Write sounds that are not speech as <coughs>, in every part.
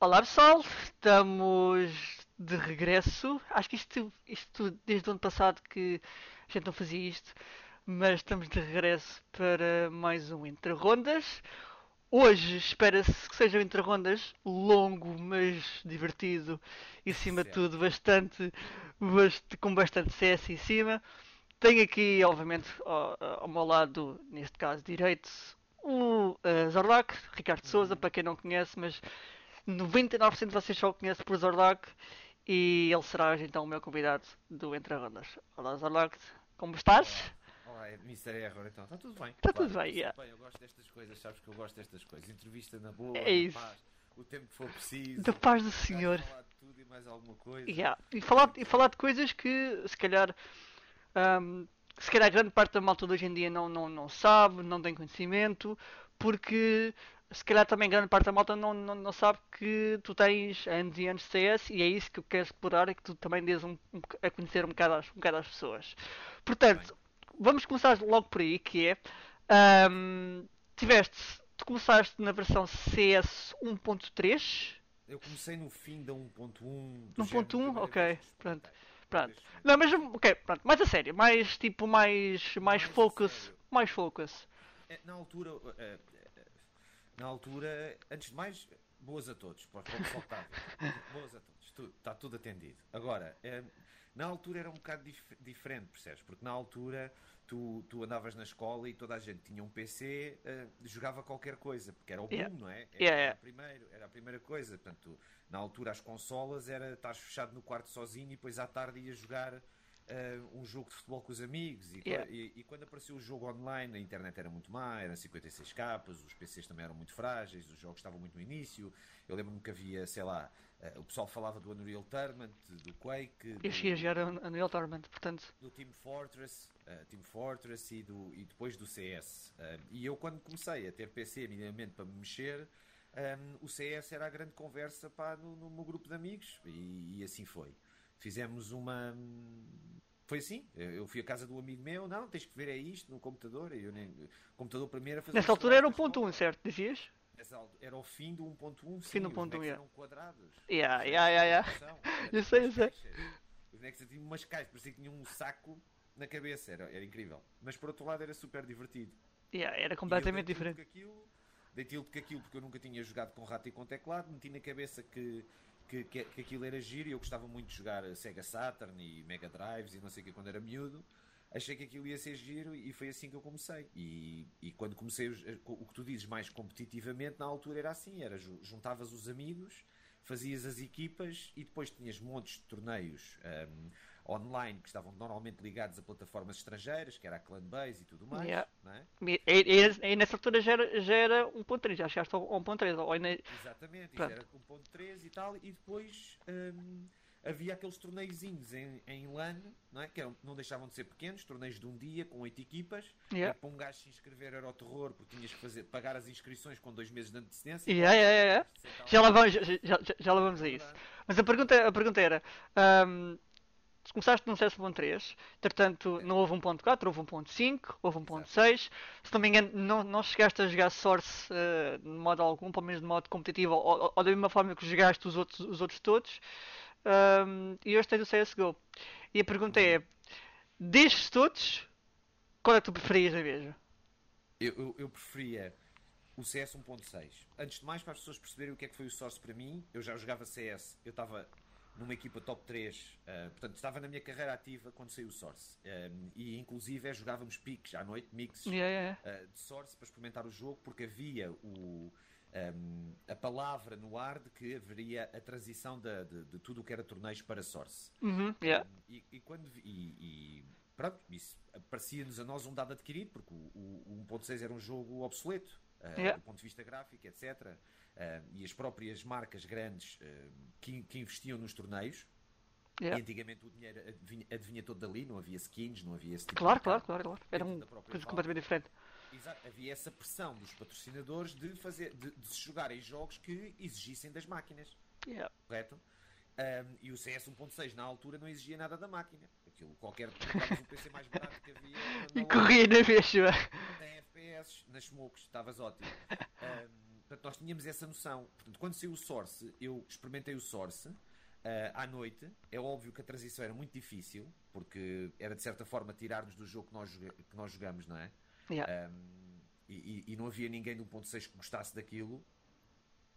Olá pessoal, estamos de regresso. Acho que isto, isto desde o ano passado que a gente não fazia isto, mas estamos de regresso para mais um Entre Rondas. Hoje espera-se que seja um Entre Rondas longo, mas divertido e acima de tudo bastante, bast- com bastante CS em cima. Tenho aqui, obviamente, ao, ao meu lado, neste caso direito, o eh, Zorlak, Ricardo Souza, Uhum. para quem não conhece, mas 99% de vocês só o conhecem por Zorlak e ele será então o meu convidado do Entre Rondas. Olá Zorlak, como estás? Olá, é Mr. Error então. Está tudo bem. Está claro, tudo bem, yeah. Eu gosto destas coisas, sabes que eu gosto destas coisas. Entrevista na boa, É isso. paz, o tempo que for preciso. Da paz do Senhor. falar de tudo e mais alguma coisa. Yeah. E, falar, e falar de coisas que se calhar ahm, se calhar grande parte da malta hoje em dia não, não, não sabe, não tem conhecimento, porque se calhar também grande parte da malta não, não, não sabe que tu tens anos e anos de CS e é isso que eu quero explorar, é que tu também dês um, um, a conhecer um bocado, as, um bocado as pessoas. Bem, Portanto, vamos começar logo por aí, que é ahm, tiveste, tu começaste na versão CS 1.3 eu comecei no fim da 1.1 do género, 1.1, primeira ok, que pronto. Primeira Pronto. experimentei. Não, mas ok, pronto, mais a sério, mais tipo, mais, mais Mais focus, mais focus. É, Na altura, eh, na altura, antes de mais, boas a todos, para o pessoal que está a ver. Boas a todos, tudo, está tudo atendido. Agora, eh, na altura era um bocado dif- diferente, percebes? Porque na altura tu, tu andavas na escola e toda a gente tinha um PC, eh, jogava qualquer coisa, porque era o Yeah. boom, não é? Era, Yeah, yeah. primeiro, era a primeira coisa. Portanto, na altura as consolas era estás fechado no quarto sozinho e depois à tarde ia jogar eh, um jogo de futebol com os amigos e, Yeah. e- e quando apareceu o jogo online a internet era muito má, eram 56 capas, os PCs também eram muito frágeis, os jogos estavam muito no início. Eu lembro-me que havia, sei lá, eh, o pessoal falava do Unreal Tournament, do Quake, Eu cheguei a do, jogar a Unreal Tournament, portanto. do Team Fortress, eh, Team Fortress e, do, e depois do CS. E eu quando comecei a ter PC minimamente para me mexer, ehm, o CS era a grande conversa pá, no, no meu grupo de amigos e, e assim foi. Fizemos uma. Foi assim, eu fui à casa do amigo meu, não, tens que ver é isto no computador. Eu nem... O computador para mim era fazer Nessa altura era da 1.1, escola. certo? Dizias? Era o fim do 1.1, Fim do os 1.1, bonecos yeah. eram quadrados. Yeah, yeah, yeah, yeah. Eu tipo sei, eu sei. Os bonecos tinham umas caixas, parecia que tinham um saco na cabeça, era, era incrível. Mas por outro lado era super divertido. Yeah, era completamente diferente. dei tilt com aquilo porque eu nunca tinha jogado com rato e com teclado, meti na cabeça que, que, que, que aquilo era giro e eu gostava muito de jogar Sega Saturn e Mega Drives e não sei o que quando era miúdo. Achei que aquilo ia ser giro e foi assim que eu comecei. E, e quando comecei os- o que tu dizes mais competitivamente, na altura era assim: era ju- juntavas os amigos, fazias as equipas e depois tinhas montes de torneios ahm, online que estavam normalmente ligados a plataformas estrangeiras, que era a Clanbase e tudo mais. Yeah. É? E, e- e nessa altura já era, já era 1.3, já chegaste ao 1.3. Ou ainda... Exatamente, Pronto. era com ponto 3 e tal, e depois hum, havia aqueles torneiozinhos em, em LAN, não, é? que eram- não deixavam de ser pequenos, torneios de um dia com oito equipas, Yeah. para um gajo se inscrever era o terror, porque tinhas que fazer, pagar as inscrições com dois meses de antecedência. Yeah, yeah, yeah, tal- Já lá vamos, já, já, já- lá vamos a isso. Verdade. Mas a pergunta, a pergunta era: ahm, tu começaste num CS 1.3, entretanto não houve 1.4, houve 1.5, houve 1.6. Se não me engano, não, não chegaste a jogar Source eh, de modo algum, pelo menos de modo competitivo, ou, ou- da mesma forma que jogaste os outros, os outros todos. Ahm, e hoje tens o CSGO. E a pergunta é: destes todos, qual é que tu preferias na mesma? Eu, eu, eu preferia o CS 1.6. Antes de mais, para as pessoas perceberem o que é que foi o Source para mim, eu já jogava CS, eu estava numa equipa top 3, eh, portanto estava na minha carreira ativa quando saiu o Source. Eh, e inclusive jogávamos piques à noite, mixes Yeah, yeah, eh, de Source para experimentar o jogo, porque havia o, ehm, a palavra no ar de que haveria a transição da- de, de tudo o que era torneios para Source. Uhum, yeah. Um, e, e quando vi- e, e pronto, isso parecia-nos a nós um dado adquirido, porque o, o, o 1.6 era um jogo obsoleto, uh, do ponto de vista gráfico, etc. E as próprias marcas grandes que, que investiam nos torneios, yeah. e antigamente o dinheiro adivinha, adivinha todo dali, não havia skins, não havia esse tipo Claro, de claro, claro, claro. Era uma coisa completamente diferente. Exato, havia essa pressão dos patrocinadores de, fazer, de, de se jogarem jogos que exigissem das máquinas Yeah. correto? Um, e o CS 1.6 na altura não exigia nada da máquina. Aquilo, qualquer o PC mais barato que havia <laughs> E corria na mesma. 100 FPS, nas smokes, estavas ótimo. Um, <laughs> portanto, nós tínhamos essa noção. Portanto, quando saiu o Source, eu experimentei o Source uh, à noite. É óbvio que a transição era muito difícil, porque era de certa forma tirar-nos do jogo que nós, que nós jogamos, não é? Yeah. Um, e, e, não havia ninguém do ponto 6 que gostasse daquilo.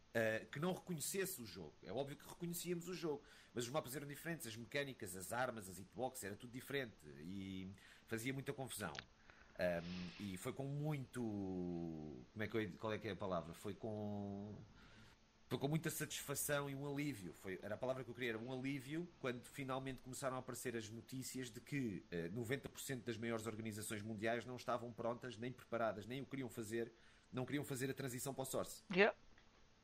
Uh, que não reconhecesse o jogo. É óbvio que reconhecíamos o jogo, mas os mapas eram diferentes, as mecânicas, as armas, as hitboxes, era tudo diferente e fazia muita confusão. Um, e foi com muito. Como é que eu, qual é que é a palavra? Foi com. Foi com muita satisfação e um alívio. Foi, era a palavra que eu queria, era um alívio quando finalmente começaram a aparecer as notícias de que uh, 90% das maiores organizações mundiais não estavam prontas, nem preparadas, nem o queriam fazer, não queriam fazer a transição para o Source. Yeah.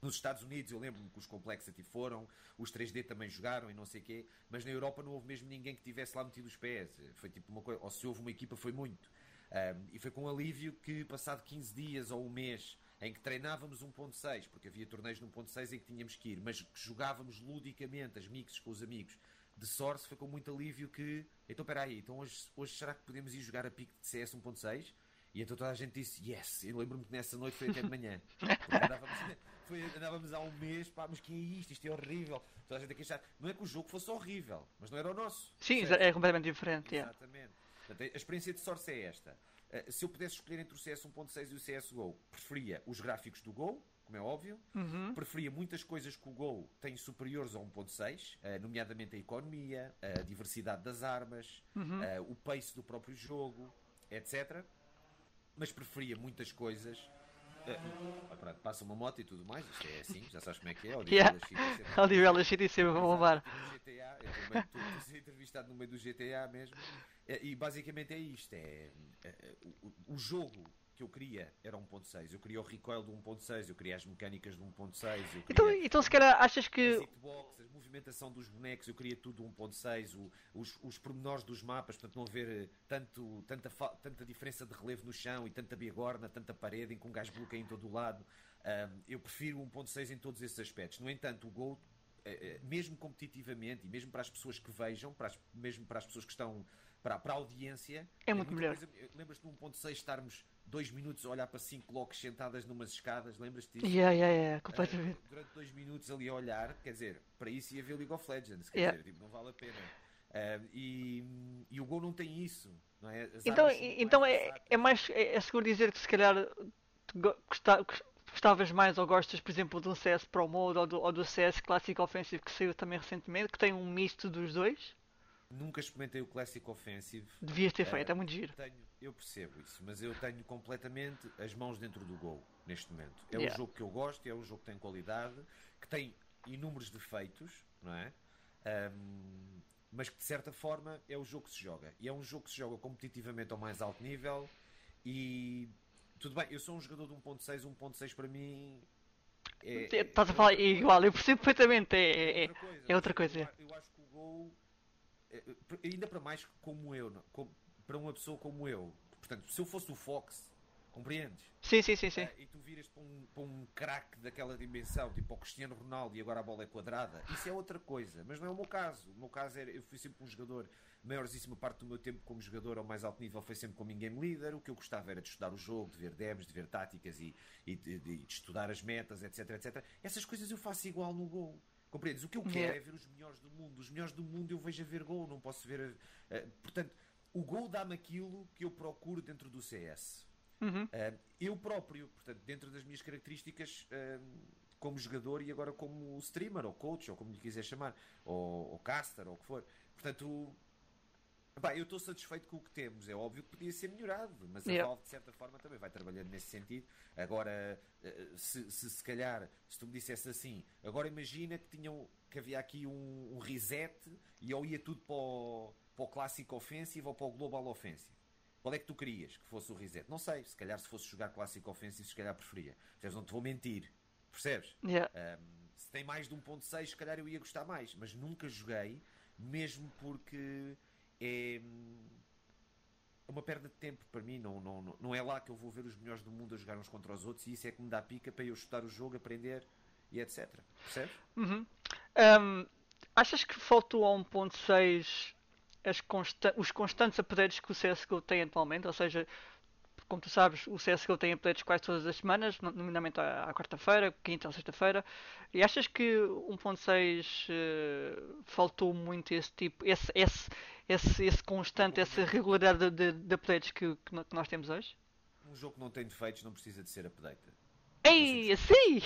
Nos Estados Unidos, eu lembro-me que os Complexity foram, os 3D também jogaram e não sei o quê, mas na Europa não houve mesmo ninguém que tivesse lá metido os pés. Foi tipo uma coisa, ou se houve uma equipa, foi muito. Um, e foi com alívio que, passado 15 dias ou um mês em que treinávamos 1.6, porque havia torneios no 1.6 em que tínhamos que ir, mas que jogávamos ludicamente as mixes com os amigos de Source, foi com muito alívio que. Então, espera aí, então hoje, hoje será que podemos ir jogar a pique de CS 1.6? E então toda a gente disse yes. Eu lembro-me que nessa noite foi até de manhã. Andávamos, <laughs> foi, andávamos há um mês, pá, mas que é isto? Isto é horrível. Toda a gente a queixar. Não é que o jogo fosse horrível, mas não era o nosso. Sim, certo? é completamente diferente. Exatamente. Yeah. Portanto, a experiência de Source é esta. Eh, se eu pudesse escolher entre o CS 1.6 e o CSGO, preferia os gráficos do Go, como é óbvio. Uhum. Preferia muitas coisas que o Go tem superiores a 1.6, eh, nomeadamente a economia, a diversidade das armas, uhum. Eh, o pace do próprio jogo, etc. Mas preferia muitas coisas. Uh, passa uma moto e tudo mais, isto é assim, já sabes como é que é. Audivela Shit e sempre vão levar. GTA, eu também estou a ser entrevistado no meio do GTA mesmo. E basicamente é isto: é, é o, o jogo que eu queria era 1.6. Eu queria o recoil do 1.6, eu queria as mecânicas do 1.6. Então, então se calhar achas que. As hitbox, a movimentação dos bonecos, eu queria tudo do 1.6, os, os pormenores dos mapas, portanto não haver eh, tanto, tanta, tanta diferença de relevo no chão e tanta bigorna, tanta parede em que um gajo bloqueia em todo o lado. Um, eu prefiro 1.6 em todos esses aspectos. No entanto, o Go, eh, eh, mesmo competitivamente e mesmo para as pessoas que vejam, para as, mesmo para as pessoas que estão para, para a audiência. É muito é melhor. Lembras-te de 1.6 estarmos dois minutos a olhar para cinco locks sentadas numas escadas? Lembras-te disso? Yeah, yeah, yeah, completamente. Uh, durante dois minutos ali a olhar, quer dizer, para isso ia ver League of Legends, quer yeah. dizer, tipo, não vale a pena. Uh, e, e, o Go não tem isso, não é? As então, então é, é mais é, é, seguro dizer que se calhar gostavas mais ou gostas, por exemplo, do CS Pro Mode ou do, ou do CS Classic Offensive que saiu também recentemente, que tem um misto dos dois? Nunca experimentei o Classic Offensive. Devias ter feito, uh, é muito giro. Tenho, eu percebo isso, mas eu tenho completamente as mãos dentro do gol neste momento. É yeah. um jogo que eu gosto, é um jogo que tem qualidade, que tem inúmeros defeitos, não é? Um, mas que de certa forma é o jogo que se joga. E é um jogo que se joga competitivamente ao mais alto nível. E tudo bem, eu sou um jogador de 1.6, 1.6 para mim. É, Estás a falar igual, eu percebo perfeitamente. É, é, é outra coisa. Eu, eu acho que o gol é, é, ainda para mais como eu, como, para uma pessoa como eu. Portanto, se eu fosse o Fox, compreendes? Sim, sim, sim. sim. Uh, e tu viras para um, para um craque daquela dimensão, tipo o Cristiano Ronaldo e agora a bola é quadrada, isso é outra coisa. Mas não é o meu caso. O meu caso era, eu fui sempre um jogador, a maioríssima parte do meu tempo como jogador ao mais alto nível foi sempre como in-game leader. O que eu gostava era de estudar o jogo, de ver demos, de ver táticas e, e de, de, de estudar as metas, etc, etc. Essas coisas eu faço igual no gol. Compreendes? O que eu quero yeah. é ver os melhores do mundo. Os melhores do mundo eu vejo a ver gol, não posso ver. Uh, portanto, o gol dá-me aquilo que eu procuro dentro do CS. Uhum. Uh, eu próprio, portanto, dentro das minhas características uh, como jogador e agora como streamer, ou coach, ou como lhe quiser chamar, ou, ou caster, ou o que for. Portanto, Bah, eu estou satisfeito com o que temos. É óbvio que podia ser melhorado, mas a yeah. Valve, de certa forma, também vai trabalhando nesse sentido. Agora, eh, se, se, se calhar, se tu me dissesse assim, agora imagina que, tinham, que havia aqui um, um reset e ou ia tudo para o, para o Clássico Offensive ou para o Global Offensive. Qual é que tu querias que fosse o reset? Não sei, se calhar se fosse jogar Clássico Offensive, se calhar preferia. Percebes? Não te vou mentir. Percebes? Yeah. Um, se tem mais de 1.6, se calhar eu ia gostar mais. Mas nunca joguei, mesmo porque é uma perda de tempo para mim. Não, não, não é lá que eu vou ver os melhores do mundo a jogar uns contra os outros e isso é que me dá pica para eu estudar o jogo, aprender e etc. Percebes? Uhum. Um, achas que faltou a 1.6 consta os constantes updates que o CSGO tem atualmente? Ou seja, como tu sabes, o CSGO tem updates quase todas as semanas, nomeadamente à, à quarta-feira, quinta ou sexta-feira. E achas que 1.6 uh, faltou muito esse tipo, esse, esse, esse, esse constante, essa regularidade de, de, de updates que, que, nós temos hoje? Um jogo que não tem defeitos não precisa de ser update. Ei, assim!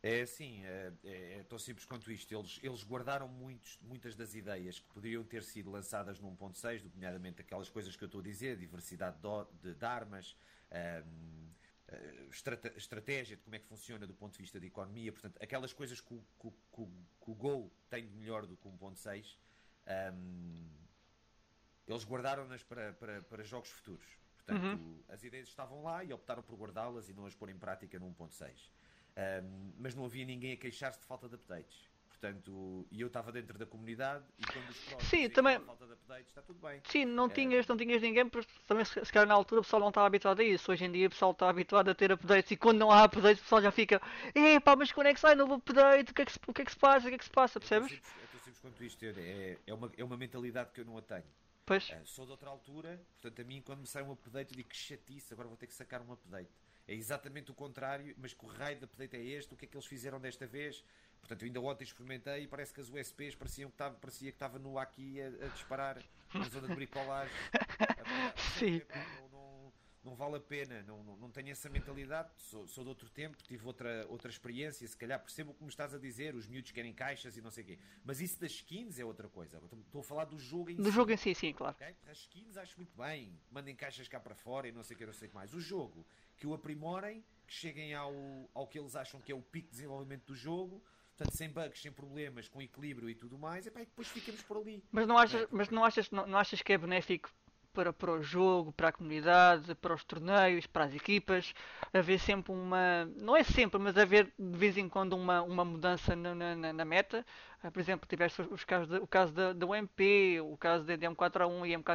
É assim, é, é, tão simples quanto isto. Eles, eles guardaram muitos, muitas das ideias que poderiam ter sido lançadas no 1.6, nomeadamente aquelas coisas que eu estou a dizer, diversidade de, de armas, um, eh, estratégia de como é que funciona do ponto de vista de economia, portanto, aquelas coisas que o, que, que, que o Go tem de melhor do que o 1.6, um, eles guardaram-nas para, para, para jogos futuros. Portanto, uhum. as ideias estavam lá e optaram por guardá-las e não as pôr em prática no 1.6. Um, mas não havia ninguém a queixar-se de falta de updates. Portanto, e eu estava dentro da comunidade e quando os próximos Sim, também... falta de updates, está tudo bem. Sim, não, é... tinhas, não tinhas ninguém, porque também se, se calhar na altura o pessoal não estava habituado a isso. Hoje em dia o pessoal está habituado a ter updates e quando não há updates o pessoal já fica Epá, mas quando é que sai novo update? O que é que se, o que é que se passa? O que é que se passa? Percebes? É tão simples, é tão simples quanto isto. É, é, uma, é uma mentalidade que eu não a tenho. Pois. Uh, sou de outra altura, portanto a mim quando me sai um update eu digo que chatice, agora vou ter que sacar um update. É exatamente o contrário, mas que o raio de update é este, o que é que eles fizeram desta vez? Portanto, eu ainda ontem experimentei e parece que as USPs pareciam que estava, parecia que estava no aqui a, a disparar na zona de bricolagem. <laughs> Sim. Não, vale a pena, não, não, não tenho essa mentalidade. Sou, sou de outro tempo, tive outra, outra experiência. Se calhar percebo o que me estás a dizer, os miúdos querem caixas e não sei o quê. Mas isso das skins é outra coisa. Estou a falar do jogo em do si. Do jogo em si, sim, claro. Okay? As skins acho muito bem. Mandem caixas cá para fora e não sei o que, não sei o que mais. O jogo que o aprimorem, que cheguem ao, ao que eles acham que é o pico de desenvolvimento do jogo, portanto, sem bugs, sem problemas, com equilíbrio e tudo mais, e, pá, e depois ficamos por ali. Mas não achas, é, mas não achas, não, não achas que é benéfico para, para o jogo, para a comunidade, para os torneios, para as equipas, haver sempre uma. Não é sempre, mas haver de vez em quando uma, uma mudança na, na, na meta. Uh, por exemplo, tiveste os casos de, o caso da, da UMP, o caso de M4A1 e MK,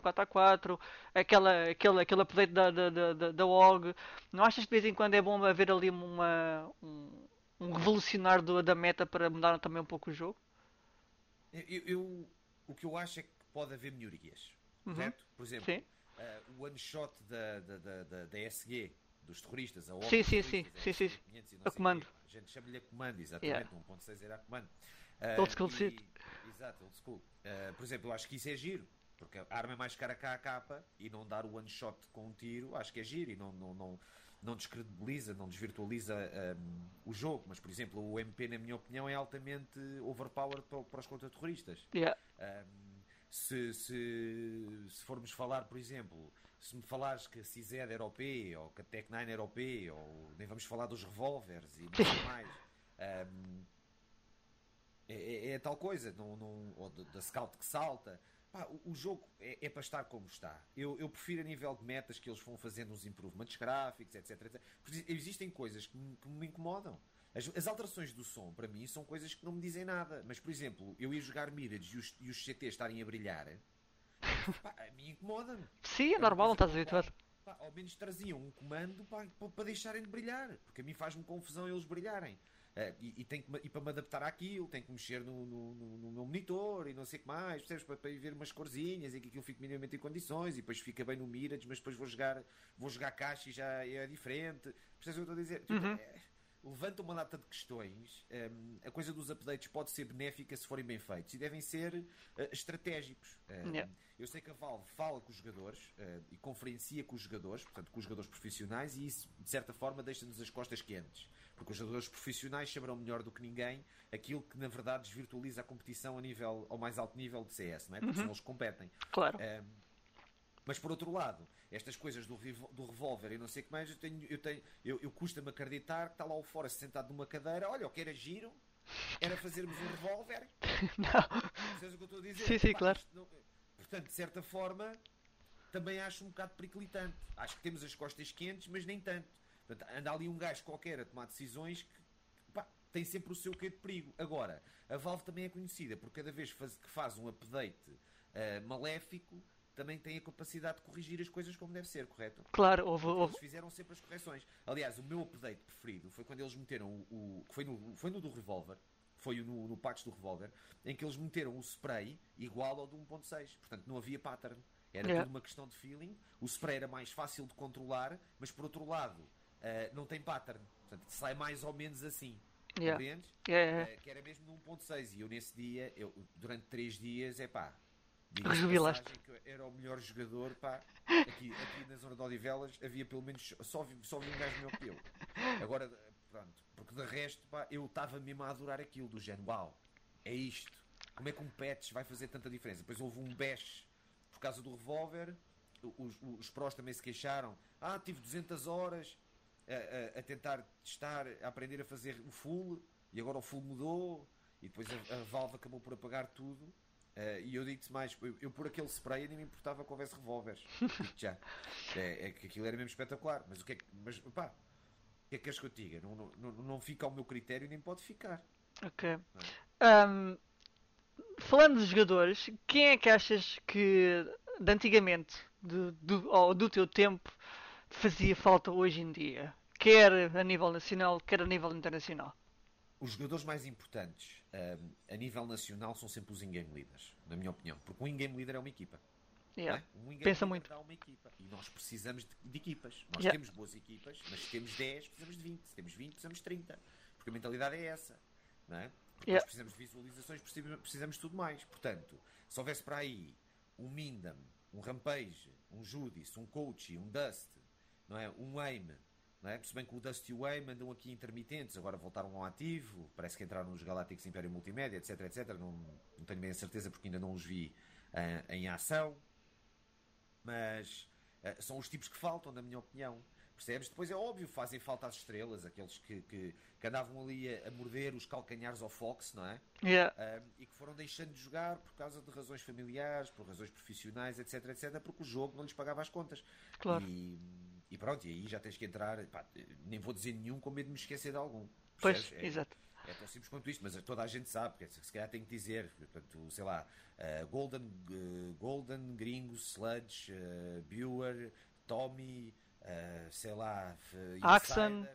M4A4, aquela, aquela, aquele update da, da, da, da OG. Não achas que de vez em quando é bom haver ali uma, um, um revolucionar do, da meta para mudar também um pouco o jogo? Eu, eu, o que eu acho é que pode haver melhorias uhum. Por exemplo, uh, o one shot da, da, da, da, SG, dos terroristas, a sim, sim, sim, sim, sim, sim. a comando. A gente chama-lhe a comando, exatamente, yeah. 1.6 era a comando. Uh, old school shit. Exato, old school. Uh, por exemplo, eu acho que isso é giro, porque a arma é mais cara cá a capa e não dar o one shot com um tiro, acho que é giro e não, não, não, não descredibiliza, não desvirtualiza um, o jogo. Mas, por exemplo, o MP, na minha opinião, é altamente overpowered para, para os contra-terroristas. Yeah. Um, se, se, se formos falar, por exemplo, se me falares que a CZ era OP, ou que a Tech9 era OP, ou nem vamos falar dos revólveres e não <laughs> mais. Um, é, é, é, tal coisa, não, não, ou da Scout que salta. Pá, o, o, jogo é, é, para estar como está. Eu, eu, prefiro a nível de metas que eles vão fazendo uns improvements gráficos, etc. etc. Existem coisas que me, que me incomodam. As, as, alterações do som, para mim, são coisas que não me dizem nada. Mas, por exemplo, eu ia jogar Mirage e os, e os CTs estarem a brilhar, pá, a mim incomoda-me. Sim, é normal, não estás habituado. Ao menos traziam um comando para, para deixarem de brilhar. Porque a mim faz-me confusão eles brilharem. Uh, e, e, tem que, e para me adaptar àquilo, tenho que mexer no, no, no, no meu monitor e não sei o que mais, percebes? Para, para ver umas corzinhas e que aquilo fique minimamente em condições e depois fica bem no Mirage, mas depois vou jogar, vou jogar caixa e já é diferente. Percebes o que eu estou a dizer? Tipo, uhum. É, levanta uma data de questões. Um, a coisa dos updates pode ser benéfica se forem bem feitos e devem ser uh, estratégicos. Um, yeah. Eu sei que a Valve fala com os jogadores uh, e conferencia com os jogadores, portanto, com os jogadores profissionais, e isso, de certa forma, deixa-nos as costas quentes. Porque os jogadores profissionais saberão melhor do que ninguém aquilo que, na verdade, desvirtualiza a competição a nível, ao mais alto nível de CS, não é? Porque uhum. eles competem. Claro. Um, mas por outro lado, estas coisas do, do revólver e não sei o que mais, eu tenho, eu tenho, eu, eu custa-me acreditar que está lá o fora sentado numa cadeira, olha, o que era giro era fazermos um revólver. <laughs> Não. Sabes o que eu estou a dizer? Sim, sim, Pá, claro. Não, portanto, de certa forma, também acho um bocado periclitante. Acho que temos as costas quentes, mas nem tanto. Portanto, anda ali um gajo qualquer a tomar decisões que pá, tem sempre o seu quê de perigo. Agora, a Valve também é conhecida por cada vez que faz um update uh, maléfico, também tem a capacidade de corrigir as coisas como deve ser, correto? Claro, houve, houve... Eles fizeram sempre as correções. Aliás, o meu update preferido foi quando eles meteram o. o foi, no, foi no do Revolver, foi no, no patch do Revolver, em que eles meteram o spray igual ao do 1.6. Portanto, não havia pattern. Era Yeah. tudo uma questão de feeling. O spray era mais fácil de controlar, mas por outro lado, eh, não tem pattern. Portanto, sai mais ou menos assim. Yeah. Compreendes? Yeah. Eh, que era mesmo no 1.6 e eu nesse dia, eu, durante 3 dias, é pá, Rejubilaste. era o melhor jogador, pá, aqui, aqui na zona de Odivelas havia pelo menos, só vi, só vi um gajo melhor que eu. Agora, pronto, porque de resto, pá, eu estava mesmo a adorar aquilo, do género, uau, é isto, como é que um patch vai fazer tanta diferença? Depois houve um bash por causa do revólver, os, os prós também se queixaram, ah, tive 200 horas a, a- a tentar testar, a aprender a fazer o full, e agora o full mudou, e depois a, a Valve acabou por apagar tudo. Eh, e eu digo-te mais, eu, eu por aquele spray nem me importava que houvesse revólveres. <laughs> Já. É, é que aquilo era mesmo espetacular. Mas o que é que. Mas pá, o que é que queres que eu te diga? Não, não, não, fica ao meu critério nem pode ficar. Ok. Ahm, falando de jogadores, quem é que achas que de antigamente, de- do, ou do teu tempo, fazia falta hoje em dia? Quer a nível nacional, quer a nível internacional. Os jogadores mais importantes ahm, a nível nacional são sempre os in-game leaders, na minha opinião. Porque um in-game leader é uma equipa. Yeah. não é? Um Pensa muito. dá uma equipa. E nós precisamos de, de equipas. Nós Yeah. temos boas equipas, mas se temos 10, precisamos de 20. Se temos 20, precisamos de 30. Porque a mentalidade é essa. Não é? Porque Yeah. nós precisamos de visualizações, precisamos, de tudo mais. Portanto, se houvesse para aí um Mindam, um Rampage, um Judice, um Coachy, um Dust, não é? um Aim, é? Se bem que o Dust e o Aim andam aqui intermitentes, agora voltaram ao ativo, parece que entraram nos Galactics Império Multimédia, etc, etc. Não, não tenho bem a certeza porque ainda não os vi ah, em ação. Mas ah, são os tipos que faltam, na minha opinião. Percebes? Depois é óbvio, fazem falta as estrelas, aqueles que, que, que andavam ali a, a morder os calcanhares ao Fox, não é? Yeah. Um, e que foram deixando de jogar por causa de razões familiares, por razões profissionais, etc, etc, porque o jogo não lhes pagava as contas. Claro. E, e pronto, e aí já tens que entrar, pá, nem vou dizer nenhum com medo de me esquecer de algum. Pois? É- exato. é tão simples quanto isto, mas toda a gente sabe, porque se calhar tem que dizer, portanto, sei lá, uh, Golden, uh, Golden, Gringo, Sludge, uh, Buer, Tommy, uh, sei lá, f- Axon.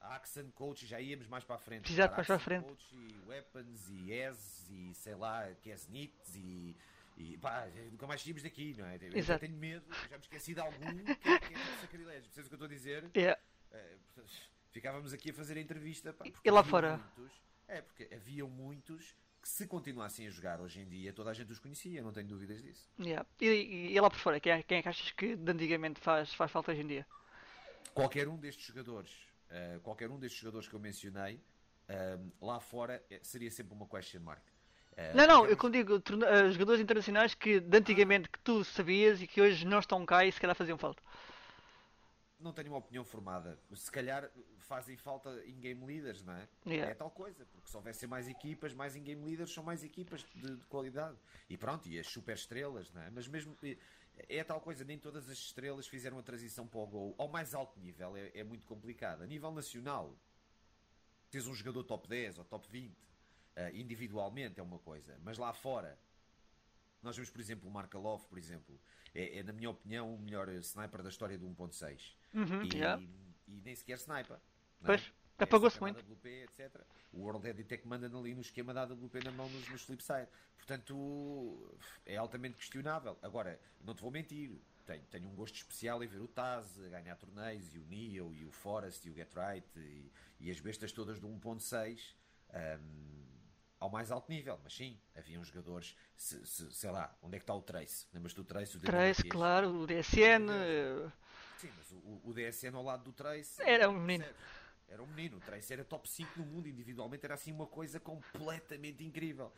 Axon, Coach, já íamos mais para a frente. Exato, mais para a frente. Coach, e Weapons, e Ez, e sei lá, Kesnits, e. E pá, nunca mais saímos daqui, não é? Eu Exato. tenho medo, já me esqueci de algum que é, que é tipo sacrilégio. Percebes o que eu estou a dizer? Yeah. Eh, portanto, ficávamos aqui a fazer a entrevista. pá, E lá fora? Muitos, é, porque haviam muitos que se continuassem a jogar hoje em dia, toda a gente os conhecia, não tenho dúvidas disso. Yeah. E, e, e lá por fora, quem é, quem é que achas que de antigamente faz, faz falta hoje em dia? Qualquer um destes jogadores, eh, qualquer um destes jogadores que eu mencionei, eh, lá fora seria sempre uma question mark. Eh, Não, não, eu quando digo eh, jogadores internacionais que de antigamente que tu sabias e que hoje não estão cá e se calhar faziam falta. não tenho uma opinião formada. Se calhar fazem falta in-game leaders, não é? Yeah. É tal coisa, porque se houvessem mais equipas, mais in-game leaders são mais equipas de, de qualidade. E pronto, e as super estrelas, não é? Mas mesmo. eh, É tal coisa, nem todas as estrelas fizeram a transição para o gol. Ao mais alto nível é, é muito complicado. A nível nacional, tens um jogador top 10 ou top 20, eh, individualmente é uma coisa. Mas lá fora, nós vemos, por exemplo, o Markalov, por exemplo, é, é, na minha opinião, o melhor sniper da história do 1.6. Uhum, E, yeah. e nem sequer sniper. não Pois, É apagou-se muito. AWP, etc. O World Edit manda ali no esquema da AWP na mão nos, nos flipside. Portanto, é altamente questionável. Agora, não te vou mentir. Tenho, tenho um gosto especial em ver o Taz a ganhar torneios, e o Neo, e o Forest, e o Get Right, e, e as bestas todas do 1.6. hum, ao mais alto nível, mas sim, haviam jogadores, se- se- sei lá, onde é que está o Trace? Lembras-te do Trace? O Trace, claro, o DSN. Sim, mas o, o- o DSN ao lado do Trace Era um menino. percebes? Era um menino. O Trace era top 5 no mundo individualmente, era assim uma coisa completamente incrível.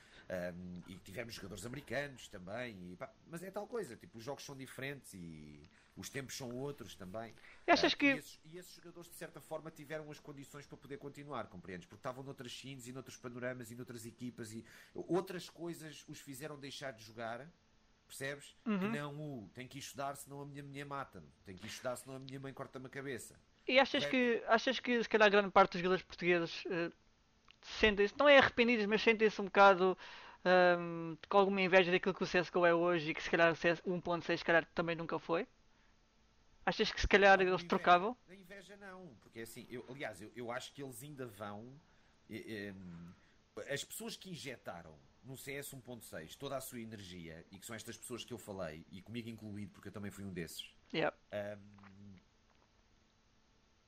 Um, e tivemos jogadores americanos também, e pá, mas é tal coisa, tipo, os jogos são diferentes e os tempos são outros também. E achas Ah, que- e, esses, e esses jogadores, de certa forma, tiveram as condições para poder continuar, compreendes? Porque estavam noutras scenes e noutros panoramas e noutras equipas e outras coisas os fizeram deixar de jogar. Percebes? Uhum. Que não o tem que ir estudar, senão a minha mulher mata-me. Tem que ir estudar, senão a minha mãe corta-me a cabeça. E achas que, achas que se calhar grande parte dos jogadores portugueses eh, sentem-se, não é arrependidos, mas sentem-se um bocado ahm, com alguma inveja daquilo que o CSGO é hoje e que se calhar o CS 1.6 se calhar também nunca foi? Achas que se calhar eles inveja- trocavam? Na inveja não, porque assim, eu, aliás, eu, eu acho que eles ainda vão. eh, eh, as pessoas que injetaram no CS 1.6 toda a sua energia, e que são estas pessoas que eu falei, e comigo incluído, porque eu também fui um desses, Yeah. um,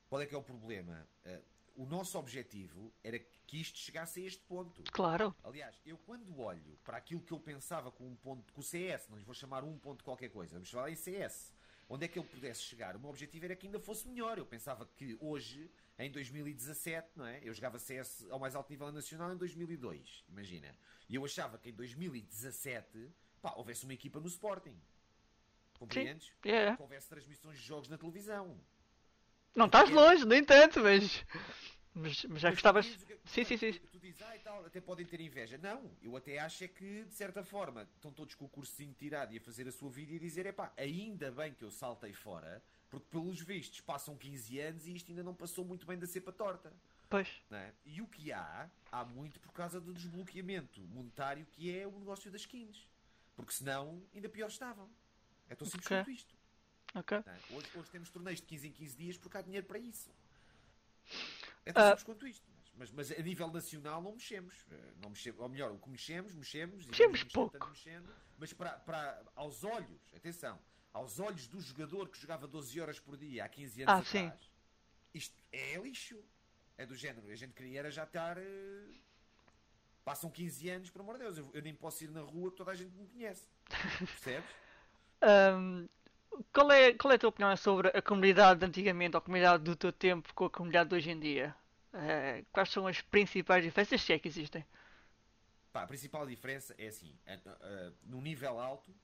qual é que é o problema? Uh, o nosso objetivo era que isto chegasse a este ponto. Claro. Aliás, eu quando olho para aquilo que eu pensava com um ponto, com o CS, não lhes vou chamar um ponto qualquer coisa, vamos falar em CS, onde é que ele pudesse chegar, o meu objetivo era que ainda fosse melhor. Eu pensava que hoje, em 2017, não é? Eu jogava CS ao mais alto nível nacional em 2002, imagina. E eu achava que em 2017, pá, houvesse uma equipa no Sporting. Compreendes? Yeah. Que houvesse transmissões de jogos na televisão. Não estás longe, nem tanto, mas. Mas, mas já Mas gostavas. que- Sim, sim, sim. Tu, tu dizes, ah, e tal, até podem ter inveja. Não, eu até acho é que, de certa forma, estão todos com o cursinho tirado e a fazer a sua vida e dizer, epá, ainda bem que eu saltei fora, porque pelos vistos passam 15 anos e isto ainda não passou muito bem da cepa torta. Pois. é? E o que há, há muito por causa do desbloqueamento monetário que é o negócio das skins. Porque senão, ainda pior estavam. É tão simples Ok. quanto isto. Ok. é? Hoje, hoje temos torneios de 15 em 15 dias porque há dinheiro para isso. É tão simples quanto isto. Mas, mas a nível nacional não mexemos. Eh, Não mexemos. Ou melhor, o que mexemos, mexemos. e Mexemos pouco. Mexendo, mas para, para, aos olhos, atenção, aos olhos do jogador que jogava 12 horas por dia há 15 anos Ah, sim. atrás, isto é lixo. É do género. A gente queria era já estar. eh, Passam 15 anos, por amor de Deus. Eu, eu nem posso ir na rua que toda a gente me conhece. <laughs> Percebes? Ahm, qual, é, qual é a tua opinião sobre a comunidade de antigamente ou a comunidade do teu tempo com a comunidade de hoje em dia? Eh, quais são as principais diferenças, se é que existem? Pá, a principal diferença é assim: a- a- no nível alto,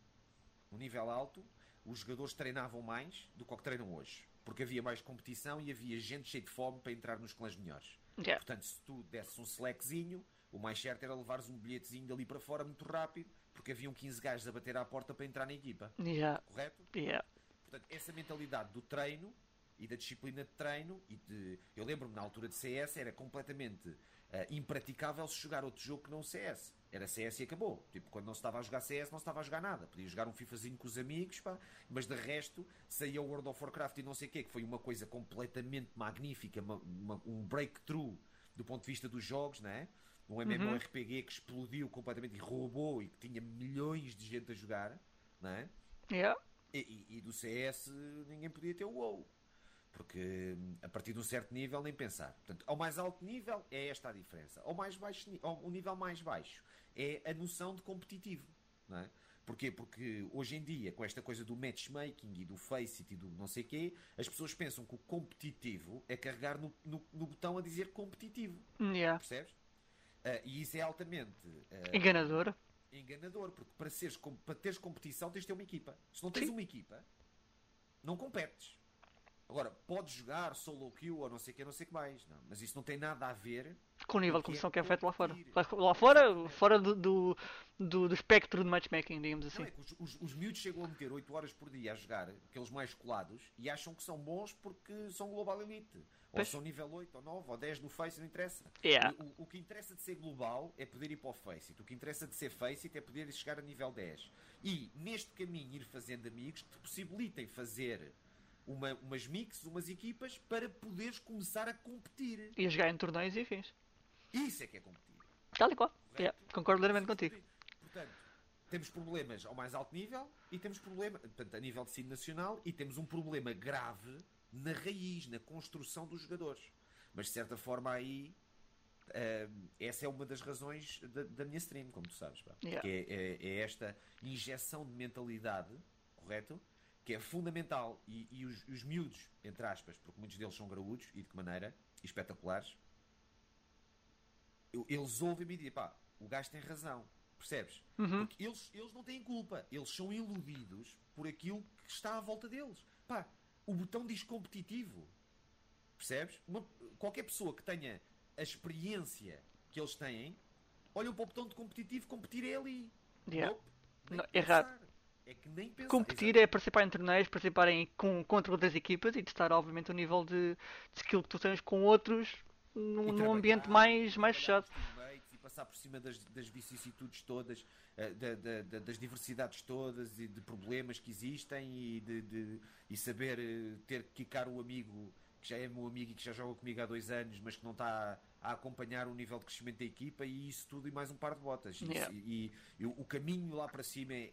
no nível alto, os jogadores treinavam mais do que o que treinam hoje. Porque havia mais competição e havia gente cheia de fome para entrar nos clãs melhores. Yeah. Portanto, se tu desses um selectzinho, o mais certo era levares um bilhetezinho dali para fora muito rápido, porque haviam 15 gajos a bater à porta para entrar na equipa. Yeah. Correto? Yeah. Portanto, essa mentalidade do treino e da disciplina de treino e de. Eu lembro-me na altura de CS era completamente ah, impraticável se jogar outro jogo que não o CS. Era CS e acabou. Tipo, quando não se estava a jogar CS, não se estava a jogar nada. Podia jogar um FIFAzinho com os amigos, pá, mas de resto saía o World of Warcraft e não sei o quê, que foi uma coisa completamente magnífica, uma- uma- um breakthrough do ponto de vista dos jogos, não é? Um MMORPG que explodiu completamente e roubou e que tinha milhões de gente a jogar, não é? Yeah. E, e- do CS ninguém podia ter o WoW. Porque hum, a partir de um certo nível nem pensar. Portanto, ao mais alto nível é esta a diferença. Ao mais baixo, ao, o nível mais baixo é a noção de competitivo. Não é? Porquê? Porque hoje em dia, com esta coisa do matchmaking e do face e do não sei quê, as pessoas pensam que o competitivo é carregar no, no- no botão a dizer competitivo. Yeah. Percebes? Ah, e isso é altamente ah, Enganador. enganador, porque para, seres, para teres competição tens de ter uma equipa. Se não tens Sim. uma equipa, não competes. Agora, podes jogar solo queue ou não sei o que, não sei o que mais. Não, mas isso não tem nada a ver. Com o nível de é competição que é feito lá fora. Lá, fora, fora do, do, do, do espectro de matchmaking, digamos assim. Não é os, os, os miúdos chegam a meter 8 horas por dia a jogar, aqueles mais colados, e acham que são bons porque são global elite. Ou Pois. são nível 8 ou 9 ou 10 no Face, não interessa. Yeah. O, o- que interessa de ser global é poder ir para o Face. O que interessa de ser Face é poder chegar a nível 10. E neste caminho ir fazendo amigos que te possibilitem fazer uma- umas mix, umas equipas para poderes começar a competir. E a jogar em torneios e afins. Isso é que é competir. Tal e qual. Yeah. Concordo plenamente contigo. Portanto, temos problemas ao mais alto nível e temos problema, portanto, a nível de ensino nacional e temos um problema grave na raiz, na construção dos jogadores. Mas de certa forma aí hum, essa é uma das razões da, da minha stream, como tu sabes, pá. Yeah. que é, é- é esta injeção de mentalidade, correto? Que é fundamental e, e os, os miúdos, entre aspas, porque muitos deles são graúdos e de que maneira, e espetaculares, eles ouvem-me e dizem, pá, o gajo tem razão, percebes? Uhum. Porque eles, eles não têm culpa, eles são iludidos por aquilo que está à volta deles. Pá, o botão diz competitivo, percebes? Uma- qualquer pessoa que tenha a experiência que eles têm, olham para o botão de competitivo, competir é ali. Yeah. Não, errado. É que nem pensar. Competir é participar em torneios, participar em, com, contra outras equipas e testar, obviamente, o nível de, de skill que tu tens com outros num, num ambiente mais, mais fechado. Passar por cima das, das vicissitudes todas, eh, da- da- da- das diversidades todas e de problemas que existem e, de, de- e saber eh, ter que quicar o amigo que já é meu amigo e que já joga comigo há dois anos, mas que não está a acompanhar o nível de crescimento da equipa e isso tudo e mais um par de botas. E, Yeah. e- e o o caminho lá para cima é,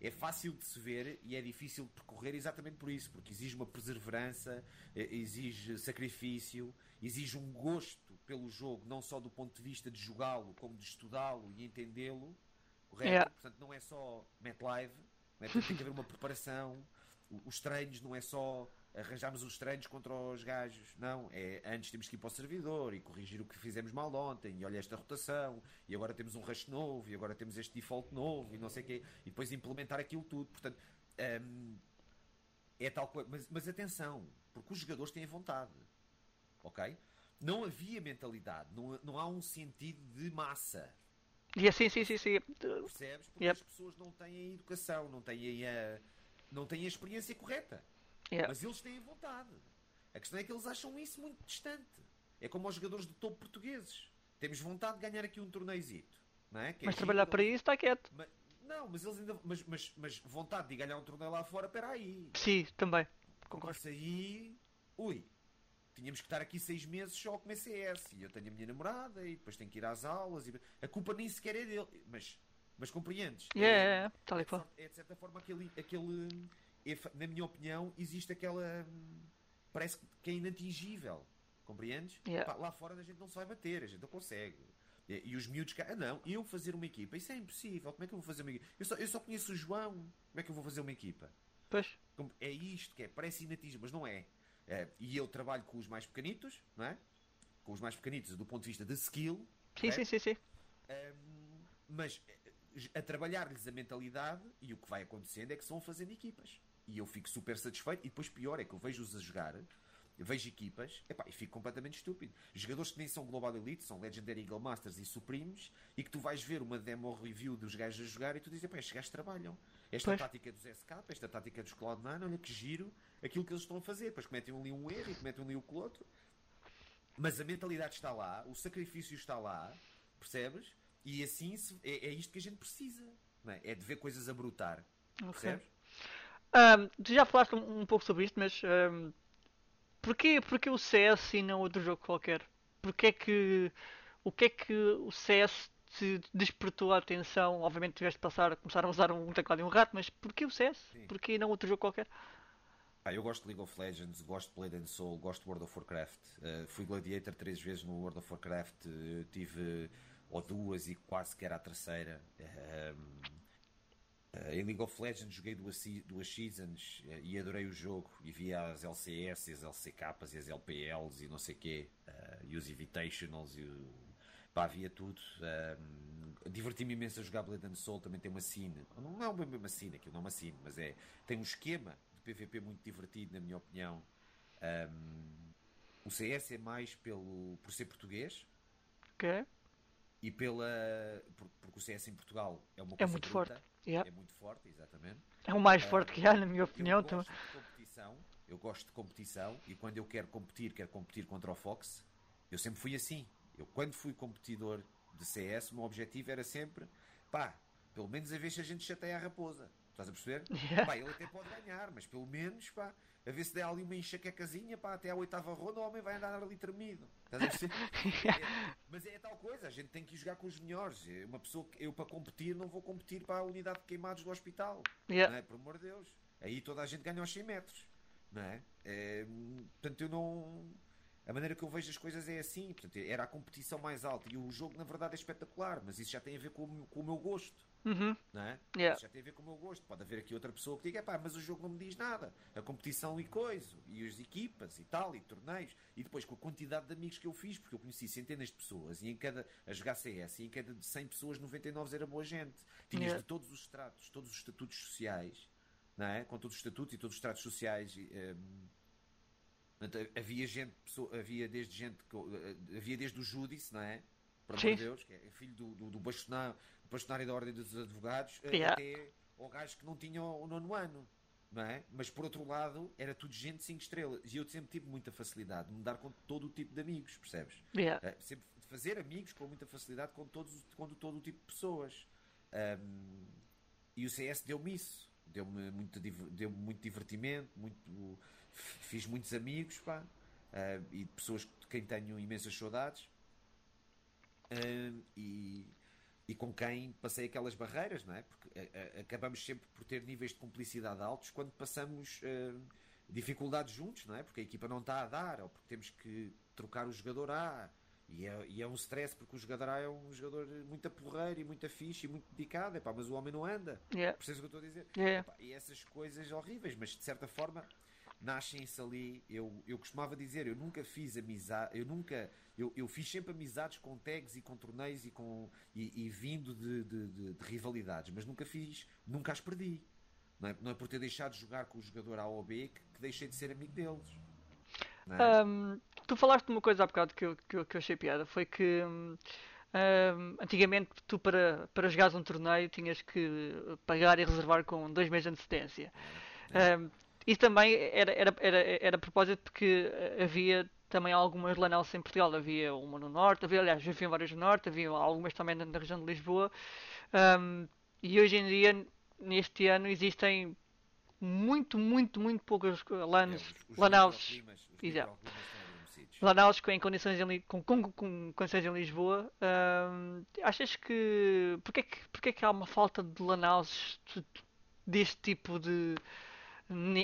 é, é fácil de se ver e é difícil de percorrer exatamente por isso, porque exige uma perseverança, eh, exige sacrifício, exige um gosto pelo jogo, não só do ponto de vista de jogá-lo, como de estudá-lo e entendê-lo, correto? Yeah. Portanto, não é só Met Live, não é? Portanto, tem que haver uma preparação. Os treinos não é só arranjarmos os treinos contra os gajos, não. É antes temos que ir para o servidor e corrigir o que fizemos mal ontem, e olha esta rotação, e agora temos um rush novo, e agora temos este default novo, e não sei o quê, e depois implementar aquilo tudo. Portanto, hum, é tal coisa. Mas, mas atenção, porque os jogadores têm vontade, ok? Não havia mentalidade, não, não há um sentido de massa. E assim, sim, sim, sim. Percebes? Porque Yep. as pessoas não têm a educação, não têm a, não têm a experiência correta. Mas eles têm vontade. A questão é que eles acham isso muito distante. É como os jogadores de topo portugueses. Temos vontade de ganhar aqui um torneizito. Não é? Que é Mas giro, trabalhar para isso está quieto. Mas- não, mas eles ainda. Mas, mas, mas vontade de ganhar um torneio lá fora, espera aí. Sim, também. Concordo. Isso aí. Ui. Tínhamos que estar aqui seis meses só a comer CS. E eu tenho a minha namorada e depois tenho que ir às aulas. E... A culpa nem sequer é dele. Mas, mas compreendes? Yeah, É- yeah, yeah, tal e qual. é de certa forma aquele, aquele é na minha opinião existe aquela parece que é inatingível compreendes? Yeah. Pá, lá fora a gente não se vai bater a gente não consegue e, e os miúdos ah não, eu fazer uma equipa isso é impossível, como é que eu vou fazer uma equipa eu só, eu só conheço o João como é que eu vou fazer uma equipa? Pois. É isto que é, parece inatingível, mas não é É, e eu trabalho com os mais pequenitos não é? com os mais pequenitos do ponto de vista de skill Sim, correto? sim, sim, sim. Um, mas eh, a trabalhar-lhes a mentalidade e o que vai acontecendo é que se vão fazendo equipas. E eu fico super satisfeito. E depois, pior, é que eu vejo-os a jogar, vejo equipas epá, e fico completamente estúpido. Jogadores que nem são Global Elite, são Legendary Eagle Masters e Supremes, e que tu vais ver uma demo review dos gajos a jogar e tu dizes: epá, estes gajos trabalham. Esta Pois. tática dos SK, esta tática dos Cloud9, olha que giro aquilo que eles estão a fazer. Depois cometem ali um erro e cometem ali o que outro. Mas a mentalidade está lá, o sacrifício está lá, percebes? E assim se- é, é isto que a gente precisa. É? é de ver coisas a brotar. Ok. Percebes? Ahm, tu já falaste um, um pouco sobre isto, mas ahm, porquê, porquê o CS e não outro jogo qualquer? Porquê que, o que é que o CS te despertou a atenção? Obviamente tiveste de passar a começar a usar um teclado e um rato, mas porquê o CS? Sim. Porquê não outro jogo qualquer? Pá, eu gosto de League of Legends, gosto de Blade and Soul, gosto de World of Warcraft. Uh, fui Gladiator três vezes no World of Warcraft, uh, tive ou duas e quase que era a terceira. Um, uh, em League of Legends joguei duas, duas seasons e adorei o jogo. E via as LCS, as LCKs e as LPLs e não sei o quê, e os Invitationals e o. Pá, havia tudo. Um, Diverti-me imenso a jogar Blade and Soul, também tem uma scene. Não é uma mesma scene, aquilo não é uma scene, mas é. Tem um esquema de PVP muito divertido, na minha opinião. Um, o CS é mais pelo, por ser português Ok? e pela. por- porque o CS em Portugal é uma É coisa muito bruta, forte. Yeah. É muito forte, exatamente. É o mais forte que há, na minha opinião. Eu também. gosto de competição, eu gosto de competição e quando eu quero competir, quero competir contra o Fox. Eu sempre fui assim. Eu quando fui competidor de CS, o meu objetivo era sempre, pá, pelo menos a ver se a gente chateia a raposa. Estás a perceber? Pá, ele até pode ganhar, mas pelo menos, pá, a ver se der ali uma enxaquecazinha, pá, até à oitava ronda o homem vai andar ali tremido. Estás a perceber? <laughs> É, mas é tal coisa, a gente tem que ir jogar com os melhores. É Uma pessoa que eu para competir não vou competir para a unidade de queimados do hospital. Yeah. Não é? Por amor de Deus. Aí toda a gente ganha aos 100 metros. Não é? É, portanto, eu não. A maneira que eu vejo as coisas é assim. Portanto, era a competição mais alta. E o jogo, na verdade, é espetacular. Mas isso já tem a ver com, o- com o meu gosto. Uhum. Não é? Yeah. Isso já tem a ver com o meu gosto. Pode haver aqui outra pessoa que diga, pá, mas o jogo não me diz nada. A competição e coisa, e as equipas e tal, e torneios. E depois com a quantidade de amigos que eu fiz, porque eu conheci centenas de pessoas, e em cada, a jogar CS, e em cada de 100 pessoas, 99 era boa gente. Tinhas Yeah. de todos os estratos, todos os estatutos sociais, não é? Com todos os estatutos e todos os estratos sociais. e, ehm, portanto, havia gente, havia desde gente, eh, havia desde o Júdice, não é? Por amor de Deus, que é filho do, do, do bastonário, bastonário da Ordem dos Advogados, eh, Yeah. até ao gajo que não tinha o nono ano. Não é? Mas por outro lado, era tudo gente 5 estrelas. E eu sempre tive muita facilidade de me dar com todo o tipo de amigos, percebes? Yeah. Eh, sempre de fazer amigos com muita facilidade com, todos, com todo o tipo de pessoas. Ahm, e o CS deu-me isso. Deu-me muito, deu-me muito divertimento, muito, fiz muitos amigos, pá, ah, e pessoas de quem tenho imensas saudades. uh, e, e com quem passei aquelas barreiras, não é? Porque uh, acabamos sempre por ter níveis de cumplicidade altos quando passamos dificuldades juntos, não é? Porque a equipa não está a dar, ou porque temos que trocar o jogador A. E é, e é um stress porque o jogador A é um jogador muito porreiro e muito fixe e muito dedicado, epá, mas o homem não anda. Yeah. Percebes o que eu estou a dizer? Yeah. Epá, e essas coisas horríveis, mas de certa forma nascem-se ali. Eu, eu costumava dizer, eu nunca fiz amizade, eu nunca. Eu, eu fiz sempre amizades com tags e com torneios e, com, e, e vindo de, de, de, de, rivalidades, mas nunca fiz, nunca as perdi. Não é, não é por ter deixado de jogar com o jogador A ou B que, que deixei de ser amigo deles. É? Um, tu falaste de uma coisa há bocado que eu, que eu, que eu achei piada, foi que um, antigamente tu para, para jogares um torneio tinhas que pagar e reservar com dois meses de antecedência. Um, isso também era, era, era, era a propósito porque havia também algumas lanels em Portugal. Havia uma no Norte, havia, aliás, havia várias no Norte, havia algumas também na, região de Lisboa. Um, e hoje em dia, neste ano, existem muito, muito, muito poucas LANs, é, exato. Lanaus em condições em, com, com, com condições em Lisboa. Hum, achas que porque é que porque é que há uma falta de Lanaus deste tipo de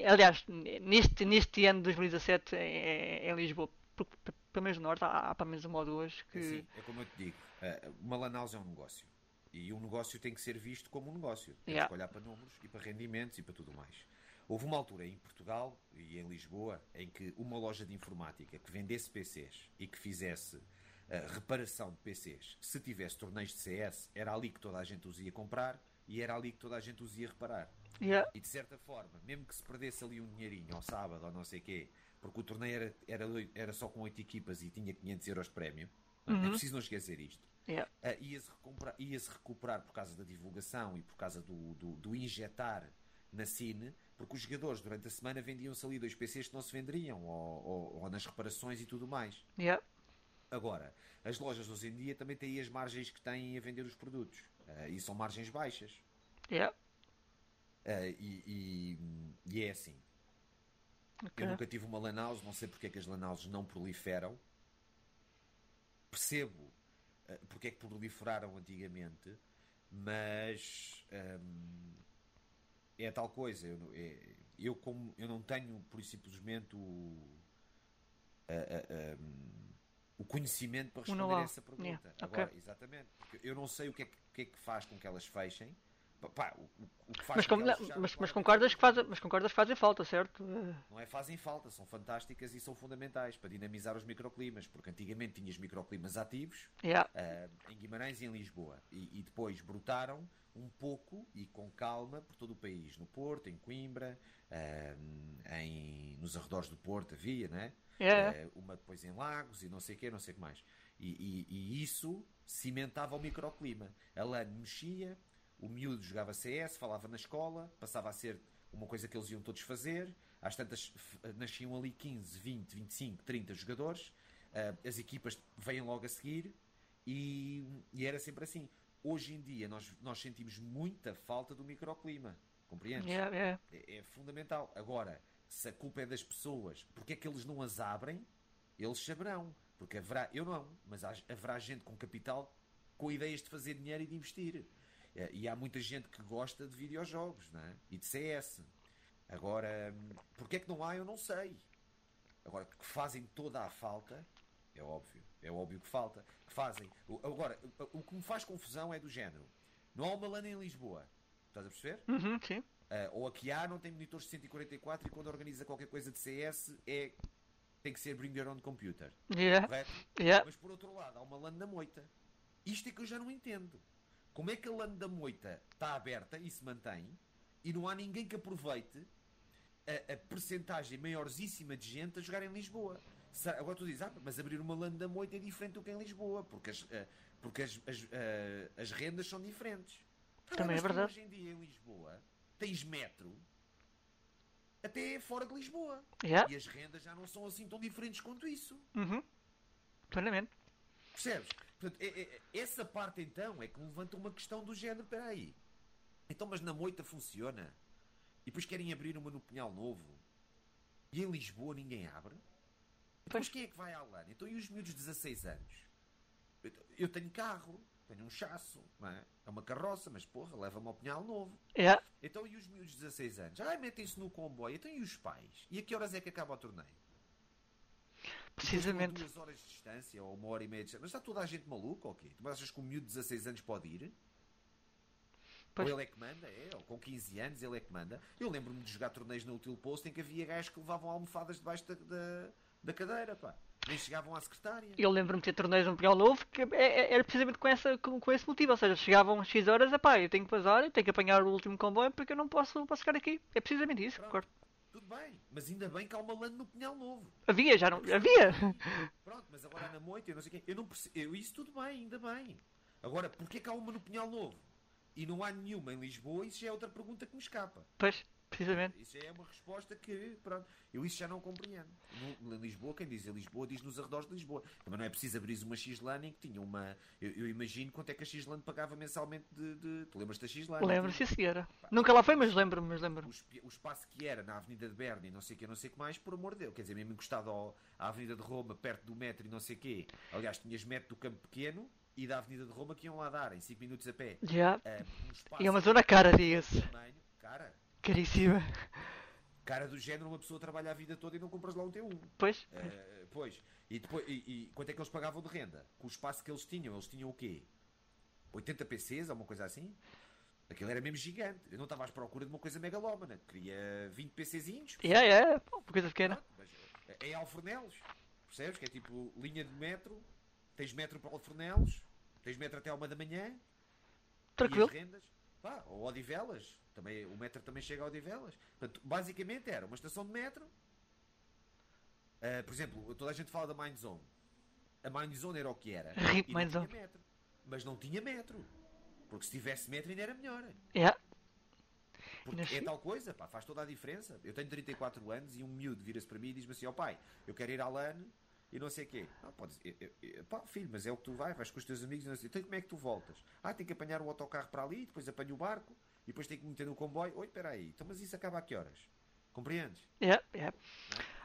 aliás neste neste ano de 2017 em, em Lisboa porque pelo menos no norte há, há pelo menos uma ou duas que é, assim, é como eu te digo eh, uma Lanaus é um negócio e um negócio tem que ser visto como um negócio. Temos yeah. que olhar para números e para rendimentos e para tudo mais. Houve uma altura em Portugal e em Lisboa em que uma loja de informática que vendesse PCs e que fizesse uh, reparação de PCs, se tivesse torneios de CS, era ali que toda a gente os ia comprar e era ali que toda a gente os ia reparar. Yeah. E de certa forma, mesmo que se perdesse ali um dinheirinho ao sábado ou não sei o quê, porque o torneio era, era, era só com 8 equipas e tinha 500 euros de prémio, é uhum. é preciso não esquecer isto Yeah. Uh, ia-se recuperar, ia recuperar por causa da divulgação e por causa do, do, do injetar na cine, porque os jogadores durante a semana vendiam-se ali dois PCs que não se venderiam, ou, ou, ou nas reparações e tudo mais. Yeah. Agora, as lojas hoje em dia também têm as margens que têm a vender os produtos. Uh, e são margens baixas. Yeah. Uh, e, e, e, é assim. Okay. Eu nunca tive uma Lanaus, não sei porque é que as Lanaus não proliferam. Percebo eh, porque é que proliferaram antigamente, mas hum, é tal coisa. Eu, é, eu, como eu não tenho, por simplesmente, o, a, a, o conhecimento para responder a essa pergunta. Yeah. Agora, okay. exatamente. Porque eu não sei o que, é que, o que é que faz com que elas fechem Pá, o, o que faz mas, com, não, mas, mas, concordas que fazem, mas concordas que fazem falta, certo? Não é fazem falta, são fantásticas e são fundamentais para dinamizar os microclimas, porque antigamente tinhas microclimas ativos yeah. uh, em Guimarães e em Lisboa e, e, depois brotaram um pouco e com calma por todo o país, no Porto, em Coimbra, uh, em, nos arredores do Porto havia, né? Yeah. Uh, uma depois em Lagos e não sei o que, não sei o que mais. E, e, e, isso cimentava o microclima. A LAN mexia, o miúdo jogava CS, falava na escola, passava a ser uma coisa que eles iam todos fazer. Às tantas nasciam ali 15, 20, 25, 30 jogadores. Uh, as equipas vêm logo a seguir e, e, era sempre assim. Hoje em dia nós, nós sentimos muita falta do microclima. Compreendes? Yeah, yeah. É, é, fundamental. Agora, se a culpa é das pessoas, porque é que eles não as abrem? Eles saberão. Porque haverá, eu não, mas haverá gente com capital com ideias de fazer dinheiro e de investir. É, e há muita gente que gosta de videojogos né? e de CS. Agora, porque é que não há, eu não sei. Agora, que fazem toda a falta, é óbvio. É óbvio que falta. Que fazem. Agora, o que me faz confusão é do género. Não há uma LAN em Lisboa. Estás a perceber? Uhum, sim. Uh, ou aqui há, não tem monitores de 144 e quando organiza qualquer coisa de CS é tem que ser bring your own computer. Yeah. Correto? Yeah. Mas por outro lado, há uma LAN na moita. Isto é que eu já não entendo. Como é que a LAN da moita está aberta e se mantém e não há ninguém que aproveite a, a percentagem maiorzíssima de gente a jogar em Lisboa? Agora tu dizes, ah, mas abrir uma LAN da moita é diferente do que em Lisboa, porque as, uh, porque as, as, uh, as rendas são diferentes. Também é verdade. Hoje em dia em Lisboa tens metro até fora de Lisboa. Yeah. E as rendas já não são assim tão diferentes quanto isso. Uhum. Plenamente. Percebes? Portanto, é, é, essa parte então é que levanta uma questão do género, espera aí. Então, mas na moita funciona? E depois querem abrir uma no Pinhal Novo? E em Lisboa ninguém abre? Depois quem é que vai à LAN? Então e os miúdos de 16 anos? Eu tenho carro, tenho um chasso, é? É uma carroça, mas porra, leva-me ao pinhal novo. Yeah. Então e os miúdos de 16 anos? Ai, metem-se no comboio. Então e os pais? E a que horas é que acaba o torneio? Precisamente. Duas horas de distância, ou uma hora e meia de distância. Mas está toda a gente maluca ou quê? Tu achas que um miúdo de 16 anos pode ir? Pois. Ou ele é que manda, é? Ou com 15 anos ele é que manda. Eu lembro-me de jogar torneios no Util Post em que havia gajos que levavam almofadas debaixo da, da, da cadeira, pá. Nem chegavam à secretária. Eu lembro-me de ter torneios no Pinhal Novo que é- é- era precisamente com, essa, com, com esse motivo. Ou seja, chegavam às X horas, epá, eu tenho que passar, eu tenho que apanhar o último comboio porque eu não posso, posso ficar aqui. É precisamente isso, Pronto. concordo. Tudo bem, mas ainda bem que há uma lã no Pinhal Novo. Havia, já não. Havia! Pronto, mas agora na moita, eu não sei o quê. Eu não. Eu, isso tudo bem, ainda bem. Agora, porquê que há uma no Pinhal Novo? E não há nenhuma em Lisboa, isso já é outra pergunta que me escapa. Pois, precisamente. Isso é uma resposta que, pronto, eu isso já não compreendo. No, em Lisboa, quem diz em Lisboa, diz nos arredores de Lisboa. Também não é preciso abrir uma X-Lan em que tinha uma. Eu, eu imagino quanto é que a X-Lan pagava mensalmente de. de... Tu lembras da X-Lan? Lembro, sim senhora. Nunca lá foi, mas lembro-me, mas o, lembro-me. espi- o espaço que era na Avenida de Berna e não sei o que, não sei o que mais, por amor de Deus, quer dizer, mesmo encostado ao, à Avenida de Roma, perto do metro e não sei o quê. Aliás, tinhas metro do Campo Pequeno e da Avenida de Roma que iam lá dar em 5 minutos a pé. Já. Ah, um E é uma zona cara, diga-se. cara, Caríssima. cara do género, uma pessoa trabalha a vida toda e não compras lá um T1. Pois, Ah, pois, e, depois, e, e quanto é que eles pagavam de renda? Com o espaço que eles tinham, eles tinham o quê? 80 PCs, ou uma coisa assim? Aquilo era mesmo gigante. Eu não estava à procura de uma coisa megalómana. Queria 20 PCzinhos. é, é, uma coisa pequena. Mas é Alfornelos. Percebes? Que é tipo linha de metro. Tens metro para Alfornelos. Tens metro até uma da manhã. Tranquilo. E as rendas. Pá, ou Odivelas. Também, o metro também chega a Odivelas. Portanto, basicamente era uma estação de metro. Ah, por exemplo, toda a gente fala da Mind Zone. A Mind Zone era o que era. Rip E não Mind tinha Zone. metro. Mas não tinha metro. Porque se tivesse metro ainda era melhor. É. Porque é tal coisa, pá, faz toda a diferença. Eu tenho 34 anos e um miúdo vira-se para mim e diz-me assim: ó pai, eu quero ir à LAN e não sei o quê. Não, pode eu- eu- pá, filho, mas é o que tu vais, vais com os teus amigos e não sei. Então como é que tu voltas? Ah, tenho que apanhar o autocarro para ali, depois apanho o barco depois tenho que me meter no comboio. Oi, espera aí, então mas isso acaba a que horas? Compreendes? É, é.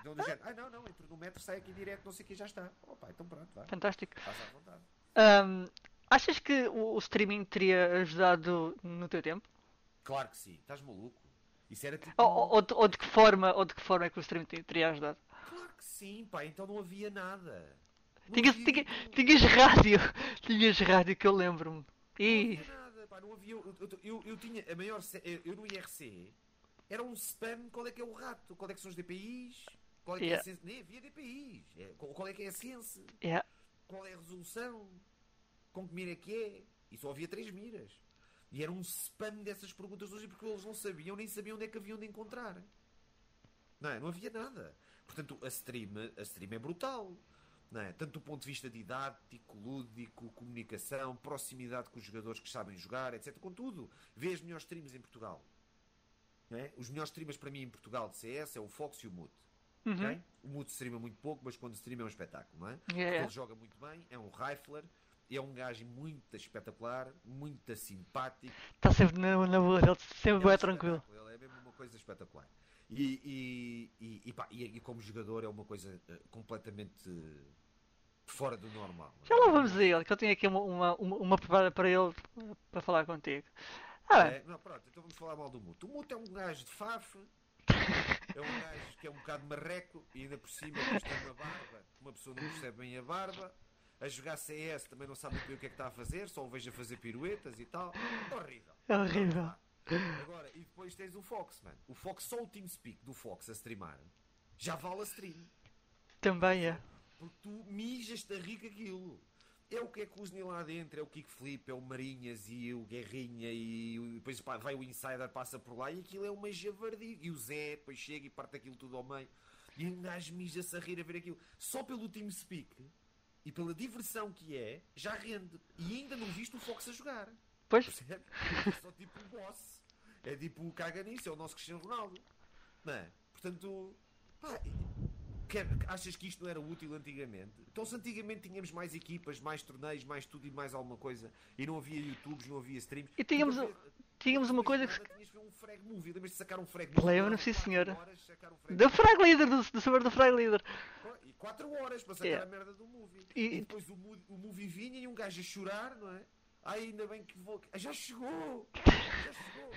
Não é? Então, género, ah, não, não, entro no metro, sai aqui direto, não sei o que, já está. Pá, então pronto, vá, Fantástico. faz à vontade. Ahm, achas que o, o streaming teria ajudado no teu tempo? Claro que sim, estás maluco. Isso era tipo. Ou, ou- de, ou de que forma, ou de que forma é que o streaming te- teria ajudado? Claro que sim, pá, então não havia nada. Não Tinhas, havia tinha- nenhum- tinhas rádio, <laughs> tinhas rádio que eu lembro-me. Não E nada, pá, não havia. Eu, eu- eu- eu tinha a maior. Eu, no IRC era um spam. Qual é que é o rato? Qual é que são os DPIs? Qual é que Yeah. é a sense? Nem havia DPIs. É, qual, é que é a sense? é, Qual é a resolução? Com que mira é que é? E só havia três miras. E era um spam dessas perguntas hoje porque eles não sabiam, nem sabiam onde é que haviam de encontrar. Não é? Não havia nada. Portanto, a stream, a stream é brutal. É? Tanto do ponto de vista didático, lúdico, comunicação, proximidade com os jogadores que sabem jogar, etc. Contudo, vê as melhores streams em Portugal. É? Os melhores streamers para mim em Portugal de CS é o Fox e o Mute. uhum, ok? O Mute streama muito pouco, mas quando streama é um espetáculo, não é? é, Porque é. Ele joga muito bem, é um rifler, é um gajo muito espetacular, muito simpático. Está sempre na, na boa dele, sempre É bem tranquilo. Ele é mesmo uma coisa espetacular. E, e, e, e, pá, e- como jogador é uma coisa eh, completamente fora do normal. Já lá vamos a ele, que eu tenho aqui uma, uma, uma, uma preparada para ele para falar contigo. Ah, É, não, pronto, então vamos falar mal do Muto. O Muto é um gajo de faf, é um gajo que é um bocado marreco e ainda por cima depois tem uma barba, uma pessoa não percebe bem a barba. A jogar CS também não sabe muito bem o que é que está a fazer, só o vejo a fazer piruetas e tal. Horrível. é horrível. Agora, e depois tens o Fox, mano. O Fox, só o TeamSpeak do Fox a streamar já vale a stream. Também é. Porque tu mijas-te a rir com aquilo. É o que é que usem lá dentro, é o Kickflip, é o Marinhas e o Guerrinha e depois pá, vai o Insider, passa por lá e aquilo é uma javardia. E o Zé depois chega e parte aquilo tudo ao meio. E um gajo mija-se a rir a ver aquilo. Só pelo TeamSpeak e pela diversão que é, já rende. E ainda não viste o Fox a jogar. Pois, Percebe? É só tipo o boss. É tipo o caga nisso, é o nosso Cristiano Ronaldo. Não é? Portanto, pá, quer- achas que isto não era útil antigamente? Então, se antigamente tínhamos mais equipas, mais torneios, mais tudo e mais alguma coisa, e não havia YouTubes, não havia streams. E tínhamos então, tínhamos uma coisa que. Tinhas ver um frag movie, lembras de sacar um frag movie? Lembro-me, sim, senhora. um Da Frag Leader, do, do saber do Frag Leader. E 4 horas para sacar Yeah. a merda do movie. E- E, depois o, o movie vinha e um gajo a chorar, não é? Ai, ainda bem que vou. Ah, Já chegou! Já chegou!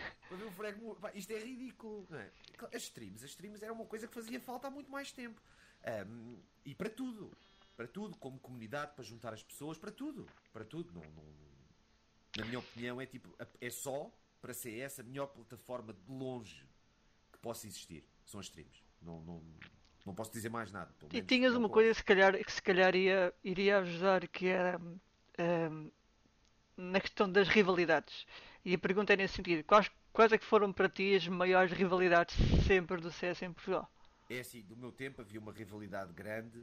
Para ver o. Pá, isto é ridículo, não é? As streams, as streams era uma coisa que fazia falta há muito mais tempo. Ahm, e para tudo. Para tudo, como comunidade, para juntar as pessoas, para tudo. Para tudo. Não, não- na minha opinião, é tipo. É só para ser essa a melhor plataforma de longe que possa existir. São as streams. Não, não, não posso dizer mais nada. E tinhas uma coisa se calhar, que se calhar ia, iria ajudar, que era hum, na questão das rivalidades. E a pergunta é nesse sentido: quais, quais é que foram para ti as maiores rivalidades sempre do CS em Portugal? É assim, do meu tempo havia uma rivalidade grande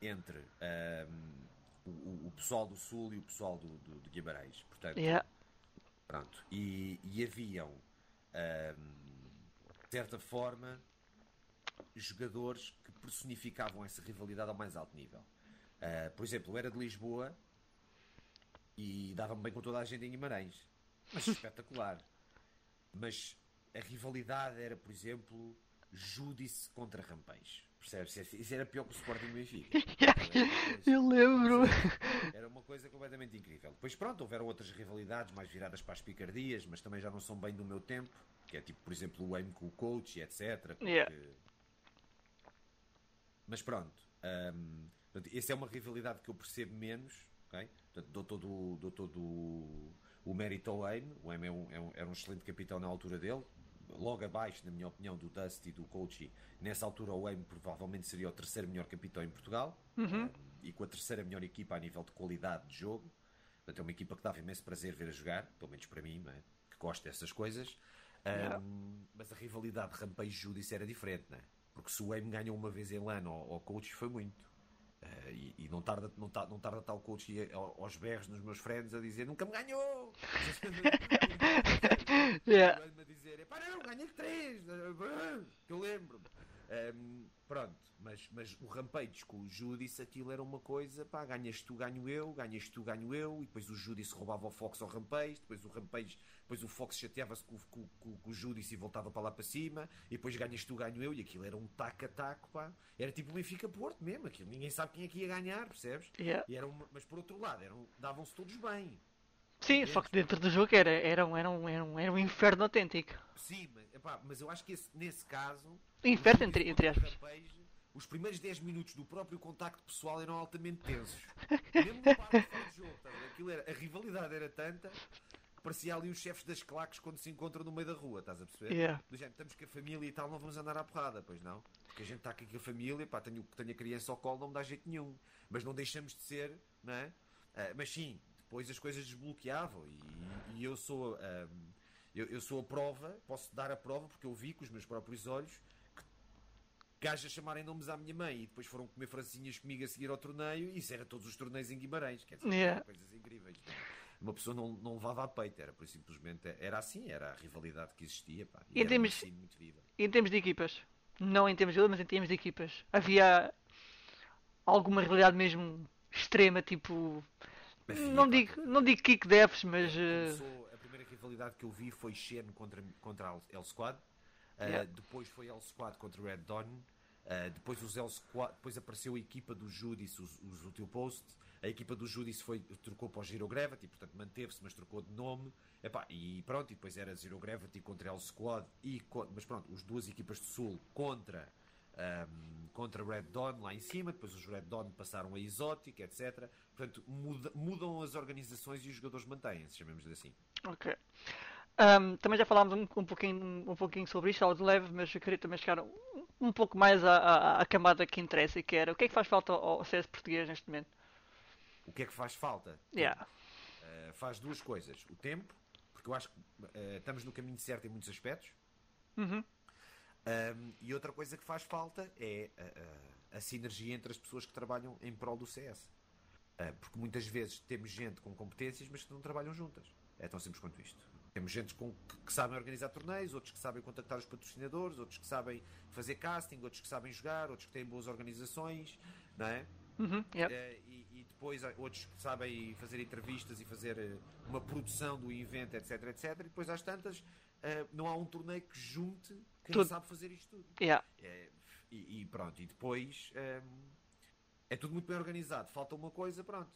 entre ahm, o, o- pessoal do Sul e o pessoal do, do- de Guimarães. Portanto, Yeah. pronto. E, e haviam, ahm, de certa forma, jogadores que personificavam essa rivalidade ao mais alto nível. Ah, por exemplo, eu era de Lisboa e dava-me bem com toda a gente em Guimarães. Mas <laughs> espetacular. Mas a rivalidade era, por exemplo, Júdice contra Rampães. Percebes? Isso era pior que o Sporting Benfica. <laughs> Eu lembro. Era uma coisa completamente incrível. Depois, pronto, houveram outras rivalidades mais viradas para as picardias, mas também já não são bem do meu tempo. Que é tipo, por exemplo, o aim com o coach e etc. porque- Yeah. Mas pronto. portanto, essa é uma rivalidade que eu percebo menos. Ok? Portanto, dou todo, o- dou todo o, o mérito ao aim. O aim é um- é um- era um excelente capitão na altura dele. Logo abaixo, na minha opinião, do Dust e do Coachy. Nessa altura, o aim provavelmente seria o terceiro melhor capitão em Portugal. Uhum. hum, e com a terceira melhor equipa a nível de qualidade de jogo. Portanto, é uma equipa que dava imenso prazer ver a jogar, pelo menos para mim, é? que gosto dessas coisas. Yeah. Um, mas a rivalidade de Rampage e Judice era diferente, não é? Porque se o Aim ganhou uma vez em LAN ao, ao coach, foi muito. Uh, e, e não tarda, não, ta- não tarda tal coach ao- aos berros nos meus friends a dizer nunca me ganhou! <laughs> <laughs> Yeah. A dizer, "Epá, não, ganhei três! <laughs> Que eu lembro-me. Um, pronto, mas, mas o Rampage com o Judice, aquilo era uma coisa, pá, ganhas tu, ganho eu, ganhas tu, ganho eu, e depois o Judice roubava o Fox ao Rampage, depois o Rampage, depois o Fox chateava-se com, com, com, com o Judice e voltava para lá para cima, e depois ganhas tu, ganho eu, e aquilo era um taco-a-taco, pá, era tipo o Benfica Porto mesmo, aquilo, ninguém sabe quem é que ia ganhar, percebes? Yeah. E era uma- mas por outro lado, eram, davam-se todos bem. Sim, só que dentro do jogo era, era, um, era, um, era, um, era um inferno autêntico. Sim, mas, epá, mas eu acho que esse- nesse caso. Inferno, entre- entre aspas. Os primeiros 10 minutos do próprio contacto pessoal eram altamente tensos. Mesmo no parte de jogo. ver? Aquilo era, a rivalidade era tanta que parecia ali os chefes das claques quando se encontram no meio da rua, estás a perceber? Yeah. Do género, estamos com a família e tal, não vamos andar à porrada, pois não? Porque a gente está aqui com a família, pá, tenho, tenho a criança ao colo, não me dá jeito nenhum. Mas não deixamos de ser, não é? Ah, mas sim, depois as coisas desbloqueavam e, e eu sou. ah, eu, eu sou a prova, posso dar a prova porque eu vi com os meus próprios olhos que gajos chamarem nomes à minha mãe e depois foram comer francinhas comigo a seguir ao torneio e isso era todos os torneios em Guimarães, quer dizer, Yeah. coisas incríveis. é? Uma pessoa não, não levava a peito, era por simplesmente era assim, era a rivalidade que existia, pá, e E temos- uma cena muito viva. Em termos de equipas, não em termos de mas em termos de equipas, havia alguma realidade mesmo extrema, tipo. Não digo, não digo kick devs, mas. eh, Começou- a primeira rivalidade que eu vi foi Shen contra, contra a L Uh, Yeah. Depois foi L Squad contra Red Dawn. Uh, depois os L Squad, depois apareceu a equipa do Judice, os, os Util Post. A equipa do Judice foi, trocou para o Zero Gravity, portanto manteve-se, mas trocou de nome. Epá, e pronto, e depois era Zero Gravity contra L Squad. E, mas pronto, as duas equipas do Sul contra, um, contra Red Dawn lá em cima. Depois os Red Dawn passaram a Exotic, etc. Portanto, muda- mudam as organizações e os jogadores mantêm-se, chamemos-lhe assim. Ok. Ahm, também já falámos um, um pouquinho, um pouquinho sobre isto, ao de leve, mas eu queria também chegar um, um pouco mais à, à- à camada que interessa, e que era o que é que faz falta ao ao CS português neste momento? O que é que faz falta? Yeah. Uh, faz duas coisas. O tempo, porque eu acho que uh, estamos no caminho certo em muitos aspectos. Uhum. Um, e outra coisa que faz falta é a, a- a sinergia entre as pessoas que trabalham em prol do CS. Uh, porque muitas vezes temos gente com competências, mas que não trabalham juntas. É tão simples quanto isto. Temos gente com, que, que sabem organizar torneios, outros que sabem contactar os patrocinadores, outros que sabem fazer casting, outros que sabem jogar, outros que têm boas organizações, não é? Uhum. Yeah. Eh, e, e depois outros que sabem fazer entrevistas e fazer eh, uma produção do evento, etc, etc. E depois às tantas eh, não há um torneio que junte quem Tudo. sabe fazer isto tudo. Yeah. Eh, e, e pronto, e depois ehm, é tudo muito bem organizado. Falta uma coisa, pronto.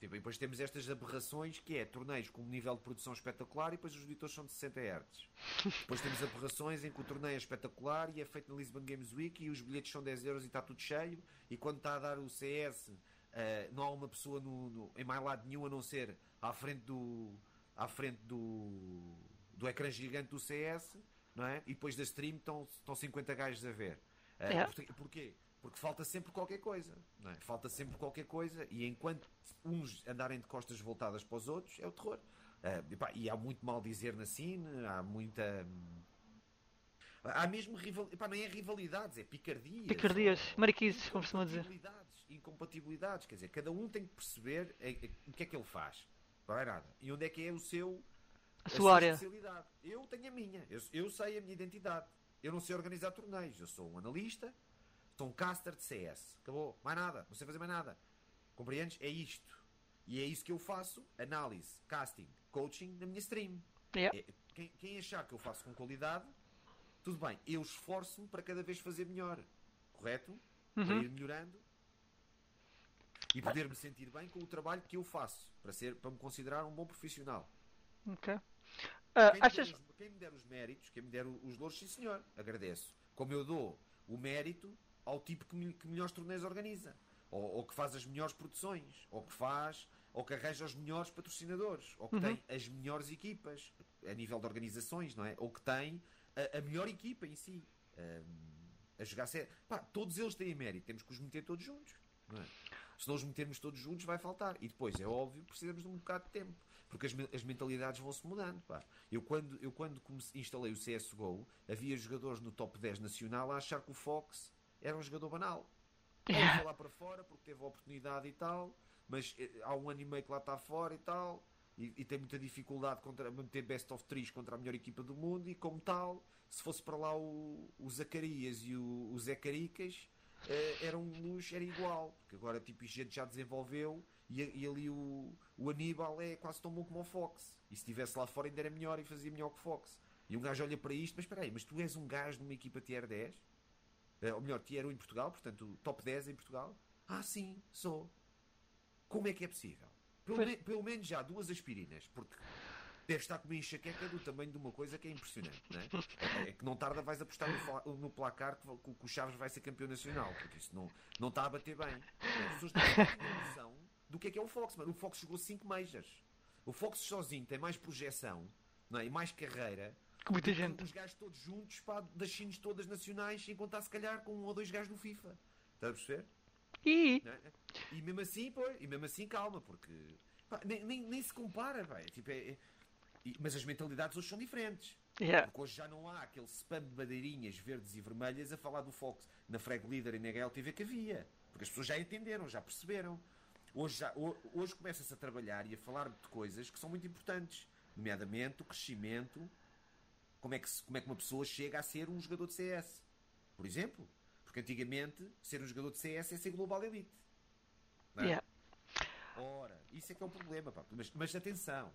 Tipo, e depois temos estas aberrações que é torneios com um nível de produção espetacular e depois os editores são de 60 Hz. <laughs> depois temos aberrações em que o torneio é espetacular e é feito na Lisbon Games Week e os bilhetes são 10 euros e está tudo cheio. E quando está a dar o CS, uh, não há uma pessoa no, no, em mais lado nenhum a não ser à frente do, à frente do, do ecrã gigante do CS, não é? E depois da stream estão, estão 50 gajos a ver. Uh, é. Porquê? Porque falta sempre qualquer coisa, é? Falta sempre qualquer coisa e enquanto uns andarem de costas voltadas para os outros, é o terror. Uh, epá, e há muito mal dizer na cine, há muita. Há mesmo rival... epá, não é rivalidades, é picardias. Picardias, mariquices, como costuma dizer. Incompatibilidades, quer dizer, cada um tem que perceber o que é que ele faz. Não é nada. E onde é que é o seu. A, a sua área. especialidade. Eu tenho a minha, eu, eu sei a minha identidade. Eu não sei organizar torneios, eu sou um analista, Sou um caster de CS. Acabou. Mais nada. Não sei fazer mais nada. Compreendes? É isto. E é isso que eu faço. Análise, casting, coaching na minha stream. Yeah. É, quem, quem, achar que eu faço com qualidade, tudo bem. Eu esforço-me para cada vez fazer melhor. Correto? Uhum. Para ir melhorando. E poder me sentir bem com o trabalho que eu faço. Para, ser, para me considerar um bom profissional. Ok. Uh, quem, achas... me os, quem me der os méritos, quem me der os louros, sim senhor, agradeço. Como eu dou o mérito ao tipo que, que melhores torneios organiza, ou, ou, que faz as melhores produções, ou que faz, ou que arranja os melhores patrocinadores, ou que uhum. tem as melhores equipas a nível de organizações, não é? Ou que tem a, a melhor equipa em si. Um, a jogar sério. Pá, todos eles têm mérito, temos que os meter todos juntos. Não é? Se não os metermos todos juntos, vai faltar. E depois, é óbvio, precisamos de um bocado de tempo. Porque as, as mentalidades vão-se mudando. Pá. Eu, quando, eu, quando instalei o CSGO, havia jogadores no top 10 nacional a achar que o Fox era um jogador banal. Yeah. foi lá para fora porque teve a oportunidade e tal, mas eh, há um ano e meio que lá está fora e tal, e, e tem muita dificuldade contra manter best of 3 contra a melhor equipa do mundo, e como tal, se fosse para lá o, o Zacarias e o, o Zé Caricas, eh, era um luz, era igual, porque agora tipo, a gente já desenvolveu e, e, ali o, o Aníbal é quase tão bom como o Fox. E se estivesse lá fora ainda era melhor e fazia melhor que o Fox. E um gajo olha para isto, mas espera aí, mas tu és um gajo numa equipa tier 10? Uh, ou melhor, Tier 1 em Portugal, portanto, top 10 em Portugal. Ah, sim, sou. Como é que é possível? Pelo, me, pelo menos já duas aspirinas, porque deve estar com uma enxaqueca do tamanho de uma coisa que é impressionante, não é? É que não tarda vais apostar no, no placar que, que, o Chaves vai ser campeão nacional, porque isso não, não está a bater bem. As pessoas têm noção do que é que é o Fox, mano. O Fox jogou 5 majors. O Fox sozinho tem mais projeção não é? e mais carreira com muita gente. Os gajos todos juntos, pá, das chines todas nacionais, enquanto está se calhar com um ou dois gajos no FIFA. Estás a perceber? E... É? e mesmo assim, pô, e mesmo assim, calma, porque pá, nem, nem, nem, se compara, pá, tipo, é, é, mas as mentalidades hoje são diferentes. Yeah. Porque hoje já não há aquele spam de madeirinhas verdes e vermelhas a falar do Fox na Frag Leader e na HLTV que havia. Porque as pessoas já entenderam, já perceberam. Hoje, já, hoje começa-se a trabalhar e a falar de coisas que são muito importantes, nomeadamente o crescimento como é, que, como é que uma pessoa chega a ser um jogador de CS, por exemplo. Porque antigamente ser um jogador de CS é ser global elite. Não é? Yeah. Ora, isso é que é o problema. Pá. Mas, mas atenção,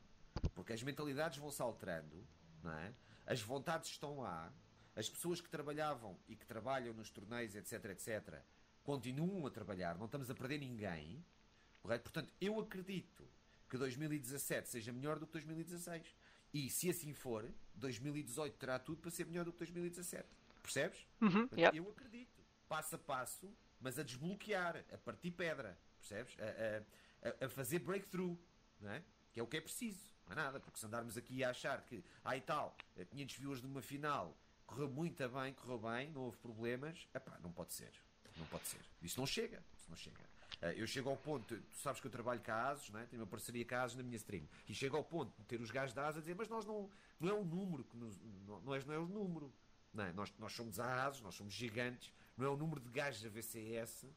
porque as mentalidades vão se alterando, não é? as vontades estão lá, as pessoas que trabalhavam e que trabalham nos torneios, etc, etc, continuam a trabalhar, não estamos a perder ninguém. Correto? Portanto, eu acredito que 2017 seja melhor do que 2016. E se assim for, 2018 terá tudo para ser melhor do que 2017. Percebes? Uhum. Eu acredito. Passo a passo, mas a desbloquear, a partir pedra. Percebes? A, a, a fazer breakthrough. Não é? Que é o que é preciso. Não é nada. Porque se andarmos aqui a achar que, ah e tal, 500 viewers numa final, correu muito bem, correu bem, não houve problemas. Epá, não pode ser. Não pode ser. Isso não chega. Isso não chega. Eh, eu chego ao ponto, tu sabes que eu trabalho com a ASUS, é? tenho uma parceria com a ASUS na minha stream, e chego ao ponto de ter os gajos da ASUS a dizer, mas nós não, não é o número, que nos, não, não, é, não é o número. Não é? nós, nós somos a ASUS, nós somos gigantes, não é o número de gajos a VCS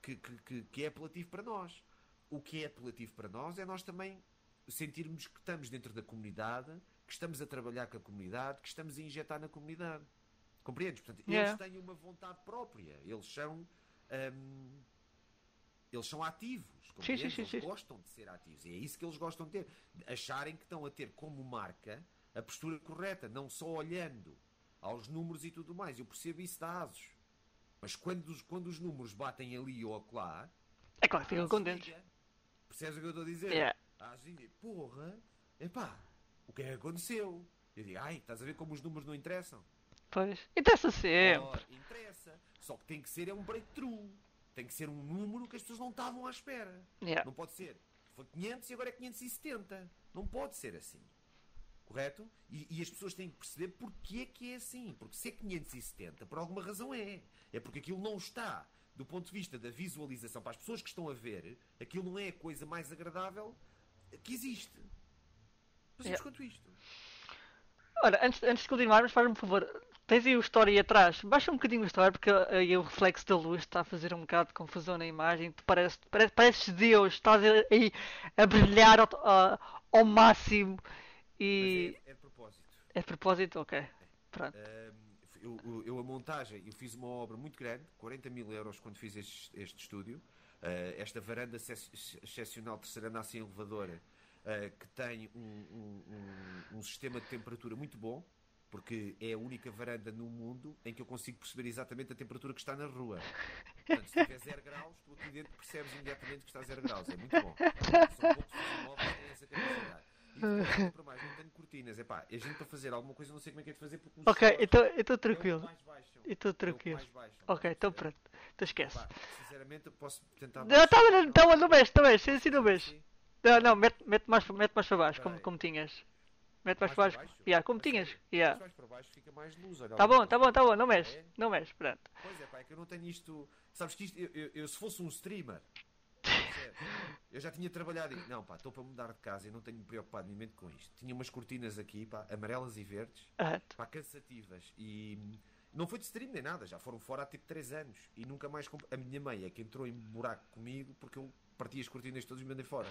que, que, que, que é apelativo para nós. O que é apelativo para nós é nós também sentirmos que estamos dentro da comunidade, que estamos a trabalhar com a comunidade, que estamos a injetar na comunidade. Compreendes? Portanto, yeah. eles têm uma vontade própria. Eles são. Hum, eles são ativos. Sim, sim, sim, eles gostam de ser ativos. E é isso que eles gostam de ter. Acharem que estão a ter como marca a postura correta, não só olhando aos números e tudo mais. Eu percebo isso da ASUS. Mas quando os, quando os números batem ali ou acolá, É claro ficam contentes. Percebes o que eu estou a dizer? Yeah. Ah, sim, porra, epá, o que é que aconteceu? Eu digo, ai, estás a ver como os números não interessam? Pois. Interessa sempre. Oh, interessa. Só que tem que ser é um breakthrough. Tem que ser um número que as pessoas não estavam à espera. Yeah. Não pode ser. Foi 500 e agora é 570. Não pode ser assim. Correto? E, e as pessoas têm que perceber porque é que é assim. Porque se é 570, por alguma razão é. É porque aquilo não está, do ponto de vista da visualização, para as pessoas que estão a ver, aquilo não é a coisa mais agradável que existe. Mas Yeah. quanto isto. Ora, antes, antes de continuarmos, faz-me um favor. Tens aí o story atrás. Baixa um bocadinho o story porque aí o reflexo da luz está a fazer um bocado de confusão na imagem. Tu parece, parece, pareces Deus. Estás aí a brilhar ao, a- ao máximo. E. É, é de propósito. É de propósito? Ok. Pronto. Ahm, eu, eu- a montagem, eu fiz uma obra muito grande, 40 mil euros quando fiz este, este estúdio. Ah, esta varanda ex- excepcional terceira nasce em elevadora, ah, que tem um, um- um- um sistema de temperatura muito bom, porque é a única varanda no mundo em que eu consigo perceber exatamente a temperatura que está na rua. Portanto, se tiver 0 graus, tu aqui dentro percebes imediatamente que está a 0 graus. É muito bom. São poucos os imóveis que têm essa capacidade. E para mais, não tenho cortinas. Epá, a gente para fazer alguma coisa não sei como é que é de fazer porque Ok, então estou é que tranquilo. estou É tranquilo. Ok, então pronto. Então esquece. Pá, sinceramente, eu posso tentar. Não, tá, não, não, não mexe, não mexe. Assim não mexe. Não, não, mete, mete, mais, mete mais para baixo, como, como tinhas. Mete mais Mais para baixo. baixo? Yeah, como tinhas. Yeah. Mais para baixo fica mais luz. Olha Tá bom, tá bom, tá bom, não mexe. É? Não mexe, pronto. Pois é, pá, é que eu não tenho isto. Sabes que isto, eu, eu- eu se fosse um streamer, eu já tinha trabalhado e não, pá, estou para mudar de casa e não tenho me preocupado minimamente com isto. Tinha umas cortinas aqui, pá, amarelas e verdes, Ah, pá, cansativas e não foi de stream nem nada, já foram fora há tipo 3 anos e nunca mais comp... A minha mãe é que entrou em buraco comigo porque eu parti as cortinas todas e mandei fora.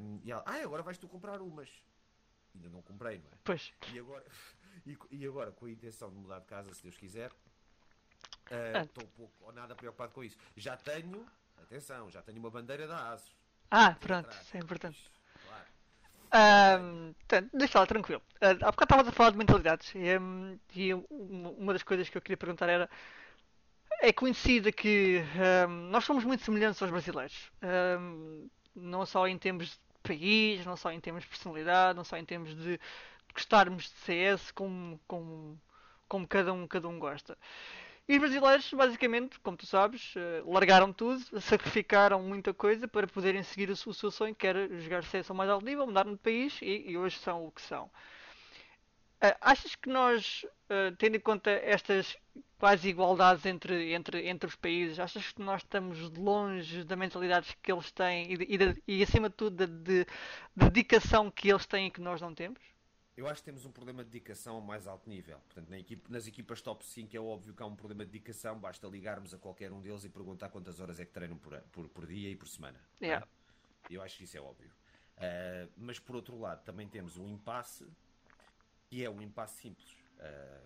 Hum, e ela, ah, agora vais tu comprar umas. Ainda não comprei, não é? pois. E agora, <laughs> e, e agora, com a intenção de mudar de casa, se Deus quiser, Ah. ah, estou pouco ou nada preocupado com isso. Já tenho, atenção, já tenho uma bandeira da ASUS. Ah, pronto, isso é importante. Claro. Ahm, portanto, deixa lá, tranquilo. Ah, há bocado estavas a falar de mentalidades e, hum, e uma uma das coisas que eu queria perguntar era é conhecida que hum, nós somos muito semelhantes aos brasileiros. Hum, não só em termos de país, não só em termos de personalidade, não só em termos de gostarmos de CS como, como, como cada, um, cada um gosta. E os brasileiros, basicamente, como tu sabes, eh, largaram tudo, sacrificaram muita coisa para poderem seguir o seu, sonho, que era jogar CS ao mais alto nível, mudar de país e, e hoje são o que são. Ah, achas que nós, ah, tendo em conta estas quase igualdades entre, entre, entre os países, achas que nós estamos longe da mentalidade que eles têm e, de- e, de- e, acima de tudo da de, dedicação que eles têm e que nós não temos? Eu acho que temos um problema de dedicação ao mais alto nível. Portanto, na equipe- nas equipas top 5 é óbvio que há um problema de dedicação, basta ligarmos a qualquer um deles e perguntar quantas horas é que treinam por, por, por dia e por semana. é? Yeah. Eu acho que isso é óbvio. Ah, mas por outro lado, também temos um impasse que é um impasse simples. Ah,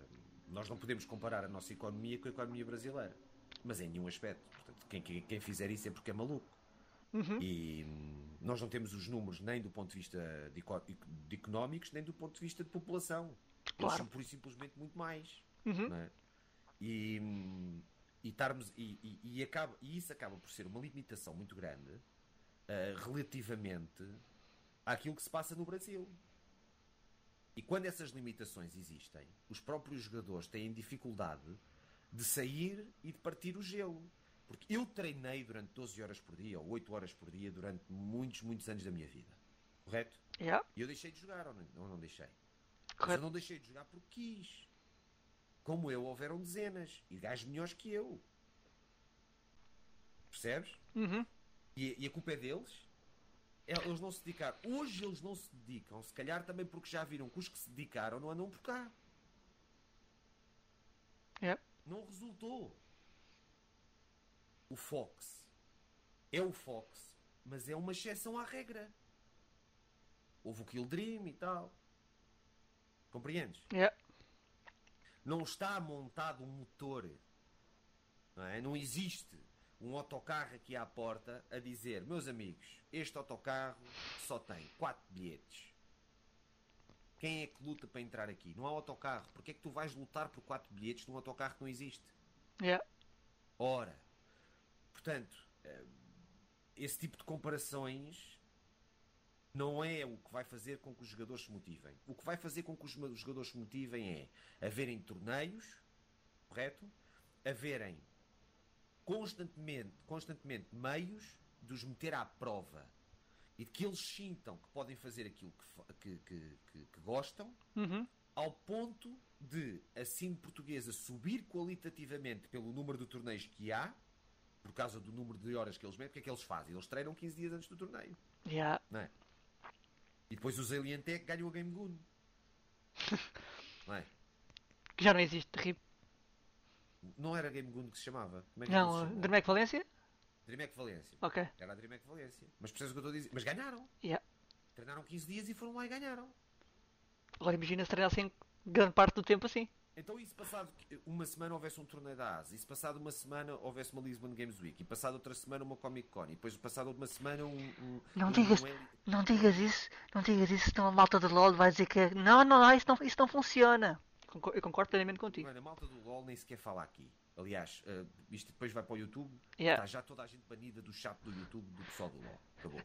nós não podemos comparar a nossa economia com a economia brasileira, mas em nenhum aspecto. Portanto, quem, quem, quem fizer isso é porque é maluco. Uhum. E hum, nós não temos os números nem do ponto de vista de, de económicos, nem do ponto de vista de população. Eles Claro. são pura e simplesmente muito mais. Uhum. é? E, hum, e, estarmos, e, e- e acaba, e isso acaba por ser uma limitação muito grande ah, relativamente àquilo que se passa no Brasil. E quando essas limitações existem, os próprios jogadores têm dificuldade de sair e de partir o gelo. Porque eu treinei durante 12 horas por dia ou 8 horas por dia durante muitos, muitos anos da minha vida. Correto? Yeah, E eu deixei de jogar ou não, ou não deixei? Mas eu correto. não deixei de jogar porque quis. Como eu, houveram dezenas. E gajos melhores que eu. Percebes? Uhum. E, e a culpa é deles? É, Eles não se dedicaram. Hoje eles não se dedicam. Se calhar também porque já viram que os que se dedicaram não andam por cá. Yeah. Não resultou. O Fox é o Fox, mas é uma exceção à regra. Houve o Kill Dream e tal. Compreendes? Yeah. não está montado um motor. Não, é? não existe um autocarro aqui à porta a dizer: Meus amigos, este autocarro só tem 4 bilhetes. Quem é que luta para entrar aqui? Não há autocarro. Porquê é que tu vais lutar por 4 bilhetes num autocarro que não existe? Yeah. Ora, portanto, eh, esse tipo de comparações não é o que vai fazer com que os jogadores se motivem. O que vai fazer com que os jogadores se motivem é haverem torneios, correto? Haverem constantemente, constantemente meios de os meter à prova e de que eles sintam que podem fazer aquilo que, que, que, que gostam, Uhum. ao ponto de a Cine Portuguesa subir qualitativamente pelo número de torneios que há, por causa do número de horas que eles metem, o que é que eles fazem? Eles treinam 15 dias antes do torneio, Yeah. é? E depois os Alien Tech ganham a Game Goon. <laughs> não é? Que já não existe. RIP. Não era Game Goon que se chamava? Como é que se Não, chamava? Dramac Valência? Dreamhack Valência. Ok. Era a Dreamhack Valência. Mas percebes o que eu estou a dizer? Mas ganharam. Yeah. Treinaram 15 dias e foram lá e ganharam. Agora imagina se treinassem grande parte do tempo assim. Então, e se passado uma semana houvesse um torneio da ASA, e se passado uma semana houvesse uma Lisbon Games Week, e passado outra semana uma Comic Con, e depois passado uma semana um. um Não um- digas- um Não digas isso, não digas isso, senão a malta do LOL vai dizer que é- não, não, não, isso não, isso não funciona. Eu concordo plenamente contigo. Mano, a malta do LOL nem sequer fala aqui. Aliás, eh, isto depois vai para o YouTube. Yeah. Está já toda a gente banida do chat do YouTube do pessoal do LOL. Acabou.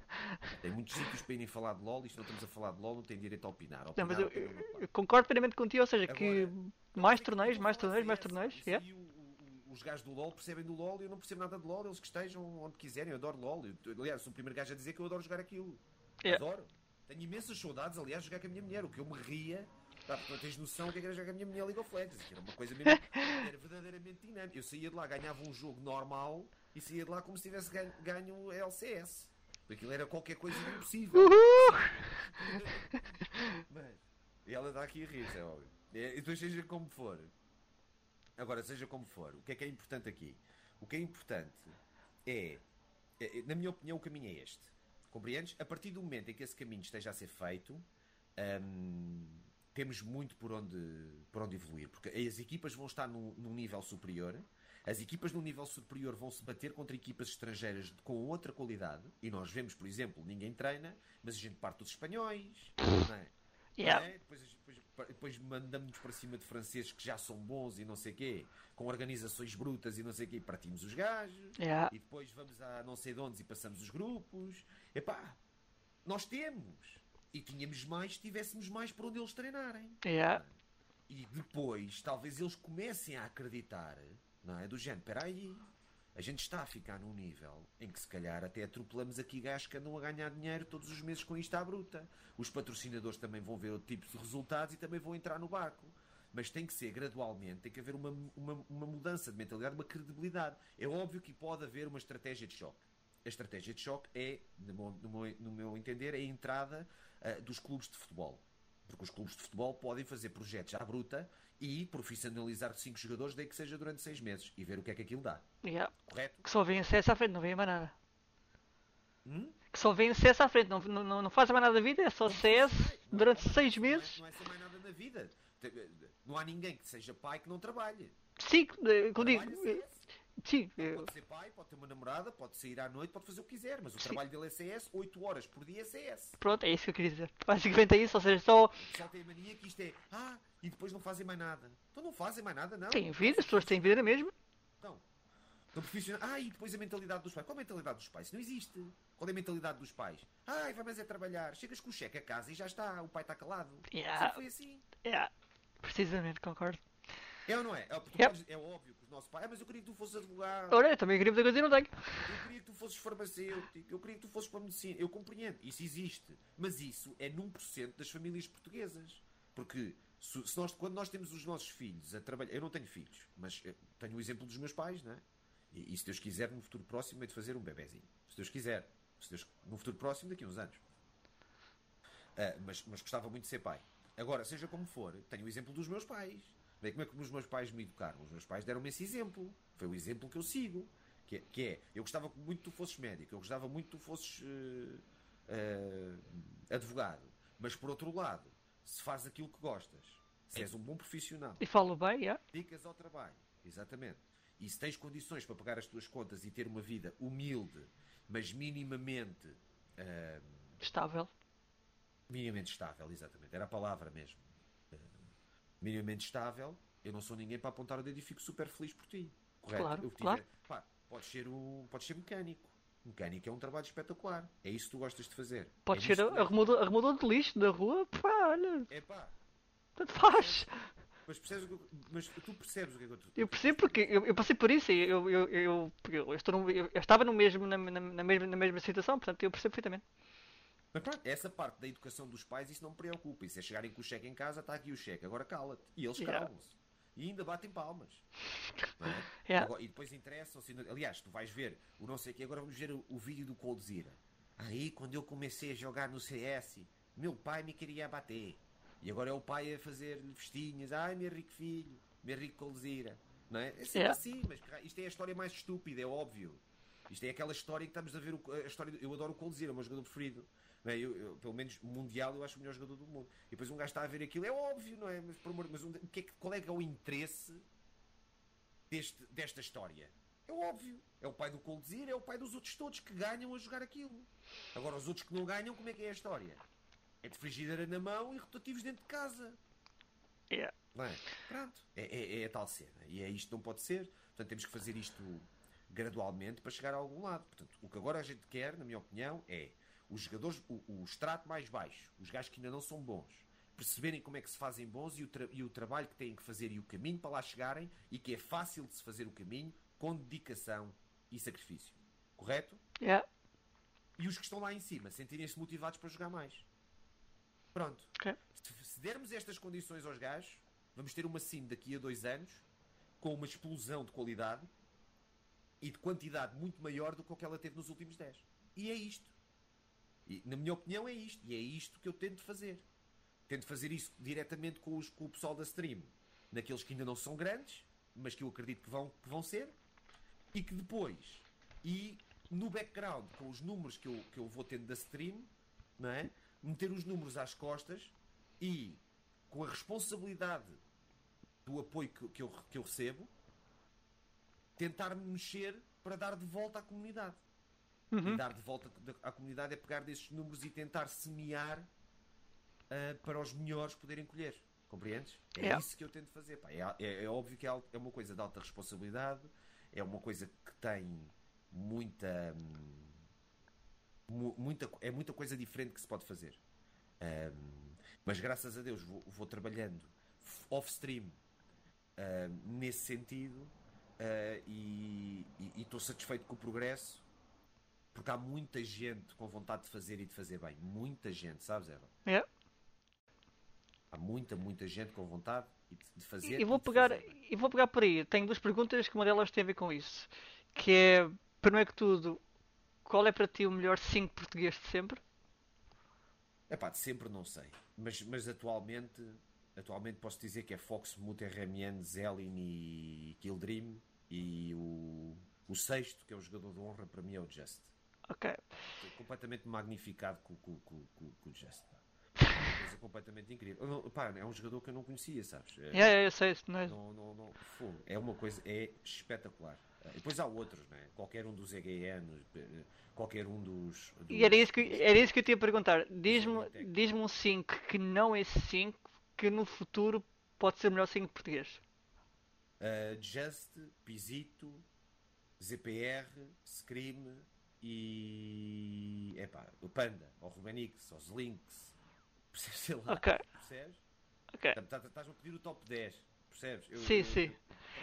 Tem muitos sítios para irem falar de LOL. Isto não estamos a falar de LOL, não tem direito a opinar. Não, Opinar mas eu, eu- eu concordo plenamente contigo, ou seja, que Agora, mais Não sei torneios, mais torneios, mais torneios. Yeah. o- o- os gajos do LOL percebem do LOL e eu não percebo nada de LOL. Eles que estejam onde quiserem. Eu adoro LOL. Aliás, sou o primeiro gajo a dizer que eu adoro jogar aquilo. Yeah. Adoro. Tenho imensas saudades, aliás, de jogar com a minha mulher. O que eu me ria. Pá, tens noção o que é que era jogar a minha mulher League of Legends. Que era uma coisa mesmo. <laughs> Era verdadeiramente dinâmica. Eu saía de lá, ganhava um jogo normal e saía de lá como se tivesse ganho, ganho LCS. Aquilo era qualquer coisa impossível. Mas, ela está aqui a rir, é óbvio. É, E depois, seja como for. Agora, seja como for, o que é que é importante aqui? O que é importante é, é- na minha opinião, o caminho é este. Compreendes? A partir do momento em que esse caminho esteja a ser feito, hum, temos muito por onde, por onde evoluir. Porque as equipas vão estar num, num nível superior. As equipas num nível superior vão se bater contra equipas estrangeiras com outra qualidade. E nós vemos, por exemplo, ninguém treina, mas a gente parte dos espanhóis. Não é? Yeah. É? Depois, depois, depois mandamos-nos para cima de franceses que já são bons e não sei quê, com organizações brutas e não sei quê, e partimos os gajos. Yeah. E depois vamos a não sei de onde e passamos os grupos. Epá, nós temos. E tínhamos mais se tivéssemos mais por onde eles treinarem. Yeah. E depois, talvez eles comecem a acreditar, não é? Do género, espera aí, a gente está a ficar num nível em que se calhar até atropelamos aqui gajos que andam a ganhar dinheiro todos os meses com isto à bruta. Os patrocinadores também vão ver outro tipo de resultados e também vão entrar no barco. Mas tem que ser gradualmente, tem que haver uma, uma, uma mudança de mentalidade, uma credibilidade. É óbvio que pode haver uma estratégia de choque. A estratégia de choque é, no meu, no meu, no meu entender, é a entrada ah, dos clubes de futebol. Porque os clubes de futebol podem fazer projetos à bruta e profissionalizar cinco jogadores, daí que seja durante seis meses, e ver o que é que aquilo dá. Yeah. Correto? Que só vêem CS à frente, não vêem mais nada. Hum? Que só vêem CS à frente, não, não, não, não fazem mais nada da vida, é só CS Não, durante não, seis não é- meses. Não é ser mais nada na vida. Te- Não há ninguém que seja pai que não trabalhe. Sim, eh, como digo, eh. Sim, eh, Pode ser pai, pode ter uma namorada, pode sair à noite, pode fazer o que quiser, mas o Sim. trabalho dele é CS, 8 horas por dia é CS. pronto, é isso que eu queria dizer. Basicamente é isso, ou seja, só Só tem a mania que isto é, ah, e depois não fazem mais nada. Então não fazem mais nada, não. têm vida, as pessoas têm vida mesmo. Não. Estão profissionais. Ah, e depois a mentalidade dos pais. Qual a mentalidade dos pais? Isso não existe. Qual é a mentalidade dos pais? Ai, vai mais é trabalhar. Chegas com o cheque a casa e já está. O pai está calado. Yeah. Sempre foi assim. É, precisamente, concordo. É ou não é? É, Yep. podes- é óbvio nossos pais. Ah, mas eu queria que tu fosses advogado. Ora, eu também queria muita coisa e não tenho. Eu queria que tu fosses farmacêutico. Eu queria que tu fosses para a medicina. Eu compreendo. Isso existe. Mas isso é num por cento das famílias portuguesas. Porque se, se nós, quando nós temos os nossos filhos a trabalhar. Eu não tenho filhos, mas tenho o exemplo dos meus pais, não é? E, e se Deus quiser, no futuro próximo, é de fazer um bebezinho. Se Deus quiser. Se Deus, no futuro próximo, daqui a uns anos. Ah, mas, mas gostava muito de ser pai. Agora, seja como for, tenho o exemplo dos meus pais. Bem, como é que os meus pais me educaram? Os meus pais deram-me esse exemplo. Foi o exemplo que eu sigo. Que é, que é, eu gostava muito que tu fosses médico, eu gostava muito que tu fosses eh, eh, advogado. Mas por outro lado, se fazes aquilo que gostas, se és um bom profissional, E falo bem, yeah. dedicas ao trabalho, exatamente, e se tens condições para pagar as tuas contas e ter uma vida humilde, mas minimamente eh, estável. minimamente estável, exatamente, era a palavra mesmo. Minimamente estável, eu não sou ninguém para apontar o dedo e fico super feliz por ti. Correto? Claro, O que claro. Pá, podes ser, um, podes ser mecânico. Mecânico é um trabalho espetacular. É isso que tu gostas de fazer. Pode é ser arrumador, arrumador de lixo da rua, pá, olha, É pá, tanto faz. mas, percebes que eu- mas tu percebes o que é que eu Eu percebo porque eu, eu passei por isso e eu, eu, eu, eu, estou no- eu- eu estava no mesmo, na, na, na mesma, na mesma situação, portanto eu percebo perfeitamente. Pronto, essa parte da educação dos pais, isso não me preocupa. Isso é chegarem com o cheque em casa, está aqui o cheque, agora cala-te. E eles Yeah. calam-se. E ainda batem palmas. É? <laughs> Yeah. Agora- e depois interessam-se. Aliás, tu vais ver o não sei o que, agora vamos ver o, o vídeo do Coldzera. Aí, quando eu comecei a jogar no CS, meu pai me queria bater. E agora é o pai a fazer festinhas. Ai, meu rico filho, meu rico Coldzera. Não é? É sempre Yeah. assim, mas isto é a história mais estúpida, é óbvio. Isto é aquela história que estamos a ver. o- a história eu adoro o Coldzera, é o meu jogador preferido. É? Eu- eu, pelo menos mundial, eu acho o melhor jogador do mundo. E depois um gajo está a ver aquilo, é óbvio, não é? Mas, por amor, mas um- que é que- qual é que é o interesse deste, desta história? É óbvio. É o pai do Coldzera, é o pai dos outros todos que ganham a jogar aquilo. Agora, os outros que não ganham, como é que é a história? É de frigideira na mão e rotativos dentro de casa. Yeah. É? Pronto. É, é- é a tal cena. E é isto não pode ser. Portanto, temos que fazer isto gradualmente para chegar a algum lado. Portanto, o que agora a gente quer, na minha opinião, é os jogadores, o, o extrato mais baixo, os gajos que ainda não são bons, perceberem como é que se fazem bons e o, e o trabalho que têm que fazer e o caminho para lá chegarem e que é fácil de se fazer o caminho com dedicação e sacrifício. Correto? Yeah. E os que estão lá em cima sentirem-se motivados para jogar mais. Pronto. Ok. Se, se dermos estas condições aos gajos, vamos ter uma sim daqui a dois anos com uma explosão de qualidade e de quantidade muito maior do que o que ela teve nos últimos 10. E é isto. E, na minha opinião, é isto. E é isto que eu tento fazer. Tento fazer isso diretamente com, os- com o pessoal da stream, naqueles que ainda não são grandes, mas que eu acredito que vão, que vão ser, e que depois, e no background, com os números que eu, que eu vou tendo da stream, não é? meter os números às costas e com a responsabilidade do apoio que, que eu, que eu recebo, tentar me mexer para dar de volta à comunidade. Uhum. E dar de volta à comunidade é pegar desses números e tentar semear ah, para os melhores poderem colher. Compreendes? É Yeah. isso que eu tento fazer. pá. É, é- é óbvio que é, é uma coisa de alta responsabilidade, é uma coisa que tem muita. mu- muita é muita coisa diferente que se pode fazer. Ahm, mas graças a Deus vou, vou trabalhando off-stream ahm, nesse sentido ah, e- e estou satisfeito com o progresso porque há muita gente com vontade de fazer e de fazer bem. Muita gente, sabes, Eva? Yeah. Há muita, muita gente com vontade e de- fazer. E vou e de pegar, fazer bem. e vou pegar por aí. Tenho duas perguntas que uma delas tem a ver com isso. Que é, primeiro que tudo, qual é para ti o melhor 5 português de sempre? É pá, de sempre não sei. Mas, mas atualmente, atualmente posso dizer que é Fox, Mutter, Remian, Zelin e Kildream. E o, o sexto, que é o jogador de honra, para mim é o Just. Ok. Estou completamente magnificado com, com, com, com, com o Just. É coisa completamente incrível. Não- pá, é um jogador que eu não conhecia, sabes? É- yeah, eu sei, não é? Não, não, não. É uma coisa, é espetacular. E depois há outros, né? Qualquer um dos EGN, eh, qualquer um dos. dos- E era isso que, era isso que eu te ia perguntar. Diz-me diz um 5 que não é 5, que no futuro pode ser melhor 5 português. Uh, Just, Pisito, ZPR, Scream e. Epá, o Panda, ou Rubenix, ou Slinks. Percebes? <laughs> Sei lá. Ok. Percebes? Ok. Tá- Estás-me a pedir o top 10. Percebes? Eu- Sim, eu- sim.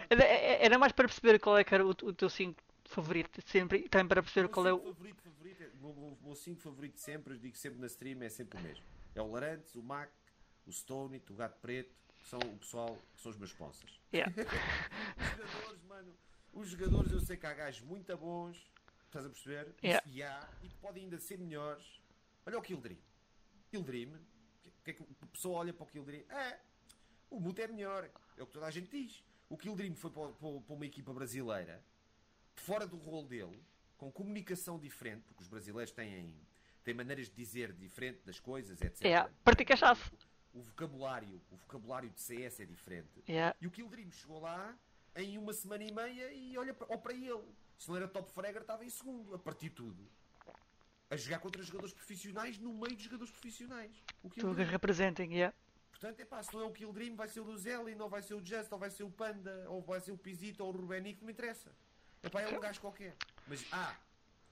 eu- Era, era mais para perceber qual é que era o, o teu 5 favorito de sempre e também para perceber O qual é o. favorito, favorito, é- o meu- o meu 5 favorito sempre, eu digo sempre na stream, é sempre o mesmo. É o Larantes, o Mac, o Stone, o Gato Preto, que são o pessoal, que são os meus sponsors. Yeah. <laughs> Os jogadores, mano, os jogadores eu sei que há gajos muito bons, estás a perceber? Yeah. E há, e podem ainda ser melhores. Olha o Kildream. Kildream, que, que é que a pessoa olha para o Kildream? É, o Muto é melhor, é o que toda a gente diz. O Kildream foi para, para- para uma equipa brasileira, fora do rol dele, com comunicação diferente, porque os brasileiros têm, têm maneiras de dizer diferente das coisas, etc. Yeah. Pratica. O vocabulário, o vocabulário de CS é diferente. Yeah. E o Kildream chegou lá em uma semana e meia e olha para, ó para ele. Se não era top fragger, estava em segundo, a partir de tudo. A jogar contra jogadores profissionais no meio de jogadores profissionais. O Tudo que Kildream. representem, yeah. Portanto, é pá, se não é o Kill Dream, vai ser o Luzelli, não vai ser o Just, ou vai ser o Panda, ou vai ser o Pizito, ou o Rubenico, não me interessa. É pá, é um gajo qualquer. Mas há,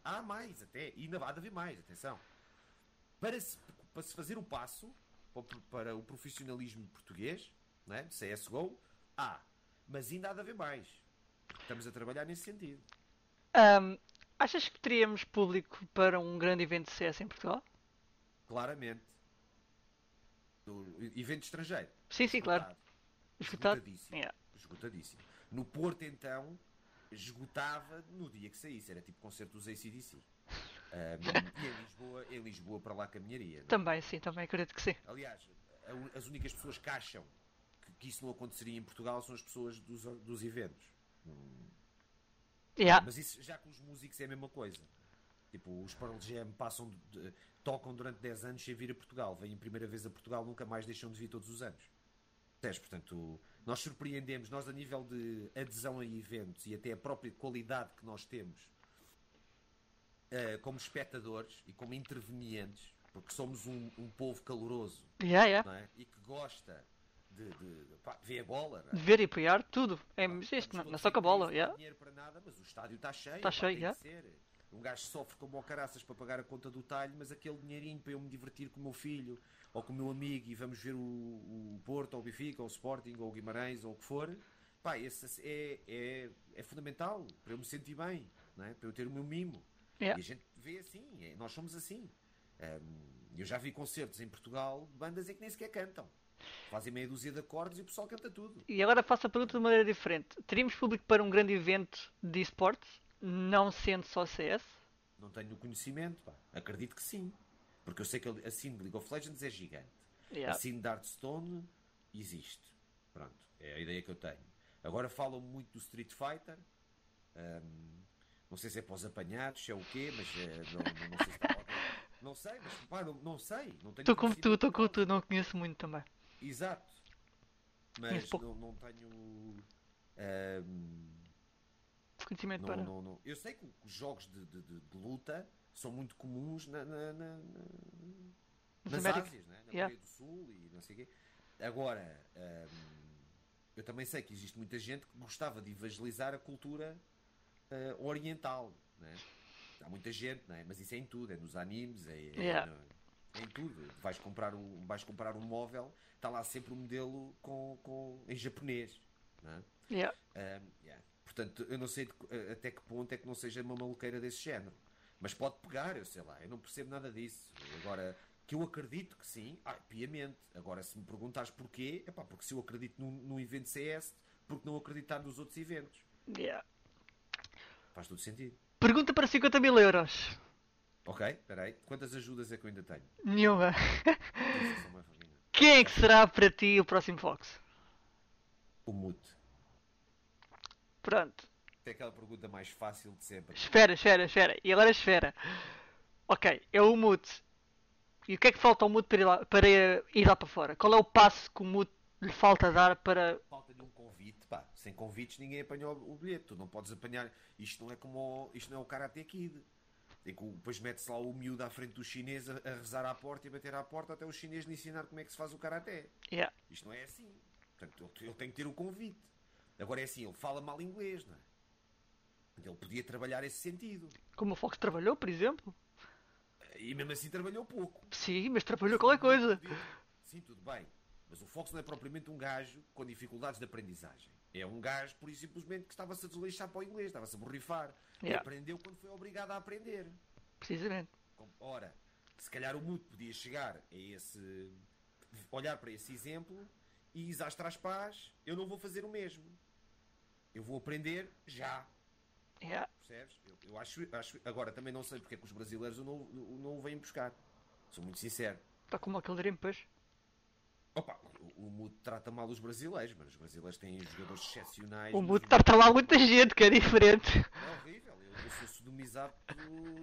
há mais até, e ainda há de haver mais, atenção. Para se, para se fazer o passo para, o profissionalismo português, né, CSGO, há. Mas ainda há de haver mais. Estamos a trabalhar nesse sentido. Um, achas que teríamos público para um grande evento de CS em Portugal? Claramente. Do evento estrangeiro. Sim, sim, claro. Esgotado. Esgotadíssimo. Yeah. Esgotadíssimo. No Porto, então, esgotava no dia que saísse. Era tipo concerto dos ACDC. Um, <laughs> e em Lisboa, em Lisboa para lá caminharia. não é? Também, sim, também acredito que sim. Aliás, as únicas pessoas que acham que, que isso não aconteceria em Portugal são as pessoas dos, dos eventos. Yeah. Mas isso já com os músicos é a mesma coisa. Tipo, os Pearl Jam passam de- de- tocam durante 10 anos sem vir a Portugal. Vêm a primeira vez a Portugal, nunca mais deixam de vir todos os anos. Portanto, nós surpreendemos, nós a nível de adesão a eventos e até a própria qualidade que nós temos eh, como espectadores e como intervenientes, porque somos um, um povo caloroso Yeah, yeah. é? e que gosta de, de, de pá, ver a bola. não é? De ver e apoiar tudo. É mas isto, não, não só com a bola. Yeah. dinheiro para nada, mas o estádio está cheio. Está pá, cheio, ser. Um gajo sofre como o caraças para pagar a conta do talho, mas aquele dinheirinho para eu me divertir com o meu filho ou com o meu amigo e vamos ver o, o Porto, ou o Benfica, ou o Sporting, ou o Guimarães, ou o que for, pá, esse é, é, é fundamental para eu me sentir bem, não é? para eu ter o meu mimo. Yeah. E a gente vê assim, é- nós somos assim. Hum, eu já vi concertos em Portugal de bandas em que nem sequer cantam. Fazem meia dúzia de acordes e o pessoal canta tudo. E agora faço a pergunta de maneira diferente. Teríamos público para um grande evento de esportes, não sendo só CS? Não tenho o conhecimento, pá. Acredito que sim. Porque eu sei que a scene de League of Legends é gigante. Yeah. A scene de Hearthstone existe. Pronto, é a ideia que eu tenho. Agora falam muito do Street Fighter. Ahm, não sei se é para os apanhados, se é o quê, mas eh, não, não- não sei se está. <laughs> Não sei, mas pá, não, não sei. Estou como tu, estou como tu, não conheço muito também. Exato. Mas pouco. não, não tenho. ahm, Conhecimento não, para. não, não. Eu sei que os jogos de, de- de- de luta são muito comuns na, na- na- na- Nas. Ásias, né? na Yeah. Coreia do Sul e não sei o quê. Agora, hum, eu também sei que existe muita gente que gostava de evangelizar a cultura ah, oriental. Né? Há muita gente, né? mas isso é em tudo, é nos animes, é, é Yeah. é em tudo. Vais comprar um, vais comprar um móvel, está lá sempre o modelo com, com, em japonês. Né? Yeah. Um, yeah. Portanto, eu não sei de que- até que ponto é que não seja uma maluqueira desse género. Mas pode pegar, eu sei lá, eu não percebo nada disso. Agora, que eu acredito que sim, ah, piamente. Agora, se me perguntares porquê, é pá, porque se eu acredito num, num evento CS, porque não acreditar nos outros eventos? Yeah. Faz todo sentido. Pergunta para 50 mil euros. Ok, espera aí. Quantas ajudas é que eu ainda tenho? Nenhuma. <laughs> Quem é que será para ti o próximo Fox? O mute. Pronto. É aquela pergunta mais fácil de sempre. Espera, espera, espera. E agora espera. Ok, é o mute. E o que é que falta ao mute para ir lá para ir lá para fora? Qual é o passo que o mute lhe falta dar para. falta de um convite, pá. Sem convites ninguém apanha o bilhete. Tu não podes apanhar. Isto não é como. Isto não é o Karate Kid. Em que o- depois mete-se lá o miúdo à frente do chinês a, a rezar à porta e a bater à porta até o chinês lhe ensinar como é que se faz o Karaté. Yeah. Isto não é assim. Portanto, ele, ele tem que ter o convite. Agora é assim, ele fala mal inglês, não é? Ele podia trabalhar esse sentido. Como o Fox trabalhou, por exemplo? E mesmo assim trabalhou pouco. Sim, mas trabalhou qualquer coisa. Sim, tudo bem. Mas o Fox não é propriamente um gajo com dificuldades de aprendizagem. É um gajo, por simplesmente, que estava-se a desleixar para o inglês, estava-se a borrifar. E Yeah. aprendeu quando foi obrigado a aprender. Precisamente. Ora, se calhar o Muto podia chegar a esse. olhar para esse exemplo e às trás paz, eu não vou fazer o mesmo. Eu vou aprender já. Yeah. Percebes? Eu, eu acho, acho. Agora também não sei porque é que os brasileiros o não, o não o vêm buscar. Sou muito sincero. Está como aquele dream, pois. Opa, o, o Muto trata mal os brasileiros, mas os brasileiros têm jogadores excepcionais. O mute trata lá muita gente, que é diferente. É horrível, eu, eu sou sodomizado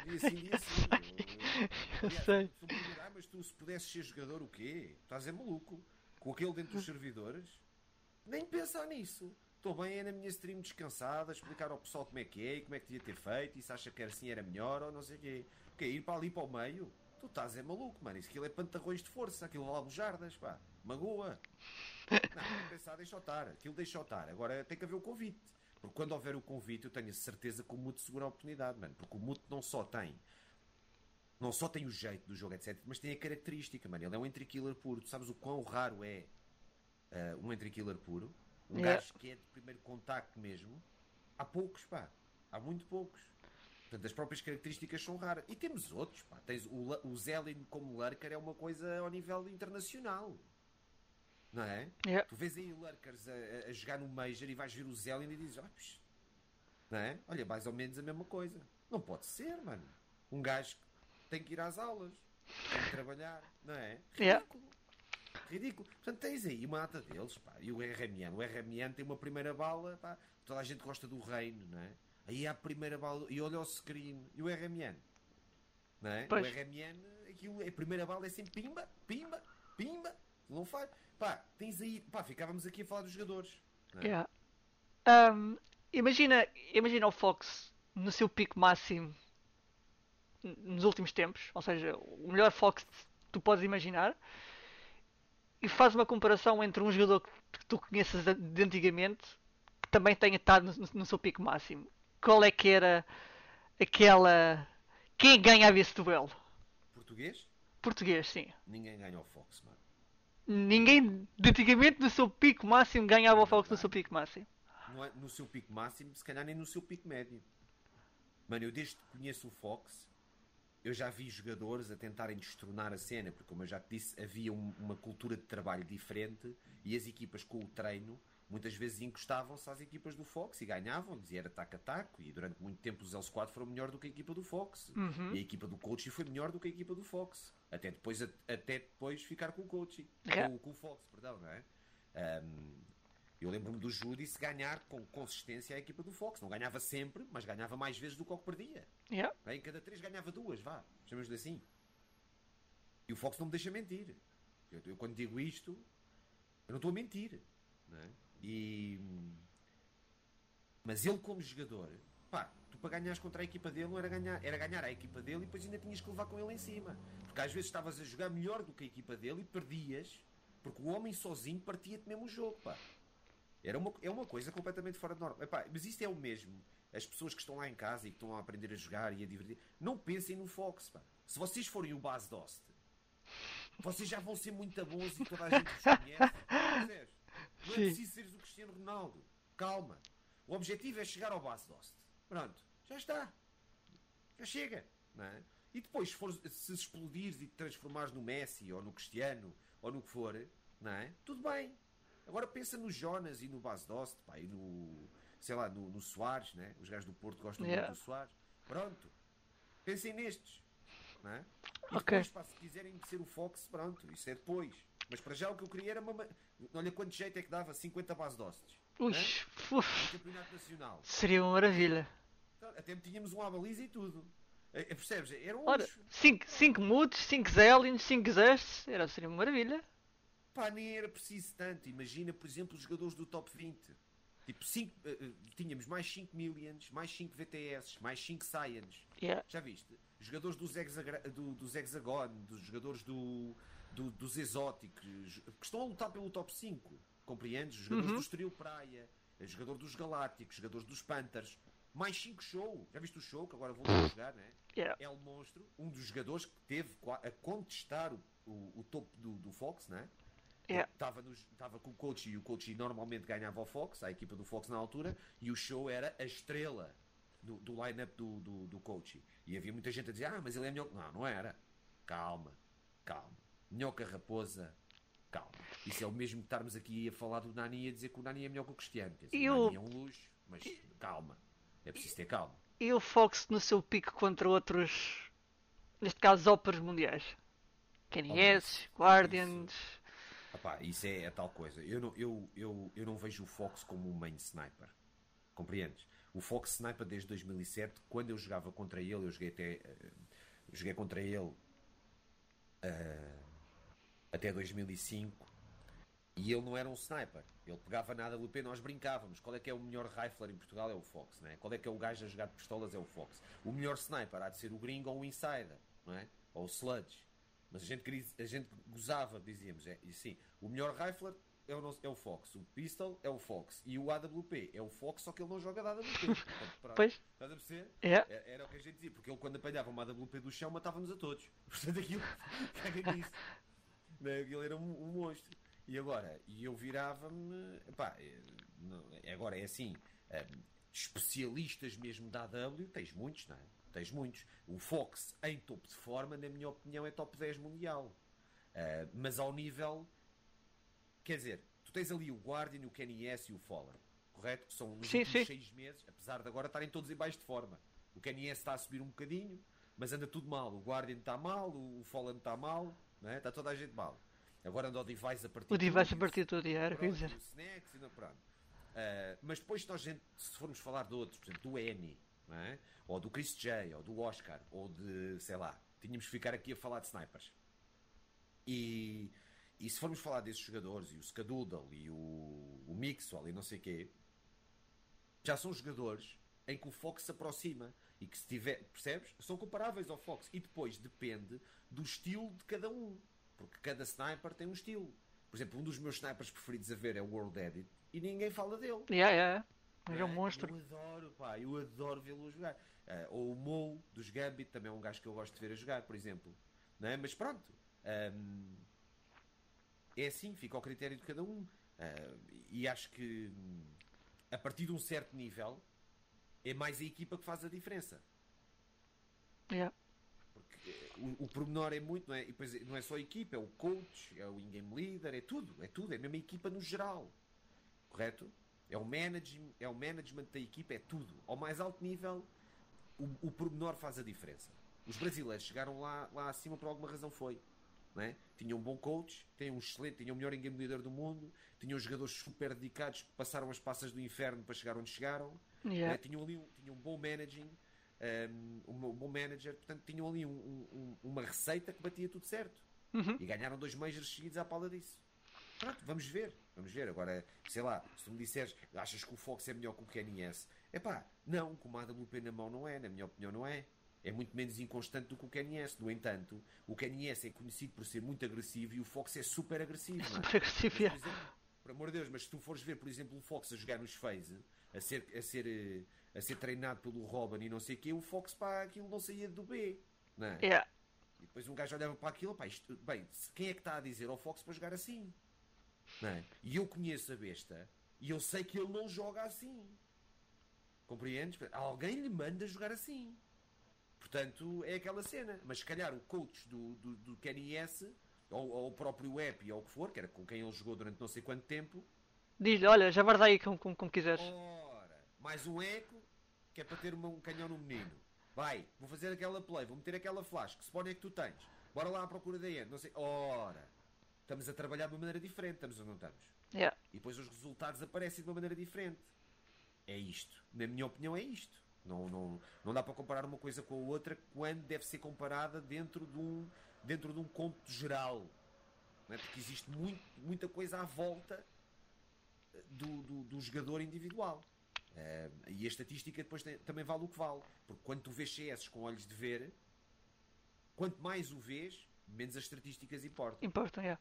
dia sim, dia sim. <laughs> Eu aliás, sei. se me perguntar, ah, mas tu se pudesses ser jogador, o quê? Estás é maluco? Com aquele dentro dos servidores? Nem pensar nisso. Estou bem é na minha stream descansada, a explicar ao pessoal como é que é e como é que devia ter feito, e se acha que era assim era melhor ou não sei o quê. O quê? Ir para ali para o meio? Tu estás é maluco, mano. Isso aquilo é pantarrões de força, aquilo vale jardas, pá. Magoa. <laughs> Não, pensar, deixa estar. Aquilo deixa estar. Agora tem que haver o convite. Porque quando houver o convite, eu tenho a certeza que o Mute segura a oportunidade, mano. Porque o Mute não só tem. Não só tem o jeito do jogo, etc. Mas tem a característica, mano. Ele é um entry killer puro. Tu sabes o quão raro é uh, um entry killer puro? Um yeah. gajo que é de primeiro contacto mesmo. Há poucos, pá. Há muito poucos. Portanto, as próprias características são raras. E temos outros, pá. Tens o, o Zelin como lurker é uma coisa ao nível internacional. Não é? Yeah. Tu vês aí lurkers a, a, jogar no Major e vais ver o Zelin e dizes, oh, não é? Olha, mais ou menos a mesma coisa. Não pode ser, mano. Um gajo tem que ir às aulas, tem que trabalhar, não é? Ridículo. Yeah. Ridículo. Portanto, tens aí uma ata deles, pá. E o RMN. O RMN tem uma primeira bala, pá. Toda a gente gosta do reino, não é? Aí há a primeira bala. E olha o screen. E o RMN? Não é? Pois. O RMN, aquilo, a primeira bala é sempre pimba, pimba, pimba. Não faz. Pá, tens aí. Pá, ficávamos aqui a falar dos jogadores. É? Yeah. Um, imagina, imagina o Fox no seu pico máximo nos últimos tempos, ou seja, o melhor Fox que tu podes imaginar, e faz uma comparação entre um jogador que tu conheces de antigamente que também tenha estado no, no seu pico máximo. Qual é que era aquela. Quem ganhava esse duelo? Português? Português, sim. Ninguém ganha o Fox, mano. Ninguém antigamente no seu pico máximo ganhava o Fox no seu pico máximo. É no seu pico máximo, se calhar nem no seu pico médio. Mano, eu desde que conheço o Fox, eu já vi jogadores a tentarem destronar a cena, porque, como eu já te disse, havia um, uma cultura de trabalho diferente e as equipas com o treino muitas vezes encostavam-se às equipas do Fox e ganhavam-lhes, e era taco a taco. E durante muito tempo os L4 foram melhor do que a equipa do Fox, uhum. e a equipa do Coach foi melhor do que a equipa do Fox, até depois, até depois ficar com o Coach, com, com, o Fox, perdão, não é? Um, eu lembro-me do Judice ganhar com consistência a equipa do Fox. Não ganhava sempre, mas ganhava mais vezes do que o que perdia. Yeah. Em cada três ganhava duas, vá. Chamamos-lhe assim. E o Fox não me deixa mentir. Eu, eu quando digo isto, eu não estou a mentir. É? E... Mas ele como jogador, pá, tu para ganhares contra a equipa dele era ganhar, era ganhar a equipa dele e depois ainda tinhas que levar com ele em cima. Porque às vezes estavas a jogar melhor do que a equipa dele e perdias, porque o homem sozinho partia-te mesmo o jogo, pá. Era uma, é uma coisa completamente fora de norma. Epá, mas isto é o mesmo. As pessoas que estão lá em casa e que estão a aprender a jogar e a divertir, não pensem no Fox. Pá. Se vocês forem o base Dost, vocês já vão ser muito bons e toda a gente os conhece. <laughs> Não é preciso seres o Cristiano Ronaldo. Calma. O objetivo é chegar ao base Dost. Pronto. Já está. Já chega. Não é? E depois, se, for, se explodires e te transformares no Messi ou no Cristiano ou no que for, não é? tudo bem. Agora pensa no Jonas e no Bas Dost, pá, e no, sei lá, no, no Soares, né? Os gajos do Porto gostam yeah. muito do Soares. Pronto. Pensem nestes. Não é? E okay. depois, pá, se quiserem ser o Fox, pronto, isso é depois. Mas para já o que eu queria era uma. Olha quanto jeito é que dava 50 base dostes. Ui, né? campeonato nacional. Seria uma maravilha. Então, até tínhamos um baliza e tudo. É, percebes? Era um Ora, 5 mudos, 5 Zellins, 5 Zests, era, seria uma maravilha. Pá, nem era preciso tanto. Imagina, por exemplo, os jogadores do top 20. Tipo, cinco, uh, tínhamos mais 5 Millions, mais 5 VTS, mais 5 Science. Yeah. Já viste? Jogadores dos, hexagra do, dos Hexagon, dos jogadores do, do, dos Exóticos, que estão a lutar pelo top 5. Compreendes? Os jogadores uhum. do Estoril Praia, jogador dos Galácticos, jogadores dos Panthers. Mais 5 show. Já viste o show que agora vou jogar, né? Yeah. É o monstro, um dos jogadores que teve a contestar o, o, o topo do, do Fox, né? Estava yeah. com o coach e o coach normalmente ganhava o Fox, a equipa do Fox na altura, e o show era a estrela do, do line-up do, do, do coach. E havia muita gente a dizer: Ah, mas ele é melhor. Não, não era. Calma, calma. Melhor que a raposa, calma. Isso é o mesmo que estarmos aqui a falar do Nani e a dizer que o Nani é melhor que o Cristiano. Dizer, o Nani é um luxo, mas calma. É preciso ter calma. E o Fox no seu pico contra outros, neste caso, óperas mundiais? KNS, Guardians. Isso Epá, isso é, é, tal coisa. Eu não, eu, eu, eu não vejo o Fox como um main sniper. Compreendes? O Fox sniper desde 2007, quando eu jogava contra ele, eu joguei até. Uh, joguei contra ele uh, até 2005 e ele não era um sniper. Ele pegava nada do AWP, nós brincávamos. Qual é que é o melhor rifler em Portugal? É o Fox, né? Qual é que é o gajo a jogar de pistolas? É o Fox. O melhor sniper há de ser o gringo ou o insider, não é? ou o Sludge. Mas a gente, a gente gozava, dizíamos, é, e sim, o melhor rifler é o, nosso- é o Fox, o Pistol é o Fox e o AWP é o Fox, só que ele não joga da AWP. <laughs> Portanto. Pois, Estás a perceber? é. Era, era o que a gente dizia, porque ele quando apanhava uma AWP do chão matava-nos a todos. <laughs> Portanto aquilo, <laughs> caga nisso. Né, Aquilo era um, um monstro. E agora, e eu virava-me, pá, eh, não- agora é assim, eh, especialistas mesmo da AW, tens muitos, não é? Tens muitos. O Fox, em topo de forma, na minha opinião, é top 10 mundial. Mas ao nível, quer dizer, tu tens ali o Guardian, o Kenny S e o Fowler, correto? Que são nos Sim, últimos sim. seis meses, apesar de agora estarem todos em baixo de forma. O Kenny S está a subir um bocadinho, mas anda tudo mal. O Guardian está mal, o Fallen está mal, não é? está toda a gente mal. Agora anda o Device a partir O device a partir e era o que eu ia pronto, dizer. Snacks e não, pronto. Ah, mas depois, se, nós, gente, se formos falar de outros, por exemplo, do não é? ou do Chris J, ou do Oscar, ou de, sei lá, tínhamos que ficar aqui a falar de snipers. E, e se formos falar desses jogadores, e o Skadoodle, e o, o Mixwell, e não sei o quê, já são jogadores em que o Fox se aproxima e que se tiver, percebes? São comparáveis ao Fox e depois depende do estilo de cada um, porque cada sniper tem um estilo. Por exemplo, um dos meus snipers preferidos a ver é o World Edit e ninguém fala dele. Yeah, yeah. Mas é um não monstro. Eu adoro, pá, eu adoro vê-lo a jogar. Ah, ou o Mo dos Gambit, também é um gajo que eu gosto de ver a jogar, por exemplo. Não é? Mas pronto, ahm, é assim, fica ao critério de cada um. Ah, e acho que a partir de um certo nível é mais a equipa que faz a diferença. Yeah. Porque o, o pormenor é muito, não é? E depois não é só a equipa, é o coach, é o in-game leader, é tudo, é tudo, é a mesma equipa no geral. Correto? É o, managing, é o management da equipa, é tudo. Ao mais alto nível, o, o pormenor faz a diferença. Os brasileiros chegaram lá, lá acima por alguma razão foi. Não é? Tinham um bom coach, tinham um excelente, tinham o melhor in-game leader do mundo, tinham jogadores super dedicados que passaram as passas do inferno para chegar onde chegaram. Yeah. né? tinham ali um, tinham um bom managing, um, um bom manager, portanto tinham ali um- um- um- uma receita que batia tudo certo. Uhum. E ganharam dois majors seguidos à pala disso. Pronto, vamos ver, vamos ver. Agora, sei lá, se tu me disseres, achas que o Fox é melhor que o Kenny S? Epá, não, com uma AWP na mão não é, na minha opinião não é. É muito menos inconstante do que o Kenny S. No entanto, o Kenny S é conhecido por ser muito agressivo e o Fox é super agressivo. é? <laughs> Super agressivo, Mas, por exemplo, por amor de Deus, mas se tu fores ver, por exemplo, o Fox a jogar nos phase, a ser, a ser, eh, a ser treinado pelo Robin e não sei o quê, o Fox, pá, aquilo não saía do B. Não é? Yeah. E depois um gajo olhava para aquilo, pá, isto, bem, quem é que está a dizer ao Fox para jogar assim? Não é? E eu conheço a besta e eu sei que ele não joga assim. Compreendes? Alguém lhe manda jogar assim. Portanto, é aquela cena. Mas se calhar o coach do, do, do Kenny S, ou, ou o próprio Epi, ou o que for, que era com quem ele jogou durante não sei quanto tempo, Diz-lhe, olha, já guarda aí como, como, como quiseres. Ora, mais um eco, que é para ter um canhão no menino. Vai, vou fazer aquela play, vou meter aquela flash. Que spawn é que tu tens? Bora lá à procura da end. Não sei. Ora, estamos a trabalhar de uma maneira diferente, estamos ou não estamos? Yeah. E depois os resultados aparecem de uma maneira diferente. É isto. Na minha opinião, é isto. Não, não, não dá para comparar uma coisa com a outra quando deve ser comparada dentro de um, dentro de um conto geral. É? Porque existe muito, muita coisa à volta do, do, do jogador individual. Eh, e a estatística depois tem- também vale o que vale. Porque quando tu vês CS com olhos de ver, quanto mais o vês, menos as estatísticas importam. Importam, yeah.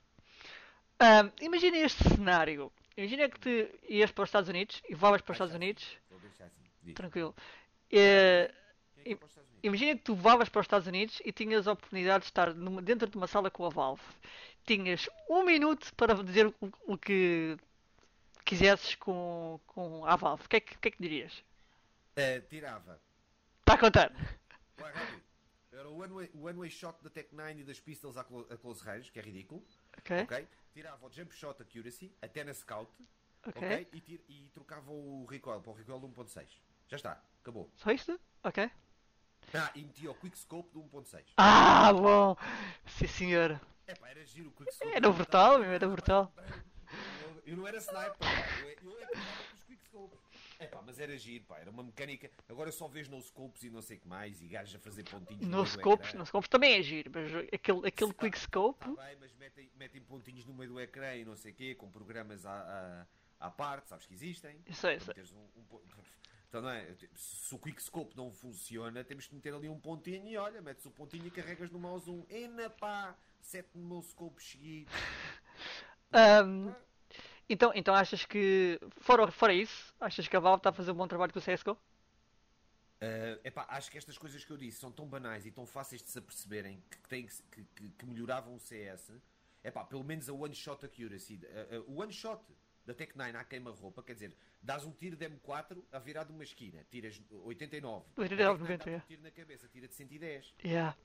Ahm, imagina este cenário. Imagina que tu ias para os Estados Unidos e voavas para os Estados Unidos. Vou deixar assim. Tranquilo. Quem é que é imagina que tu voavas para os Estados Unidos e tinhas a oportunidade de estar numa- dentro de uma sala com a Valve. Tinhas um minuto para dizer o, o que quisesses com, com a Valve. O que é que, é que dirias? Eh, tirava. Está a contar? Era o one way, o one shot da Tech 9 e das pistols a, clo- a close range, que é ridículo. Ok? ok? Tirava o jump shot accuracy, até na scout. Ok. ok? E, e trocava o recoil para o recoil de 1.6. Já está, acabou. Só isto? Ok. Ah, e metia o quick scope de 1.6. Ah, bom! Sim, senhor. É pá, era giro o quick scope. Era brutal, meu, era brutal. Eu, eu não era sniper, pá. eu, eu é que usava com os quick scopes. É pá, mas era giro, pá, era uma mecânica. Agora só vês no scopes e não sei o que mais, e gajos a fazer pontinhos No do scopes, no scopes também é giro, mas aquele, aquele quick scope. Tá bem, mas metem, metem pontinhos no meio do ecrã e não sei o quê, com programas à, à, à parte, sabes que existem? Eu eu Para sei. meteres um- um Então, não é? Se o Quickscope não funciona, temos que meter ali um pontinho e olha, metes o pontinho e carregas no mouse um. Ena pá, sete no meu scope seguido. <laughs> Um, então, então achas que, fora, fora isso, achas que a Valve está a fazer um bom trabalho com o CSGO? Uh, epá, acho que estas coisas que eu disse são tão banais e tão fáceis de se aperceberem que, tem que, que, que melhoravam o CS. Epá, pelo menos a one shot accuracy, uh, uh, o one shot da Tech 9 à queima-roupa, quer dizer, dás um tiro de M4 a virar de uma esquina, tiras 89. 89, 90, um tiro na cabeça, tira de 110. Yeah.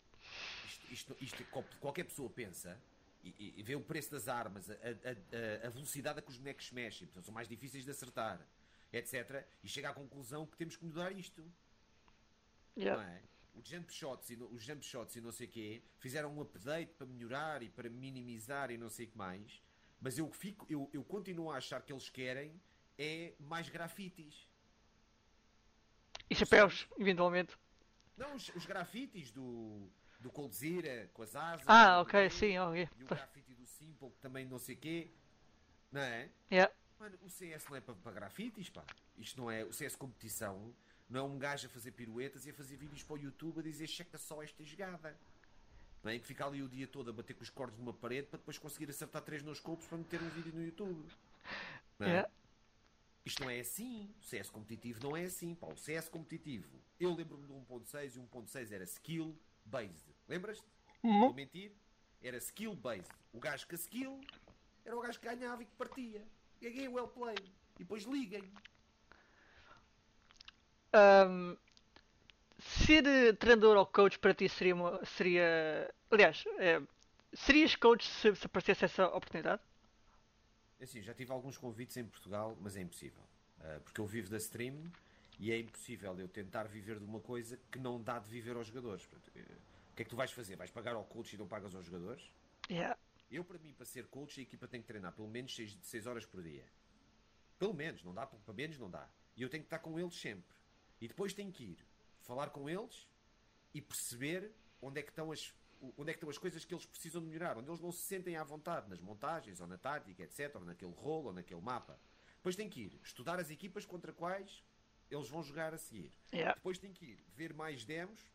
Isto, isto, isto, qualquer pessoa pensa e, e, vê o preço das armas, a, a, a, velocidade a que os bonecos mexem, portanto, são mais difíceis de acertar, etc. E chega à conclusão que temos que mudar isto. Yeah. Não é? Os jump shots e os jump shots e não sei o quê fizeram um update para melhorar e para minimizar e não sei o que mais. Mas eu fico, eu, eu continuo a achar que eles querem é mais grafites. E chapéus, eventualmente. Não, os, os grafites do, do Coldzera com as asas. Ah, ok, sim, ok. E o grafite do Simple também não sei o quê. Não é? Yeah. Mano, o CS não é para, para grafites, pá. Isto não é. O CS competição não é um gajo a fazer piruetas e a fazer vídeos para o YouTube a dizer checa só esta jogada. Não é? Que fica ali o dia todo a bater com os cordes numa parede para depois conseguir acertar três nos copos para meter um vídeo no YouTube. Não é? Yeah. Isto não é assim. O CS competitivo não é assim. Pá. O CS competitivo, eu lembro-me do 1.6 e o 1.6 era skill based. Lembras-te? Uhum. Vou mentir? Era skill based. O gajo que a skill era o gajo que ganhava e que partia. Ganhei well played. E depois liguem. Um, ser eh, treinador ou coach para ti seria. Uma, seria aliás, é, serias coach se, se aparecesse essa oportunidade? Assim, já tive alguns convites em Portugal, mas é impossível. Uh, porque eu vivo da stream e é impossível eu tentar viver de uma coisa que não dá de viver aos jogadores. Portanto, o que é que tu vais fazer? Vais pagar ao coach e não pagas aos jogadores? Yeah. Eu, para mim, para ser coach, a equipa tem que treinar pelo menos 6, horas por dia. Pelo menos, não dá, para menos não dá. E eu tenho que estar com eles sempre. E depois tenho que ir falar com eles e perceber onde é que estão as, onde é que estão as coisas que eles precisam de melhorar, onde eles não se sentem à vontade, nas montagens, ou na tática, etc., ou naquele rolo, ou naquele mapa. Depois tenho que ir estudar as equipas contra quais eles vão jogar a seguir. Yeah. Depois tenho que ir ver mais demos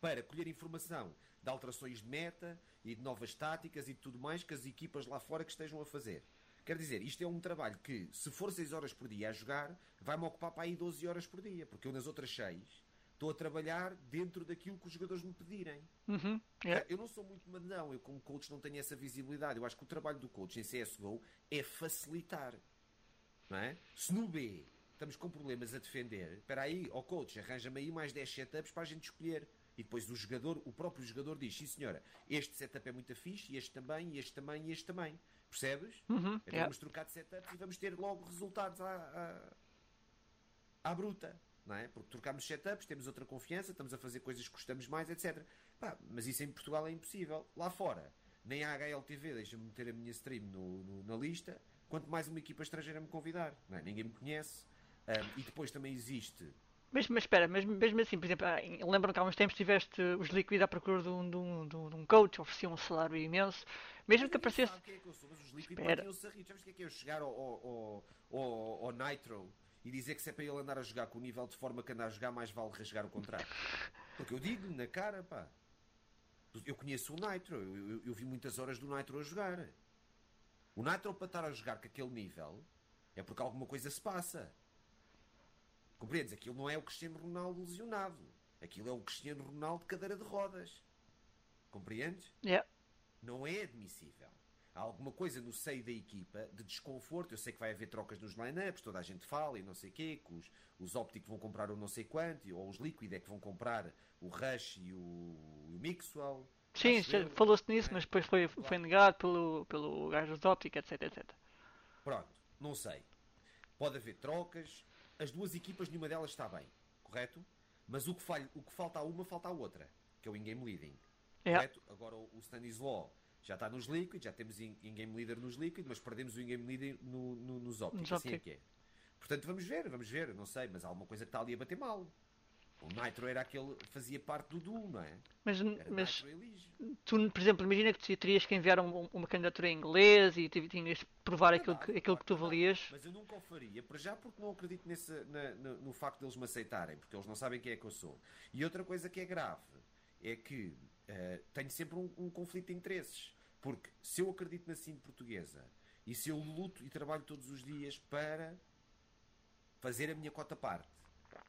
para colher informação de alterações de meta e de novas táticas e de tudo mais que as equipas lá fora que estejam a fazer. Quer dizer, isto é um trabalho que, se for 6 horas por dia a jogar, vai-me ocupar para aí 12 horas por dia, porque eu nas outras 6 estou a trabalhar dentro daquilo que os jogadores me pedirem. Uhum. Yeah. Eu não sou muito mandão, eu como coach não tenho essa visibilidade. Eu acho que o trabalho do coach em CSGO é facilitar. Não é? Se no B estamos com problemas a defender, espera aí, ó oh coach, arranja-me aí mais 10 setups para a gente escolher. E depois o jogador, o próprio jogador diz, sim senhora, este setup é muito fixe, e este também, este também, este também. Percebes? Uhum, então yeah. vamos trocar de setups e vamos ter logo resultados à, à, à bruta. Não é? Porque trocamos setups, temos outra confiança, estamos a fazer coisas que gostamos mais, etc. Pá, mas isso em Portugal é impossível. Lá fora, nem a HLTV deixa-me meter a minha stream no, no, na lista, quanto mais uma equipa estrangeira me convidar. Não é? Ninguém me conhece. Um, e depois também existe mas, mas espera, mas mesmo assim, por exemplo, ah, lembro que há uns tempos tiveste os Liquid à procura de um, de um, de um coach, ofereciam um salário imenso, mesmo mas que aparecesse. Sabe quem é que eu sou, mas os Liquid partiam-se a rir. Sabes o que é que é eu chegar ao, ao, ao, ao, Nitro e dizer que se é para ele andar a jogar com o nível de forma que anda a jogar, mais vale rasgar o contrato? Porque eu digo na cara, pá. Eu conheço o Nitro, eu, eu, eu vi muitas horas do Nitro a jogar. O Nitro para estar a jogar com aquele nível é porque alguma coisa se passa. Compreendes? Aquilo não é o Cristiano Ronaldo lesionado. Aquilo é o Cristiano Ronaldo de cadeira de rodas. Compreendes? Yeah. Não é admissível. Há alguma coisa no seio da equipa de desconforto. Eu sei que vai haver trocas nos line-ups, toda a gente fala e não sei o quê, que os, os ópticos vão comprar o não sei quanto, ou os Liquid é que vão comprar o Rush e o, o Mixwell. Sim, falou-se nisso, é? mas depois foi, foi negado pelo, pelo gajo dos ópticos, etc, etc. Pronto, não sei. Pode haver trocas, as duas equipas, nenhuma delas está bem, correto? Mas o que, falha, o que falta a uma, falta a outra, que é o in-game leading. Yeah. Correto? Agora o, Stanislaw já está nos Liquid, já temos in-game leader nos Liquid, mas perdemos o in-game leader no, no, nos Optic. Assim é que é. Portanto, vamos ver, vamos ver, não sei, mas há alguma coisa que está ali a bater mal. O Nitro era aquele. fazia parte do duo, não é? Mas, Era mas tu, por exemplo, imagina que tu terias que enviar um- uma candidatura em inglês e tinhas de provar aquilo que, Verdade, aquilo que tu claro, valias. Mas eu nunca o faria, para já porque não acredito nesse, na- no, no facto deles me aceitarem, porque eles não sabem quem é que eu sou. E outra coisa que é grave é que eh, tenho sempre um, um conflito de interesses. Porque se eu acredito na cine portuguesa e se eu luto e trabalho todos os dias para fazer a minha cota parte,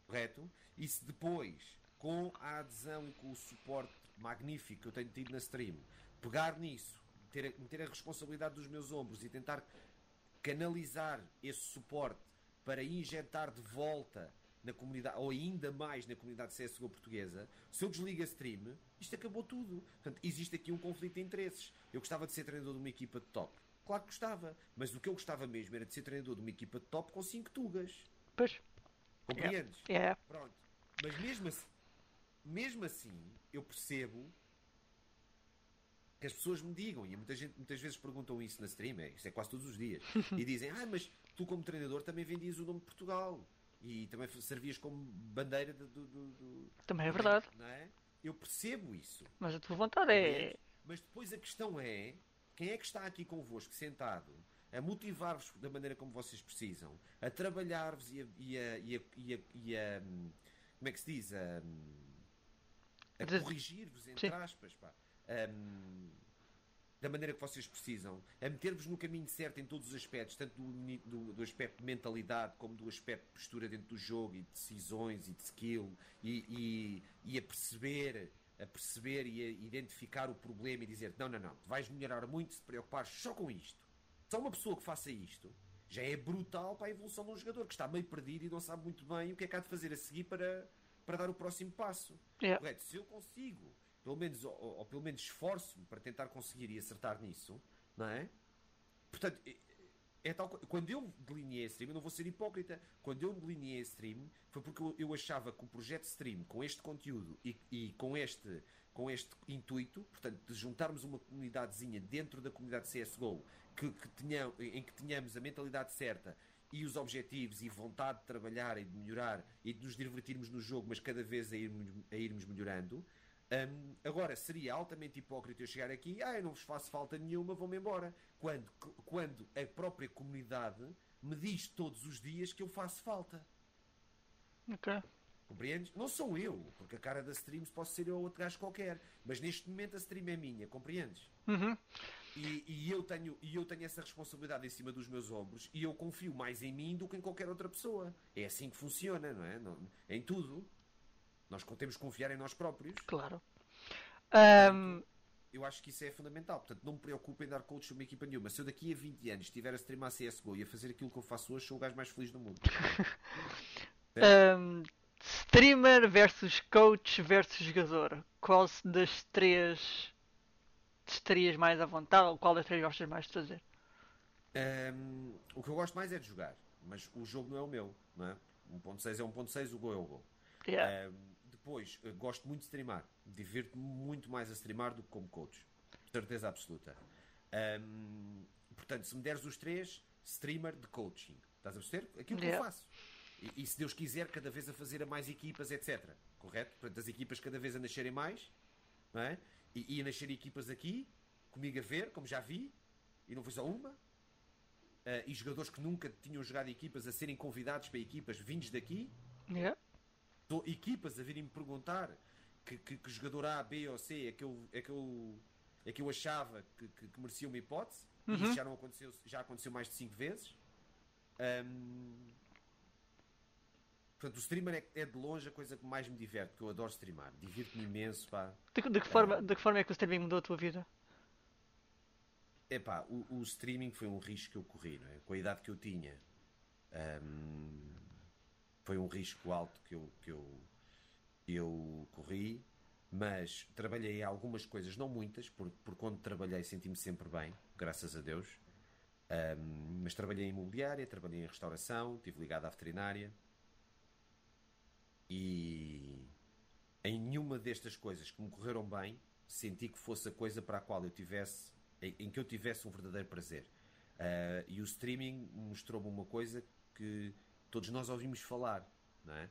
correto? E se depois, com a adesão e com o suporte magnífico que eu tenho tido na stream, pegar nisso, ter meter a responsabilidade dos meus ombros e tentar canalizar esse suporte para injetar de volta na comunidade, ou ainda mais na comunidade CSGO portuguesa, se eu desligo a stream, isto acabou tudo. Portanto, existe aqui um conflito de interesses. Eu gostava de ser treinador de uma equipa de top. Claro que gostava, mas o que eu gostava mesmo era de ser treinador de uma equipa de top com 5 tugas. Pois, Compreendes? é. Pronto. Mas mesmo assim, mesmo assim, eu percebo que as pessoas me digam, e muita gente, muitas vezes perguntam isso na stream, é, isso é quase todos os dias, e dizem, ah, mas tu como treinador também vendias o nome de Portugal e também servias como bandeira do, do- do- do- Também é verdade. Não é? Eu percebo isso. Mas a tua vontade é. Mas depois a questão é quem é que está aqui convosco sentado a motivar-vos da maneira como vocês precisam, a trabalhar-vos e a, e a- e a- e a- e a- como é que se diz? A, a corrigir-vos, entre Sim. aspas, pá. Da maneira que vocês precisam, a meter-vos no caminho certo em todos os aspectos, tanto do, do- do aspecto de mentalidade como do aspecto de postura dentro do jogo e de decisões e de skill e, e- e a perceber a perceber e a identificar o problema e dizer não, não, não, vais melhorar muito se te preocupares só com isto. Só uma pessoa que faça isto já é brutal para a evolução de um jogador que está meio perdido e não sabe muito bem o que é que há de fazer a seguir para, para dar o próximo passo. É. Correto? Se eu consigo, pelo menos, ou, ou- pelo menos esforço-me para tentar conseguir e acertar nisso, não é? Portanto, é, é tal quando eu delineei a stream, eu não vou ser hipócrita, quando eu delineei stream foi porque eu, eu achava que o projeto stream com este conteúdo e, e com este com este intuito, portanto, de juntarmos uma comunidadezinha dentro da comunidade CSGO que, que tenha, em que tenhamos a mentalidade certa e os objetivos e vontade de trabalhar e de melhorar e de nos divertirmos no jogo, mas cada vez a irmos, a irmos melhorando. Hum, agora, seria altamente hipócrita eu chegar aqui, ah, eu não vos faço falta nenhuma, vou-me embora. Quando, quando a própria comunidade me diz todos os dias que eu faço falta. Ok. Compreendes? Não sou eu, porque a cara da stream pode ser eu ou outro gajo qualquer. Mas neste momento a stream é minha, compreendes? Uhum. E, e eu tenho, e eu tenho essa responsabilidade em cima dos meus ombros e eu confio mais em mim do que em qualquer outra pessoa. É assim que funciona, não é? Não- em tudo. Nós temos que confiar em nós próprios. Claro. Ahm, Eu acho que isso é fundamental. Portanto, não me preocupe em dar coach sobre uma equipa nenhuma. Se eu daqui a 20 anos estiver a streamar CSGO e a fazer aquilo que eu faço hoje, sou o gajo mais feliz do mundo. <laughs> ahm, streamer versus coach versus jogador. Qual das três estarias mais à vontade? Ou qual das três gostas mais de fazer? Ahm, o que eu gosto mais é de jogar. Mas o jogo não é o meu, não é? 1.6 é 1.6, o gol é o gol. Yeah. Ahm, depois, eu gosto muito de streamar. Divirto-me muito mais a streamar do que como coach. Certeza absoluta. Ahm, portanto, se me deres os três, streamer de coaching. Estás a perceber? Aquilo que Yeah. eu faço. E, e se Deus quiser, cada vez a fazer a mais equipas, etc. Correto? Portanto, as equipas cada vez a nascerem mais. Não é? E, e a nascer equipas aqui, comigo a ver, como já vi. E não foi só uma. Ah, e jogadores que nunca tinham jogado equipas a serem convidados para equipas vindos daqui Yeah. Tô- equipas a virem-me perguntar que, que, que jogador A, B ou C é que eu, é que eu, é que eu achava que, que, que merecia uma hipótese. E Uhum. isso já, não aconteceu, já aconteceu mais de 5 vezes. Ahm, Portanto, o streamer é, é de longe a coisa que mais me diverte, porque eu adoro streamar. Divirto-me imenso, pá. De, que- de que forma, de que forma é que o streaming mudou a tua vida? Epá, o, o streaming foi um risco que eu corri, não é? Com a idade que eu tinha. Ahm, foi um risco alto que eu, que eu, que eu corri, mas trabalhei algumas coisas, não muitas, porque por quando trabalhei senti-me sempre bem, graças a Deus. Ahm, mas trabalhei em imobiliária, trabalhei em restauração, estive ligado à veterinária. E em nenhuma destas coisas que me correram bem, senti que fosse a coisa para a qual eu tivesse, em, em que eu tivesse um verdadeiro prazer. Ah, e o streaming mostrou-me uma coisa que todos nós ouvimos falar, não é?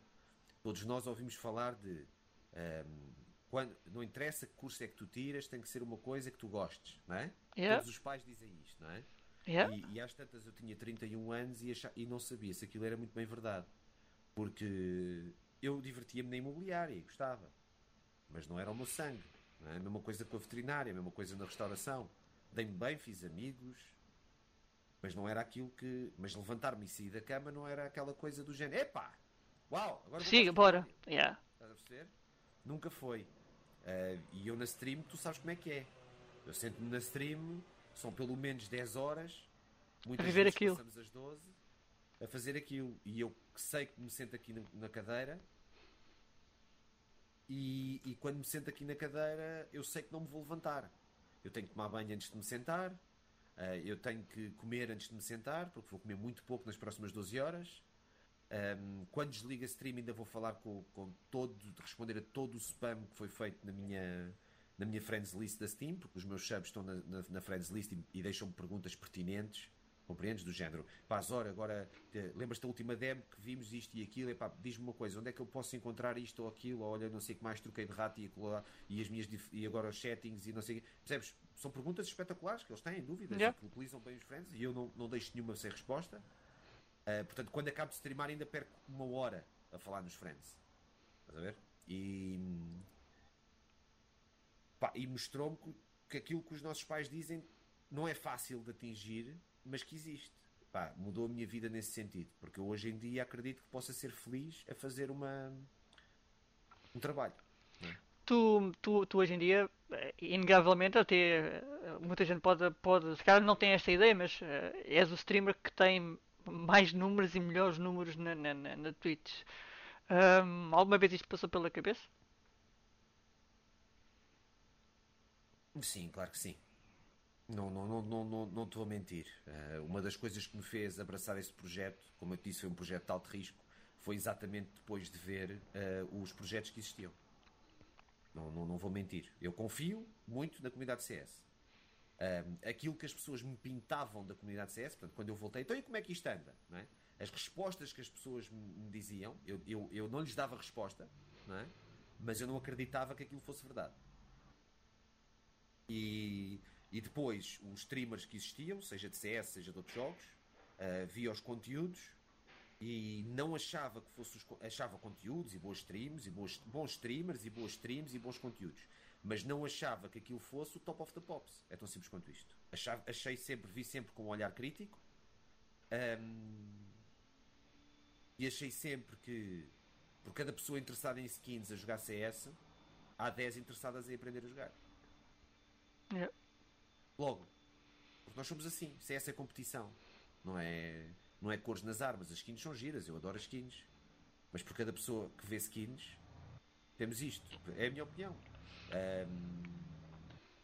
Todos nós ouvimos falar de. Um, quando, não interessa que curso é que tu tiras, tem que ser uma coisa que tu gostes, não é? Yeah. Todos os pais dizem isto, não é? Yeah. E, e às tantas eu tinha 31 anos e, achava, e não sabia se aquilo era muito bem verdade. Porque eu divertia-me na imobiliária e gostava. Mas não era o meu sangue. É? A mesma coisa com a veterinária, a mesma coisa na restauração. Dei-me bem, fiz amigos. Mas não era aquilo que. Mas levantar-me e sair da cama não era aquela coisa do género. Epá! Uau! Agora Siga, bora. veterinária." Yeah. Estás a perceber? Nunca foi. Ah, e eu na stream, tu sabes como é que é. Eu sento-me na stream, são pelo menos 10 horas, muitas A viver vezes aquilo. passamos as 12, a fazer aquilo. E eu sei que me sento aqui na, cadeira, e, e quando me sento aqui na cadeira, eu sei que não me vou levantar. Eu tenho que tomar banho antes de me sentar, ah, eu tenho que comer antes de me sentar, porque vou comer muito pouco nas próximas 12 horas. Quando desliga stream ainda vou falar com, com todo, responder a todo o spam que foi feito na minha, na minha friends list da Steam, porque os meus subs estão na, na, na friends list e, e deixam-me perguntas pertinentes, compreendes? Do género, pá, Zora, agora te- lembras-te da última demo que vimos isto e aquilo, epá, diz-me uma coisa, onde é que eu posso encontrar isto ou aquilo, ou olha, não sei o que mais, troquei de rato e, aquilo lá, e as minhas e agora os settings e não sei o quê. Percebes? São perguntas espetaculares que eles têm, dúvidas, Yeah. que utilizam bem os friends e eu não, não deixo nenhuma sem resposta. Uh, portanto, quando acabo de streamar, ainda perco uma hora a falar nos friends. Estás a ver? E. pá, e mostrou-me que, que aquilo que os nossos pais dizem não é fácil de atingir, mas que existe. Pá, mudou a minha vida nesse sentido. Porque eu hoje em dia acredito que possa ser feliz a fazer uma. um trabalho. Tu, tu, tu hoje em dia, eh, inegavelmente, até eh, muita gente pode, pode, se calhar não tem esta ideia, mas eh, és o streamer que tem mais números e melhores números na, na, na, na Twitch. Ahm, alguma vez isto passou pela cabeça? Sim, claro que sim. Não não não não não não estou a mentir. Eh, uma das coisas que me fez abraçar esse projeto, como eu te disse, foi um projeto de alto risco, foi exatamente depois de ver eh, os projetos que existiam. Não, não, não vou mentir. Eu confio muito na comunidade CS. Ahm, aquilo que as pessoas me pintavam da comunidade CS, portanto, quando eu voltei, então e como é que isto anda? Não é? As respostas que as pessoas me diziam, eu, eu, eu não lhes dava resposta, não é? mas eu não acreditava que aquilo fosse verdade. E, e depois, os streamers que existiam, seja de CS, seja de outros jogos, ah, via os conteúdos e não achava que fosse os, achava conteúdos e boas streams e bons, bons streamers e boas streams e bons conteúdos. Mas não achava que aquilo fosse o top of the pops. É tão simples quanto isto. Achava- achei sempre, vi sempre com um olhar crítico ahm, e achei sempre que por cada pessoa interessada em skins a jogar CS há 10 interessadas em aprender a jogar. Yeah. Logo nós somos assim, CS é competição. Não é, não é cores nas armas as skins são giras, eu adoro as skins. Mas por cada pessoa que vê skins temos isto, é a minha opinião. Ahm,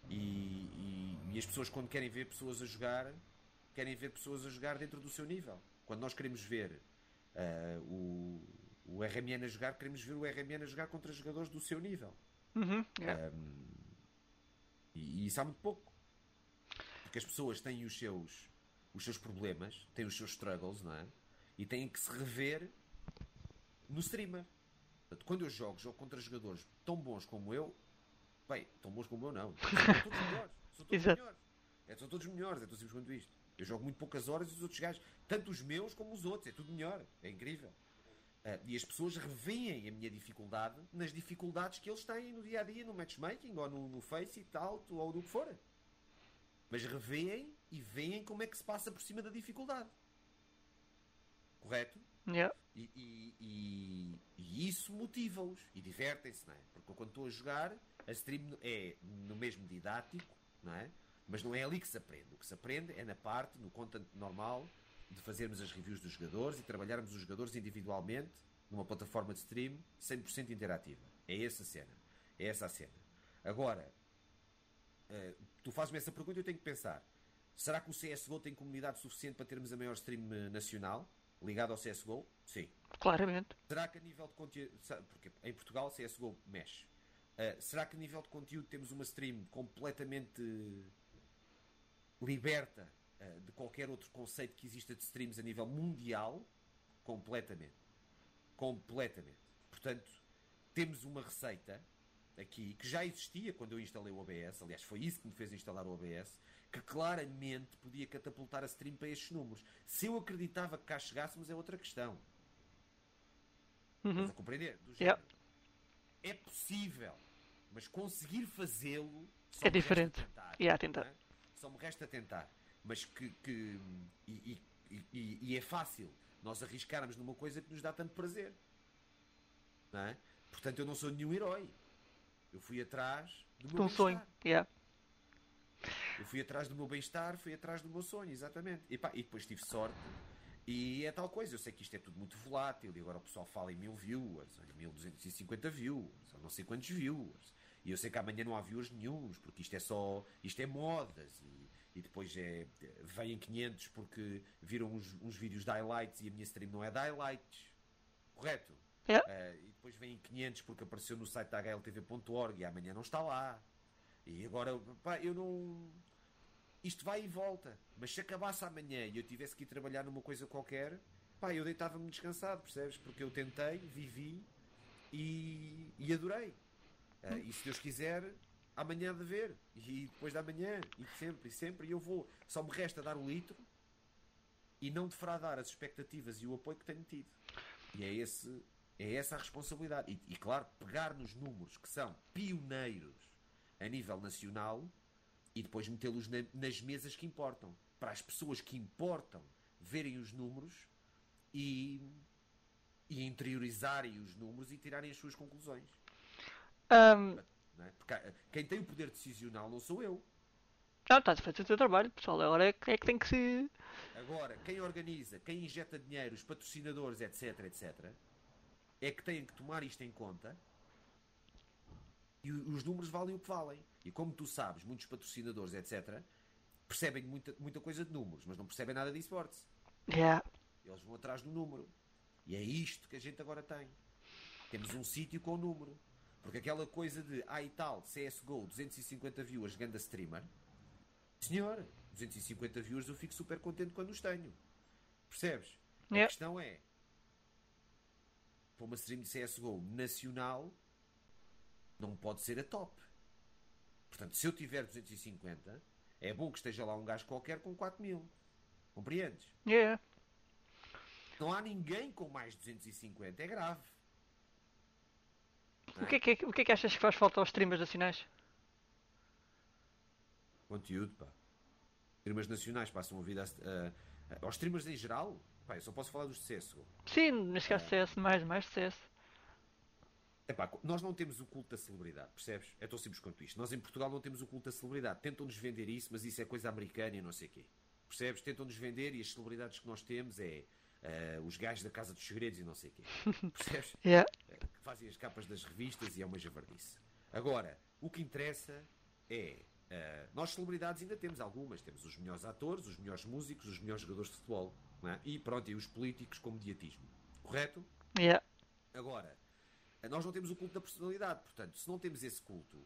e, e- e as pessoas quando querem ver pessoas a jogar querem ver pessoas a jogar dentro do seu nível. Quando nós queremos ver ah, o, o RMN a jogar queremos ver o RMN a jogar contra jogadores do seu nível. Uhum, yeah. e, e isso há muito pouco. Porque as pessoas têm os seus, os seus problemas, têm os seus struggles, não é? E têm que se rever no streamer. Portanto, quando eu jogo, jogo contra jogadores tão bons como eu, bem, tão bons como eu não. São todos melhores. São todos <laughs> melhores. É, são todos melhores, é tão simples quanto isto. Eu jogo muito poucas horas e os outros gajos, tanto os meus como os outros, é tudo melhor. É incrível. Ah, e as pessoas reveem a minha dificuldade nas dificuldades que eles têm no dia a dia, no matchmaking, ou no, no Face e tal, ou no que for. Mas reveem e veem como é que se passa por cima da dificuldade. Correto? Yeah. E, e- e- e isso motiva-os e divertem-se, não é? Porque quando estou a jogar, a stream é no mesmo didático, não é? Mas não é ali que se aprende. O que se aprende é na parte, no content normal, de fazermos as reviews dos jogadores e trabalharmos os jogadores individualmente numa plataforma de stream 100% interativa. É essa a cena. É essa a cena. Agora, eh, tu fazes-me essa pergunta e eu tenho que pensar: será que o CSGO tem comunidade suficiente para termos a maior stream eh, nacional ligada ao CSGO? Sim. Claramente. Será que a nível de conteúdo. Porque em Portugal CSGO mexe. Ah, será que a nível de conteúdo temos uma stream completamente liberta ah, de qualquer outro conceito que exista de streams a nível mundial? Completamente. Completamente. portanto, temos uma receita aqui que já existia quando eu instalei o OBS. Aliás, foi isso que me fez instalar o OBS. Que claramente podia catapultar a stream para estes números. Se eu acreditava que cá chegássemos, é outra questão. Uhum. Estás a compreender? Yeah. É possível, mas conseguir fazê-lo É diferente. tentar, Yeah, tentar. é? Só me resta tentar. Mas que. que- e, e- e- e é fácil nós arriscarmos numa coisa que nos dá tanto prazer. Não é? Portanto, eu não sou nenhum herói. Eu fui atrás do meu Um sonho. Yeah. Eu fui atrás do meu bem-estar, fui atrás do meu sonho, exatamente. E, pá, e depois tive sorte. E é tal coisa, eu sei que isto é tudo muito volátil e agora o pessoal fala em mil viewers, ou em 1250 viewers, ou não sei quantos viewers. E eu sei que amanhã não há viewers nenhums, porque isto é só. Isto é modas. E, e depois é, vêm 500 porque viram uns, uns vídeos de highlights e a minha stream não é de highlights. Correto? Yeah. E depois vêm 500 porque apareceu no site da hltv.org e amanhã não está lá. E agora, pá, eu não. Isto vai e volta. Mas se acabasse amanhã e eu tivesse que ir trabalhar numa coisa qualquer, pá, eu deitava-me descansado, percebes? Porque eu tentei, vivi e, e adorei. Ah, e se Deus quiser, amanhã de ver. E depois da manhã, e sempre, e sempre, e eu vou. Só me resta dar o litro e não defraudar as expectativas e o apoio que tenho tido. E é, esse, é essa a responsabilidade. E, e, claro, pegar nos números que são pioneiros a nível nacional e depois metê-los na- nas mesas que importam. Para as pessoas que importam verem os números e, e interiorizarem os números e tirarem as suas conclusões. Um, é? Porque ah, quem tem o poder decisional não sou eu. não, estás a fazer o teu trabalho, pessoal. Agora é é que tem que se. Agora, quem organiza, quem injeta dinheiro, os patrocinadores, etc, etc, é que têm que tomar isto em conta e os números valem o que valem. E como tu sabes, muitos patrocinadores, etc, percebem muita, muita coisa de números, mas não percebem nada de esportes. Yeah. Eles vão atrás do número. E é isto que a gente agora tem. Temos um sítio com o número. Porque aquela coisa de, ah e tal, CSGO, 250 viewers, ganda streamer. Senhor, 250 viewers eu fico super contente quando os tenho. Percebes? A Yeah. questão é, para uma stream de CSGO nacional, não pode ser a top. Portanto, se eu tiver 250, é bom que esteja lá um gajo qualquer com 4 mil. Compreendes? Yeah. Não há ninguém com mais de 250, é grave. O que, é que, o que é que achas que faz falta aos streamers nacionais? Conteúdo, pá. Streamers nacionais passam a vida a, a- a- aos streamers em geral. Pá, eu só posso falar dos de CSGO. Sim, neste caso CS, mais, mais CS. Epá, nós não temos o culto da celebridade, percebes? É tão simples quanto isto. Nós em Portugal não temos o culto da celebridade. Tentam-nos vender isso, mas isso é coisa americana e não sei o quê. Percebes? Tentam-nos vender e as celebridades que nós temos é eh, os gajos da Casa dos Segredos e não sei o quê. <laughs> Percebes? Yeah. eh, que fazem as capas das revistas e é uma javardice. Agora, o que interessa é. eh, nós, celebridades, ainda temos algumas. Temos os melhores atores, os melhores músicos, os melhores jogadores de futebol. É? E pronto, e os políticos com mediatismo. Correto? Yeah. Agora, nós não temos o culto da personalidade. Portanto, se não temos esse culto,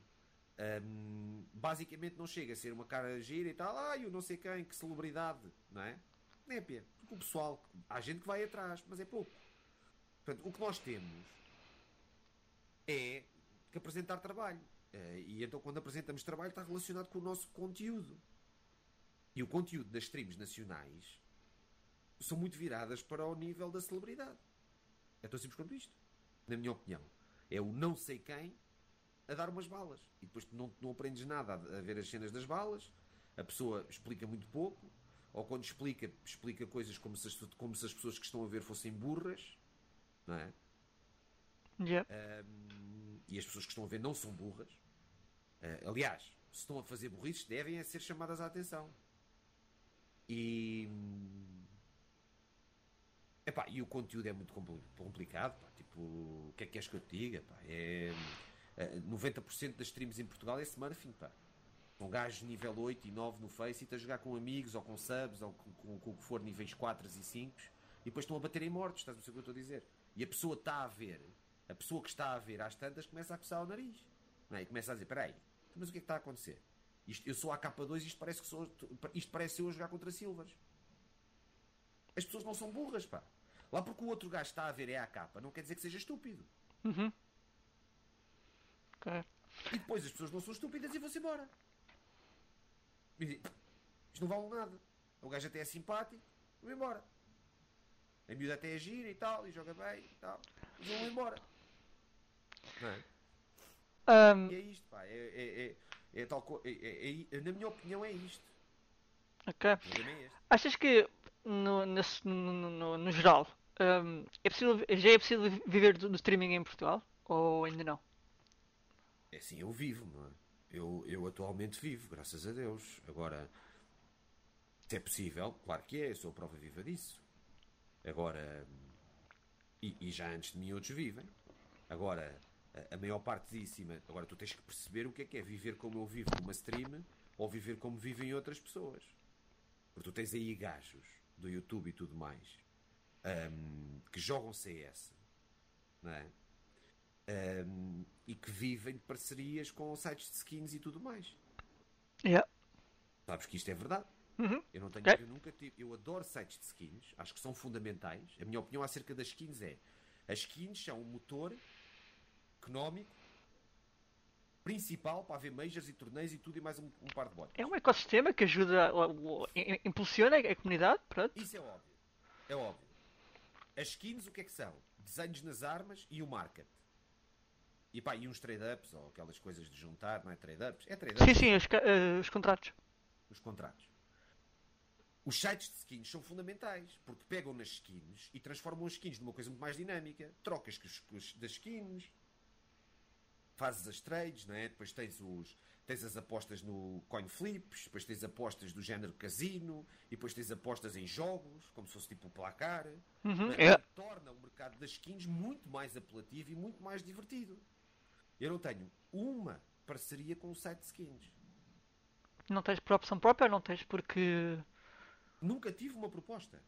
hum, basicamente não chega a ser uma cara gira e tal. Ah, eu não sei quem, que celebridade, não é? Népia. Porque o pessoal, há gente que vai atrás, mas é pouco. Portanto, o que nós temos é que apresentar trabalho. Eh, E então, quando apresentamos trabalho, está relacionado com o nosso conteúdo. E o conteúdo das streams nacionais são muito viradas para o nível da celebridade. É tão simples quanto isto. Na minha opinião. É o não sei quem a dar umas balas. E depois tu não, não aprendes nada a, a ver as cenas das balas. A pessoa explica muito pouco. Ou quando explica, explica coisas como se, as, como se as pessoas que estão a ver fossem burras. Não é? Yeah. Ahm, e as pessoas que estão a ver não são burras. Ah, aliás, se estão a fazer burrices, devem é ser chamadas à atenção. E. Epá, e o conteúdo é muito compli- complicado. pá. Tipo, o que é que queres que eu te diga? Pá? É, eh, 90% das streams em Portugal é smurfing. Pá. São gajos nível 8 e 9 no Face e estão a jogar com amigos ou com subs ou com, com- com o que for, níveis 4 e 5 e depois estão a bater em mortos. Estás a perceber o que eu estou a dizer? E a pessoa está a ver, a pessoa que está a ver às tantas começa a coçar o nariz. Não é? E começa a dizer: peraí, mas o que é que está a acontecer? Isto, eu sou a K2 e isto parece, que sou, isto parece eu a jogar contra Silvas. As pessoas não são burras, pá. Lá porque o outro gajo está a ver é a capa, não quer dizer que seja estúpido. Uhum. Ok. E depois as pessoas não são estúpidas e vão-se embora. E isto não vale nada. O gajo até é simpático, vão embora. A miúda até é gira e tal, e joga bem e tal. E vão embora. Não é? Ahm, E é isto, pá. É, é, é, é tal co- é- é- é- na minha opinião é isto. ok. É. Achas que no, no, no- no- geral ahm, é possível, já é possível vi- viver do, do streaming em Portugal? Ou ainda não? É assim, eu vivo, não é? Eu, eu atualmente vivo, graças a Deus. Agora, se é possível, claro que é, eu sou prova viva disso. Agora, e, e já antes de mim outros vivem. Agora, a, a maior parte disso, ima- agora tu tens que perceber o que é que é viver como eu vivo numa stream ou viver como vivem outras pessoas. Porque tu tens aí gajos do YouTube e tudo mais ahm, que jogam CS, não é? Um, e que vivem de parcerias com sites de skins e tudo mais. Yeah. Sabes que isto é verdade. Uhum. Eu não tenho, Ok. eu nunca tive, eu adoro sites de skins, acho que são fundamentais. A minha opinião acerca das skins é: as skins são um motor económico principal para haver majors e torneios e tudo e mais um, um par de botas. É um ecossistema que ajuda, o- o- im- impulsiona a comunidade, pronto. Isso é óbvio. É óbvio. As skins o que é que são? Desenhos nas armas e o market. E pá, e uns trade-ups ou aquelas coisas de juntar, não é trade-ups? É trade-ups. Sim, sim, os, eh, os contratos. os contratos. Os sites de skins são fundamentais, porque pegam nas skins e transformam as skins numa coisa muito mais dinâmica. Trocas das skins, fazes as trades, não é? depois tens, os, tens as apostas no coin flips, depois tens apostas do género casino, e depois tens apostas em jogos, como se fosse tipo placar. Uhum, é? é. Torna o mercado das skins muito mais apelativo e muito mais divertido. Eu não tenho uma parceria com o site de skins. Não tens por opção própria ou não tens porque. Nunca tive uma proposta.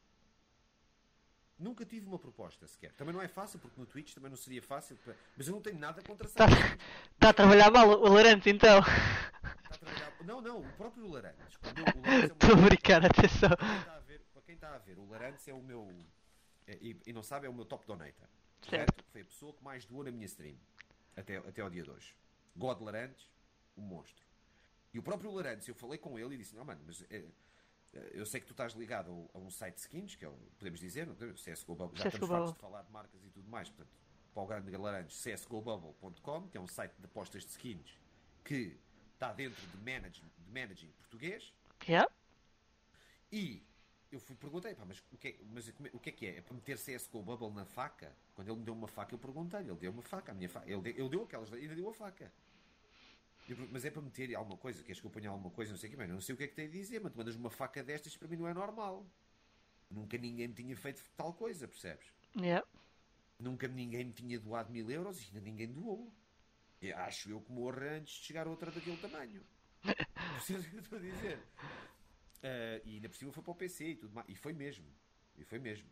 Nunca tive uma proposta sequer. Também não é fácil, porque no Twitch também não seria fácil. para- Mas eu não tenho nada contra Tá, sites. tá a trabalhar mal o Larante então. Está a trabalhar- Não, não, o próprio Larantes. Larantes é Estou a brincar, atenção. Para quem está a ver, para quem está a ver, o Larantes é o meu. é- E, e não sabe, é o meu top donator. Certo. Foi a pessoa que mais doou na minha stream. Até, até ao dia de hoje. God Larantes, o monstro. E o próprio Larantes, eu falei com ele e disse: Não, mano, mas é, eu sei que tu estás ligado a um site de skins, que é o, podemos dizer? CSGO Bubble. Já estamos fartos de falar de marcas e tudo mais. Portanto, para o grande Larantes, csgobubble.com, que é um site de apostas de skins que está dentro de managing, de managing português. Yeah. E eu fui perguntei, pá, mas, o que, é, mas é- o que é que é? É para meter CSGO Bubble na faca? Quando ele me deu uma faca, eu perguntei-lhe, ele deu uma faca, a minha faca, ele, deu- ele deu aquelas, ainda deu a faca. Mas é para meter alguma coisa, queres que eu ponha alguma coisa, não sei o que, mas não sei o que é que tem a dizer, mas tu mandas uma faca destas, para mim não é normal. Nunca ninguém me tinha feito tal coisa, percebes? Yeah. Nunca ninguém me tinha doado mil euros e ainda ninguém doou. Eu acho eu que morro antes de chegar outra daquele tamanho. <laughs> Percebes o que eu estou a dizer? Ah, e ainda por cima foi para o PC e tudo mais. E foi mesmo. E foi mesmo.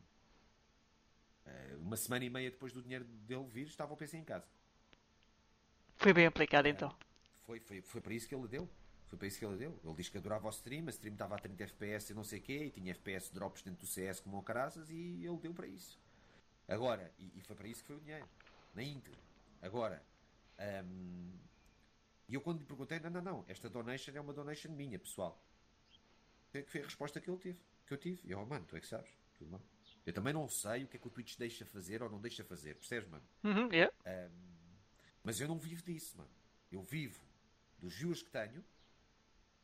Ah, uma semana e meia depois do dinheiro dele vir, estava o PC em casa. Foi bem aplicado então. Foi, foi, foi para isso que ele deu. Foi para isso que ele deu. Ele disse que adorava o stream, a stream estava a 30 FPS e não sei o quê, e tinha FPS drops dentro do CS como o caraças, e ele deu para isso. Agora, e, e foi para isso que foi o dinheiro. Na íntegra. Agora, hum, e eu quando lhe perguntei, não, não, não, esta donation é uma donation minha, pessoal. Foi que foi a resposta que ele teve, que eu tive. E eu, mano, tu é que sabes. Tudo bem. Eu também não sei o que é que o Twitch deixa fazer ou não deixa fazer, percebes, mano? Uhum, yeah. Mas eu não vivo disso, mano. Eu vivo dos viewers que tenho,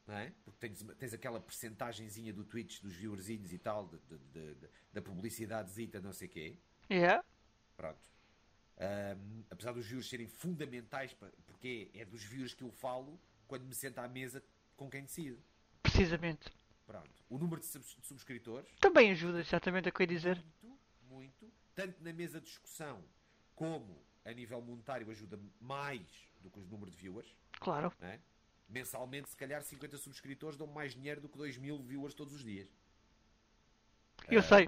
não é? Porque tens, tens aquela percentagenzinha do Twitch, dos viewerzinhos e tal, de, de- de- da publicidadezita, não sei o quê. Yeah. Pronto. Ahm, apesar dos viewers serem fundamentais, porque é dos viewers que eu falo quando me sento à mesa com quem decide. Precisamente. Pronto. O número de, subs- de subscritores, Também ajuda exatamente a que eu ia dizer. muito, muito, tanto na mesa de discussão como a nível monetário ajuda mais do que o número de viewers. Claro. é? Mensalmente, se calhar 50 subscritores dão mais dinheiro do que 2 mil viewers todos os dias. Eu sei.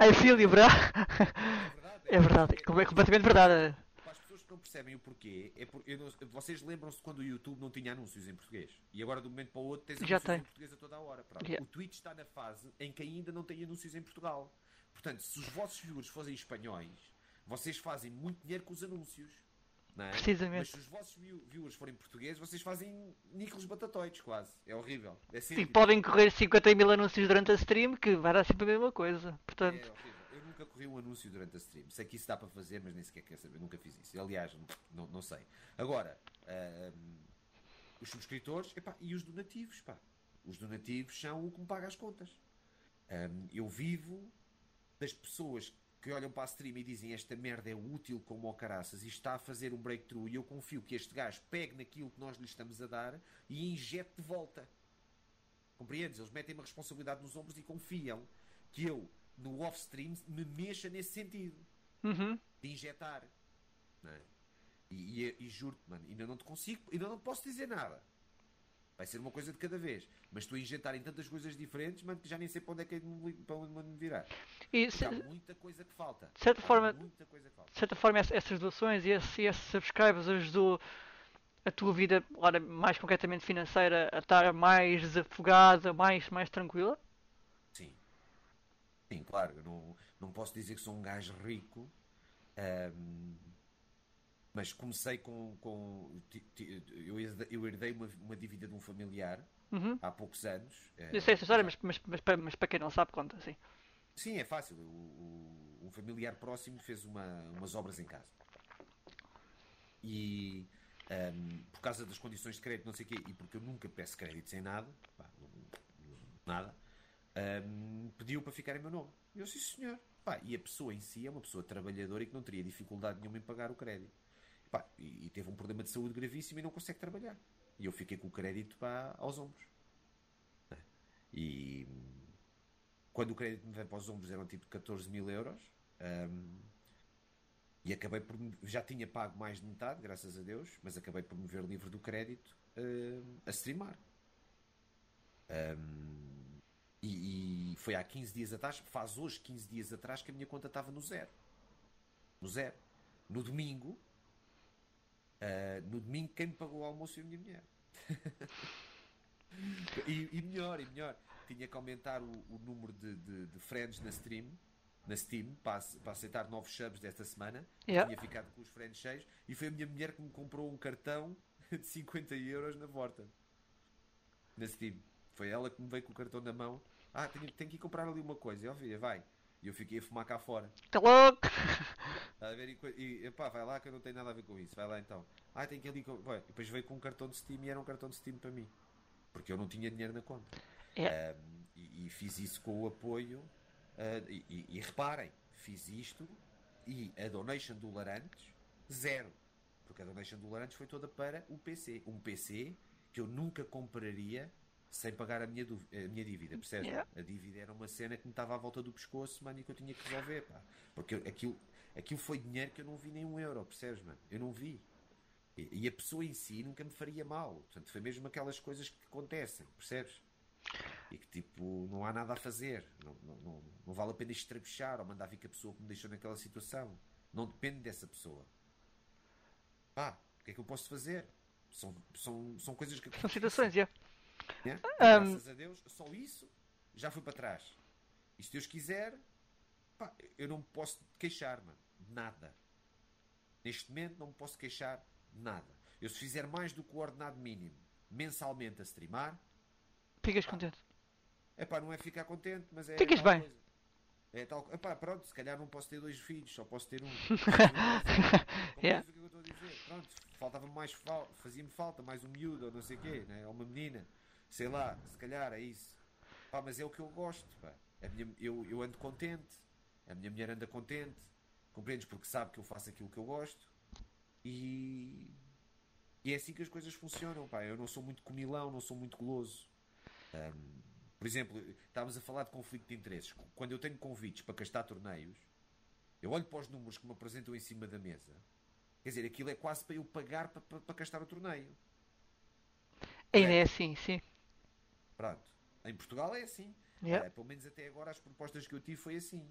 I feel you, bro. É verdade. É verdade. É com- completamente verdade. Para as pessoas que não percebem o porquê, é por, não- vocês lembram-se quando o YouTube não tinha anúncios em português? E agora, de um momento para o outro, tens Já anúncios tem. em português a toda a hora. Yeah. O Twitch está na fase em que ainda não tem anúncios em Portugal. Portanto, se os vossos viewers fossem espanhóis, vocês fazem muito dinheiro com os anúncios. É? Precisamente. Mas se os vossos view- viewers forem portugueses, vocês fazem níqueles batatoides quase. É horrível. É Sim, podem correr 50 mil anúncios durante a stream, que vai dar sempre a mesma coisa. Portanto, É horrível. Eu nunca corri um anúncio durante a stream. Sei que isso dá para fazer, mas nem sequer quer saber. Nunca fiz isso. Aliás, não, não, sei. Agora, os subscritores epá, e os donativos. Pá. Os donativos são o que me paga as contas. Ahm, eu vivo das pessoas que olham para a stream e dizem esta merda é útil como o caraças e está a fazer um breakthrough e eu confio que este gajo pegue naquilo que nós lhe estamos a dar e injete de volta. Compreendes? Eles metem uma responsabilidade nos ombros e confiam que eu, no off-stream, me mexa nesse sentido uhum. de injetar. É? E, e, e juro-te, mano, ainda não te consigo, ainda não te posso dizer nada. Vai ser uma coisa de cada vez. Mas estou a injetar em tantas coisas diferentes, mano, que já nem sei para onde é que é de me, para onde me virar. e se- há muita coisa que falta. de certa Há forma- de certa forma, essa- essas doações e esse, esse subscribers ajudou a tua vida, ora, mais concretamente financeira, a estar mais desafogada, mais, mais tranquila? Sim. Sim, claro. Eu não, não posso dizer que sou um gajo rico. ahm, mas comecei com. com eu herde- eu herdei uma, uma dívida de um familiar Uhum. há poucos anos. eh, Eu sei essa história, mas, mas, mas, para, mas para quem não sabe, conta, sim. Sim, é fácil. O, o- um familiar próximo fez uma, umas obras em casa. E ahm, por causa das condições de crédito, não sei o quê, e porque eu nunca peço crédito sem nada, pá, nada, ahm, pediu para ficar em meu nome. Eu, sim senhor. Pá, e a pessoa em si é uma pessoa trabalhadora e que não teria dificuldade nenhuma em pagar o crédito. Pá, e, e teve um problema de saúde gravíssimo e não consegue trabalhar. E eu fiquei com o crédito pá, aos ombros. E quando o crédito me vem para os ombros eram tipo 14 mil euros ahm, e acabei por já tinha pago mais de metade, graças a Deus, mas acabei por me ver livre do crédito ahm, a streamar. Ahm, e, e foi há 15 dias atrás, faz hoje 15 dias atrás que a minha conta estava no zero. No zero. No domingo, ah, no domingo quem me pagou o almoço foi a minha mulher. <laughs> E, e melhor, e melhor, tinha que aumentar o, o número de, de, de friends na stream, na Steam, para, para aceitar novos subs desta semana. Yeah. Tinha ficado com os friends cheios e foi a minha mulher que me comprou um cartão <laughs> de 50 euros na Vorta. Na Steam. Foi ela que me veio com o cartão na mão. Ah, tenho, tenho que ir comprar ali uma coisa. E ó, filha, vai. E eu fiquei a fumar cá fora. Está louco! Está <laughs> a ver? E, e epá, vai lá que eu não tenho nada a ver com isso. Vai lá então. Ah, tem que ali. Com... E depois veio com um cartão de Steam e era um cartão de Steam para mim. Porque eu não tinha dinheiro na conta. É. Um, e, e fiz isso com o apoio. e, e- e reparem, fiz isto e a donation do Larantes, zero. Porque a donation do Larantes foi toda para o PC. Um PC que eu nunca compraria sem pagar a minha, a minha dívida, percebes? Yeah. A dívida era uma cena que me estava à volta do pescoço, mano, e que eu tinha que resolver, pá. Porque eu- aquilo, aquilo foi dinheiro que eu não vi nem um euro, percebes, mano? Eu não vi. E, e a pessoa em si nunca me faria mal. Portanto, foi mesmo aquelas coisas que acontecem, percebes? E que tipo, não há nada a fazer. Não, não, não, não vale a pena estrabuchar ou mandar vir com a pessoa que me deixou naquela situação. Não depende dessa pessoa. Pá, o que é que eu posso fazer? São, são, são coisas que São situações, é. Né? Ahm. Graças a Deus, só isso já foi para trás. E se Deus quiser, pá, eu não me posso queixar, mano. Nada. Neste momento não me posso queixar nada. Eu se fizer mais do que o ordenado mínimo mensalmente a streamar, Ficas contente. é pá, não é ficar contente, mas é. Ficas bem. coisa. É tal. Epá, pronto, se calhar não posso ter dois filhos, só posso ter um. <laughs> <laughs> Yeah. Compreendes o que eu estou a dizer? Pronto, faltava mais fal... fazia-me falta mais um miúdo ou não sei o quê, né? ou uma menina, sei lá, se calhar é isso. Pá, mas é o que eu gosto, pá. A minha... eu, eu ando contente, a minha mulher anda contente, compreendes? Porque sabe que eu faço aquilo que eu gosto e. E é assim que as coisas funcionam, pá. Eu não sou muito comilão, não sou muito goloso. Ahm, por exemplo, estávamos a falar de conflito de interesses. Quando eu tenho convites para castar torneios, eu olho para os números que me apresentam em cima da mesa. Quer dizer, aquilo é quase para eu pagar para, para, para castar o torneio. Ainda é assim, sim. Pronto. Em Portugal é assim. Yeah. Eh, pelo menos até agora as propostas que eu tive foi assim.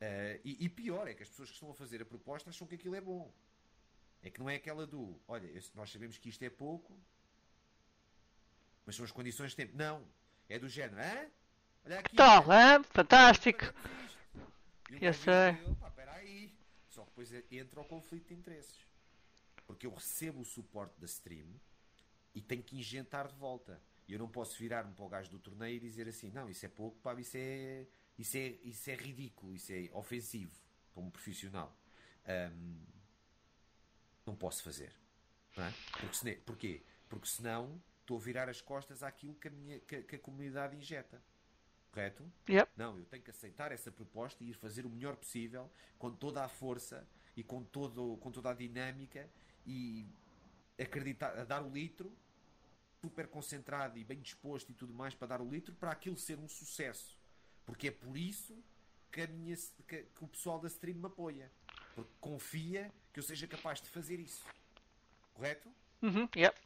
Eh, e, e pior é que as pessoas que estão a fazer a proposta acham que aquilo é bom. É que não é aquela do, olha, nós sabemos que isto é pouco, mas são as condições de tempo. Não. É do género, hã? Olha aqui. Tal, hã? Fantástico. Eu sei. diz, "Opa, espera aí. Só que depois entra o conflito de interesses. Porque eu recebo o suporte da stream e tenho que injetar de volta. Eu não posso virar-me para o gajo do torneio e dizer assim: não, isso é pouco, pá, isso é, isso é, isso é ridículo, isso é ofensivo, como profissional. Um, não posso fazer. Não é? Porque, se, porquê? Porque senão estou a virar as costas àquilo que a, minha, que, que a comunidade injeta. Correto? Yep. Não, eu tenho que aceitar essa proposta e ir fazer o melhor possível, com toda a força e com, todo, com toda a dinâmica e acreditar, a dar o litro, super concentrado e bem disposto e tudo mais para dar o litro, para aquilo ser um sucesso. Porque é por isso que, minha, que, que o pessoal da stream me apoia. Porque confia que eu seja capaz de fazer isso. Correto? Uhum, yep.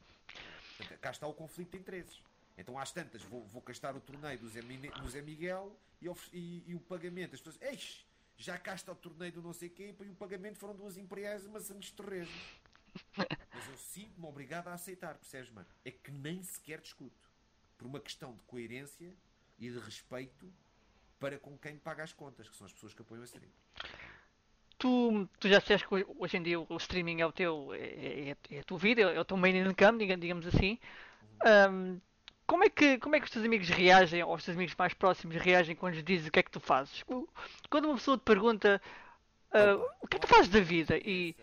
Cá está o conflito de interesses. Então, às tantas, vou, vou gastar o torneio do Zé, do Zé Miguel e, e, e, o pagamento. As pessoas, Eixe, já cá está o torneio do não sei quê, e o pagamento foram duas imperiais e uma Santos Torresmo. <laughs> Eu sinto-me obrigado a aceitar, percebes, mano? É que nem sequer discuto. Por uma questão de coerência e de respeito para com quem paga as contas, que são as pessoas que apoiam a stream. Tu, tu já disseste que hoje em dia o streaming é o teu é, é, é a tua vida, é o teu main income, digamos assim. Um, como é, que, como é que os teus amigos reagem, ou os teus amigos mais próximos reagem quando lhes dizes o que é que tu fazes? Quando uma pessoa te pergunta uh, o que é que tu fazes da vida e.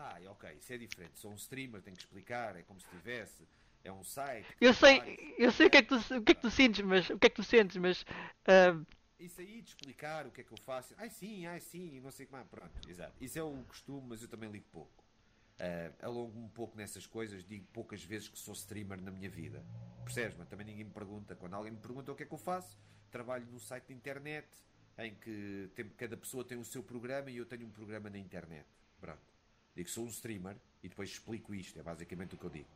Ah, ok, isso é diferente. Sou um streamer, tenho que explicar, é como se tivesse. É um site. Eu sei, eu sei o que, é que tu, o que é que tu sentes, mas o que é que tu sentes, mas uh, isso aí de explicar o que é que eu faço, ai sim, ai sim, não sei como, pronto, exato. Isso é o costume, mas eu também ligo pouco. Uh, alongo-me um pouco nessas coisas, digo poucas vezes que sou streamer na minha vida. Percebes? Mas também ninguém me pergunta. Quando alguém me pergunta o que é que eu faço, trabalho num site de internet em que tem, cada pessoa tem o seu programa e eu tenho um programa na internet. Pronto. Digo que sou um streamer e depois explico isto, é basicamente o que eu digo.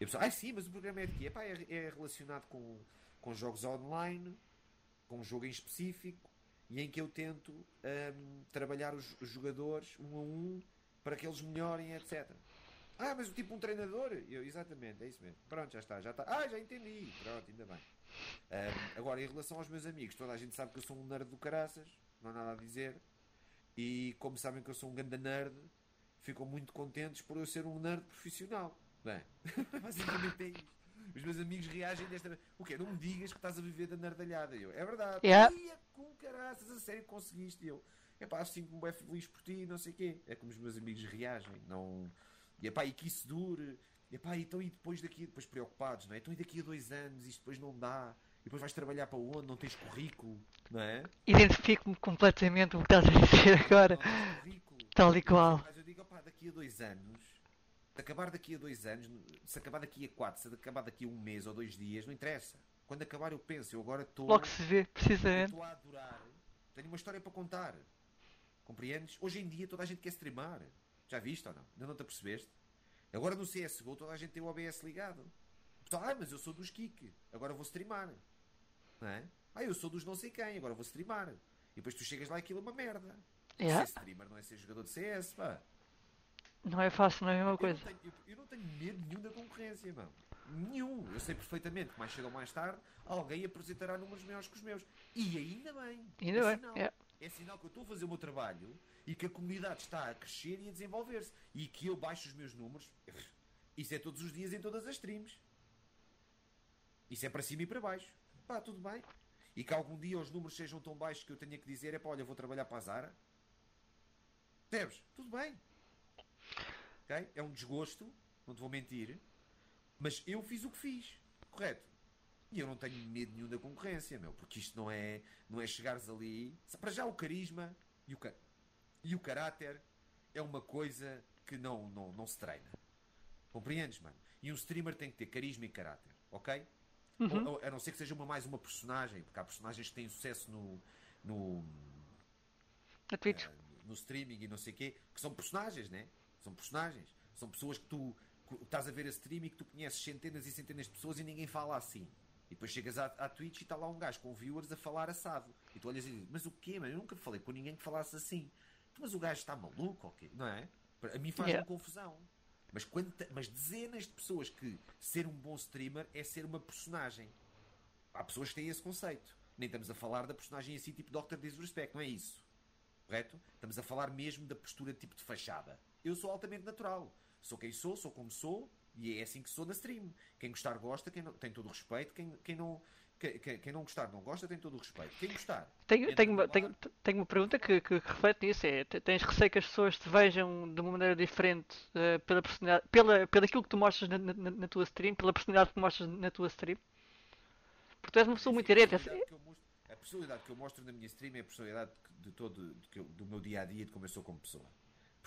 E a pessoa, ah sim, mas o programa é de quê? Epá, é, é relacionado com, com jogos online com um jogo em específico e em que eu tento um, trabalhar os, os, jogadores um a um para que eles melhorem, etc. Ah, mas o tipo um treinador? Eu, exatamente, é isso mesmo. Pronto, já está, já está. Ah, já entendi. Pronto, ainda bem. Um, agora, em relação aos meus amigos, toda a gente sabe que eu sou um nerd do caraças, não há nada a dizer. E como sabem que eu sou um ganda nerd, ficam muito contentes por eu ser um nerd profissional. Bem, <laughs> basicamente é isto. Os meus amigos reagem desta O quê? Não me digas que estás a viver da nardalhada. Eu, é verdade. Yeah. Ia com caraças, a sério conseguiste. Eu, é pá, sinto-me bem feliz por ti, não sei o quê. É como os meus amigos reagem. Não... E é pá, e que isso dure. E é pá, então e depois daqui, depois preocupados, não é? Então e daqui a dois anos isto depois não dá. E depois vais trabalhar para onde? Não tens currículo, não é? Identifico-me completamente o que estás a dizer agora. Não tens currículo. Tal e qual. Pá, daqui a dois anos se acabar daqui a dois anos, se acabar daqui a quatro, se acabar daqui a um mês ou dois dias, não interessa. Quando acabar eu penso, eu agora estou. Logo se vê, precisamente. Estou a adorar. Tenho uma história para contar. Compreendes? Hoje em dia toda a gente quer streamar. Já viste ou não? Ainda não te apercebeste? Agora no CSGO toda a gente tem o OBS ligado. Ah, mas eu sou dos Kik, agora vou streamar. Não é? Ah, eu sou dos não sei quem, agora vou streamar. E depois tu chegas lá e aquilo é uma merda. Yeah. Ser streamer não é ser jogador de CS, pá. Não é fácil, não é a mesma coisa. Eu não, tenho, eu, eu não tenho medo nenhum da concorrência, mano. Nenhum. Eu sei perfeitamente que mais cedo ou mais tarde alguém apresentará números maiores que os meus. E ainda bem. Ainda é bem. Sinal. É. é sinal que eu estou a fazer o meu trabalho e que a comunidade está a crescer e a desenvolver-se. E que eu baixo os meus números. Isso é todos os dias em todas as streams. Isso é para cima e para baixo. Pá, tudo bem. E que algum dia os números sejam tão baixos que eu tenha que dizer: é pá, olha, vou trabalhar para a Zara. Percebes? Tudo bem. Okay? É um desgosto, não te vou mentir, mas eu fiz o que fiz, correto? E eu não tenho medo nenhum da concorrência, meu, porque isto não é, não é chegares ali. Para já o carisma e o, e o caráter é uma coisa que não, não, não se treina. Compreendes, mano? E um streamer tem que ter carisma e caráter, ok? Uhum. Ou, a não ser que seja uma, mais uma personagem, porque há personagens que têm sucesso no. no. Uh, no streaming e não sei o quê, que são personagens, né? São personagens. São pessoas que tu que estás a ver a stream e que tu conheces centenas e centenas de pessoas e ninguém fala assim. E depois chegas à, à Twitch e está lá um gajo com viewers a falar assado. E tu olhas e dizes, mas o quê, mano? Eu nunca falei com ninguém que falasse assim. Mas o gajo está maluco, ok? Não é? A mim faz-me yeah. confusão. Mas, quando, mas dezenas de pessoas que ser um bom streamer é ser uma personagem. Há pessoas que têm esse conceito. Nem estamos a falar da personagem assim, tipo Dr. Disrespect, não é isso? Correto? Estamos a falar mesmo da postura tipo de fachada. Eu sou altamente natural. Sou quem sou, sou como sou, e é assim que sou na stream. Quem gostar gosta, quem não, tem todo o respeito, quem, quem não. Quem, quem, não gostar não gosta tem todo o respeito. Quem gostar. Tenho, tenho, uma, tenho, tenho uma pergunta que, que, reflete nisso. É, tens receio que as pessoas te vejam de uma maneira diferente uh, pela personalidade, pela, pela aquilo que tu mostras na, na, na, tua stream, pela personalidade que mostras na tua stream? Porque tu és uma pessoa muito direta. A personalidade que eu mostro na minha stream é a personalidade de todo, de, do meu dia a dia, de como eu sou como pessoa.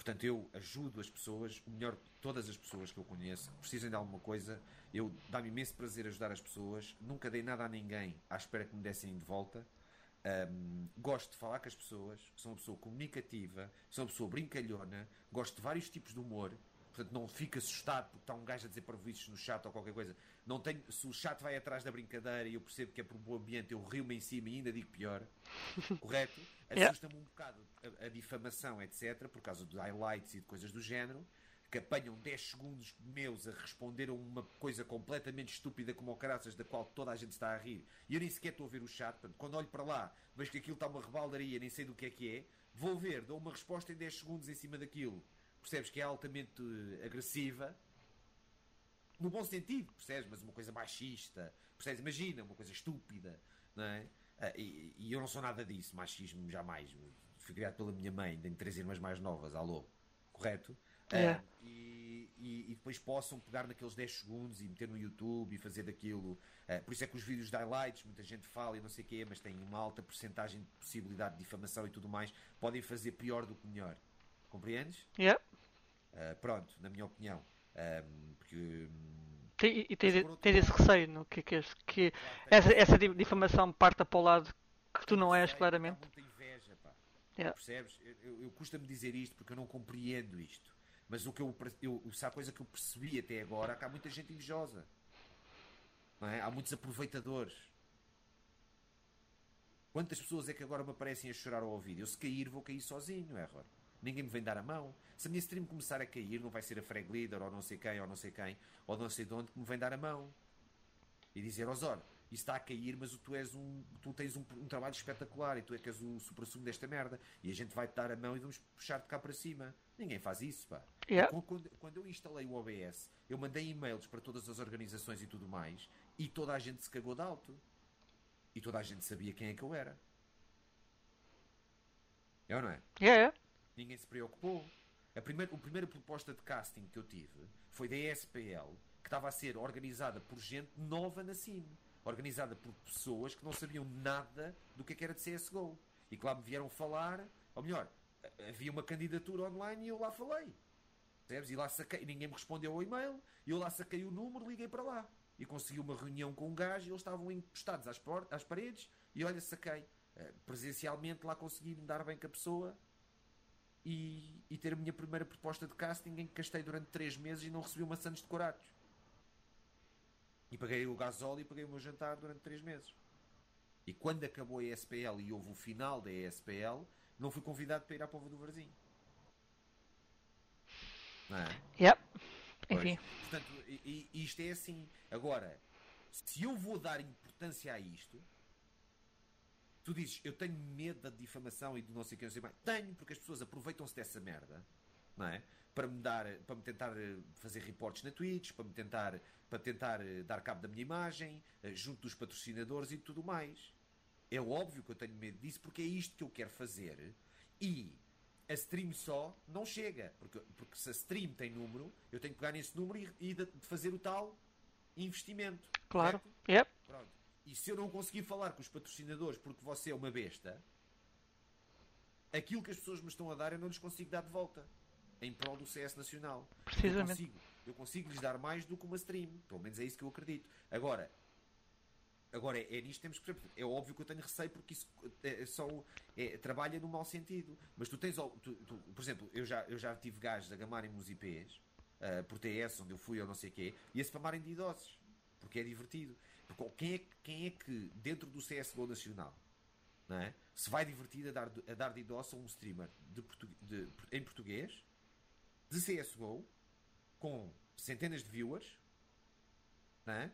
Portanto, eu ajudo as pessoas, o melhor, todas as pessoas que eu conheço, precisem de alguma coisa, eu dá-me imenso prazer ajudar as pessoas, nunca dei nada a ninguém à espera que me dessem de volta. Um, gosto de falar com as pessoas, sou uma pessoa comunicativa, sou uma pessoa brincalhona, gosto de vários tipos de humor, portanto não fico assustado porque está um gajo a dizer parvoices no chat ou qualquer coisa. Não tenho, se o chat vai atrás da brincadeira e eu percebo que é por um bom ambiente, eu rio-me em cima e ainda digo pior. <laughs> Correto? Assusta-me um bocado a, a, difamação, etc., por causa de highlights e de coisas do género, que apanham 10 segundos meus a responder a uma coisa completamente estúpida como o caraças, da qual toda a gente está a rir, e eu nem sequer estou a ver o chat. Portanto, quando olho para lá, vejo que aquilo está uma rebaldaria, nem sei do que é que é, vou ver, dou uma resposta em 10 segundos em cima daquilo. Percebes que é altamente eh, agressiva no bom sentido, percebes? Mas uma coisa machista, percebes? Imagina, uma coisa estúpida, não é? Ah, e, e, eu não sou nada disso, machismo jamais. Fui criado pela minha mãe, tenho três irmãs mais novas, alô, correto? É. Uh, e, e, e, depois possam pegar naqueles 10 segundos e meter no YouTube e fazer daquilo. Uh, por isso é que os vídeos de highlights, muita gente fala e não sei o quê, mas têm uma alta porcentagem de possibilidade de difamação e tudo mais, podem fazer pior do que melhor. Compreendes? Yeah. Uh, pronto, na minha opinião. Um, porque. Tem, e tens, tens esse receio, no, que, que, que essa, essa difamação parta para o lado que tu não és, claramente. Muita inveja, pá. Yeah. Percebes? Eu, eu, eu custa-me dizer isto porque eu não compreendo isto. Mas o que eu, eu, se há coisa que eu percebi até agora, é que há muita gente invejosa. É? Há muitos aproveitadores. Quantas pessoas é que agora me aparecem a chorar ao ouvido? Eu se cair, vou cair sozinho, é, Ror? Ninguém me vem dar a mão. Se a minha stream começar a cair, não vai ser a Frag Leader, ou não sei quem, ou não sei quem, ou não sei de onde, que me vem dar a mão. E dizer, Osor, isso está a cair, mas tu, és um, tu tens um, um trabalho espetacular e tu é que és o supra-sumo desta merda. E a gente vai-te dar a mão e vamos puxar de cá para cima. Ninguém faz isso, pá. Yeah. Quando, quando, eu instalei o OBS, eu mandei e-mails para todas as organizações e tudo mais, e toda a gente se cagou de alto. E toda a gente sabia quem é que eu era. É ou não é? Yeah, yeah. Ninguém se preocupou. A primeira, a primeira proposta de casting que eu tive foi da ESPL, que estava a ser organizada por gente nova na CIM. Organizada por pessoas que não sabiam nada do que, é era de CSGO. E que lá me vieram falar, ou melhor, havia uma candidatura online e eu lá falei. Percebes? E lá saquei, ninguém me respondeu ao e-mail, eu lá saquei o número, liguei para lá. E consegui uma reunião com um gajo, e eles estavam encostados às, às paredes, e olha, saquei. Uh, presencialmente lá consegui me dar bem com a pessoa e, e, ter a minha primeira proposta de casting em que gastei durante 3 meses e não recebi uma Santos decorados. E paguei o gasóleo e paguei o meu jantar durante 3 meses. E quando acabou a ESPL e houve o final da ESPL, não fui convidado para ir à Pova do Varzim. Não é? Yep. Enfim. Portanto, isto é assim. Agora, se eu vou dar importância a isto, tu dizes, eu tenho medo da difamação e de não sei o que, não sei mais. Tenho, porque as pessoas aproveitam-se dessa merda, não é? Para me dar, para me tentar eh, fazer reportes na Twitch, para me tentar, para tentar eh, dar cabo da minha imagem, eh, junto dos patrocinadores e tudo mais. É óbvio que eu tenho medo disso, porque é isto que eu quero fazer. E a stream só não chega, porque, porque se a stream tem número, eu tenho que pegar nesse número e, e de, de fazer o tal investimento. Claro. Certo? Yep. Pronto. E se eu não conseguir falar com os patrocinadores porque você é uma besta, aquilo que as pessoas me estão a dar eu não lhes consigo dar de volta. Em prol do CS Nacional. Precisamente. Eu consigo, eu consigo lhes dar mais do que uma stream. Pelo menos é isso que eu acredito. Agora, Agora, é, é nisto que temos que É óbvio que eu tenho receio porque isso é, é só, é, trabalha no mau sentido. Mas tu tens, tu, tu, por exemplo, eu já, eu já tive gajos a gamarem nos IPs uh, por TS, onde eu fui ou não sei o quê, e a spamarem de idosos. Porque é divertido. Porque quem é, quem é que, dentro do CSGO nacional, não é? se vai divertir a dar, a dar de idoso a um streamer de, de, em português, de CSGO, com centenas de viewers, não é?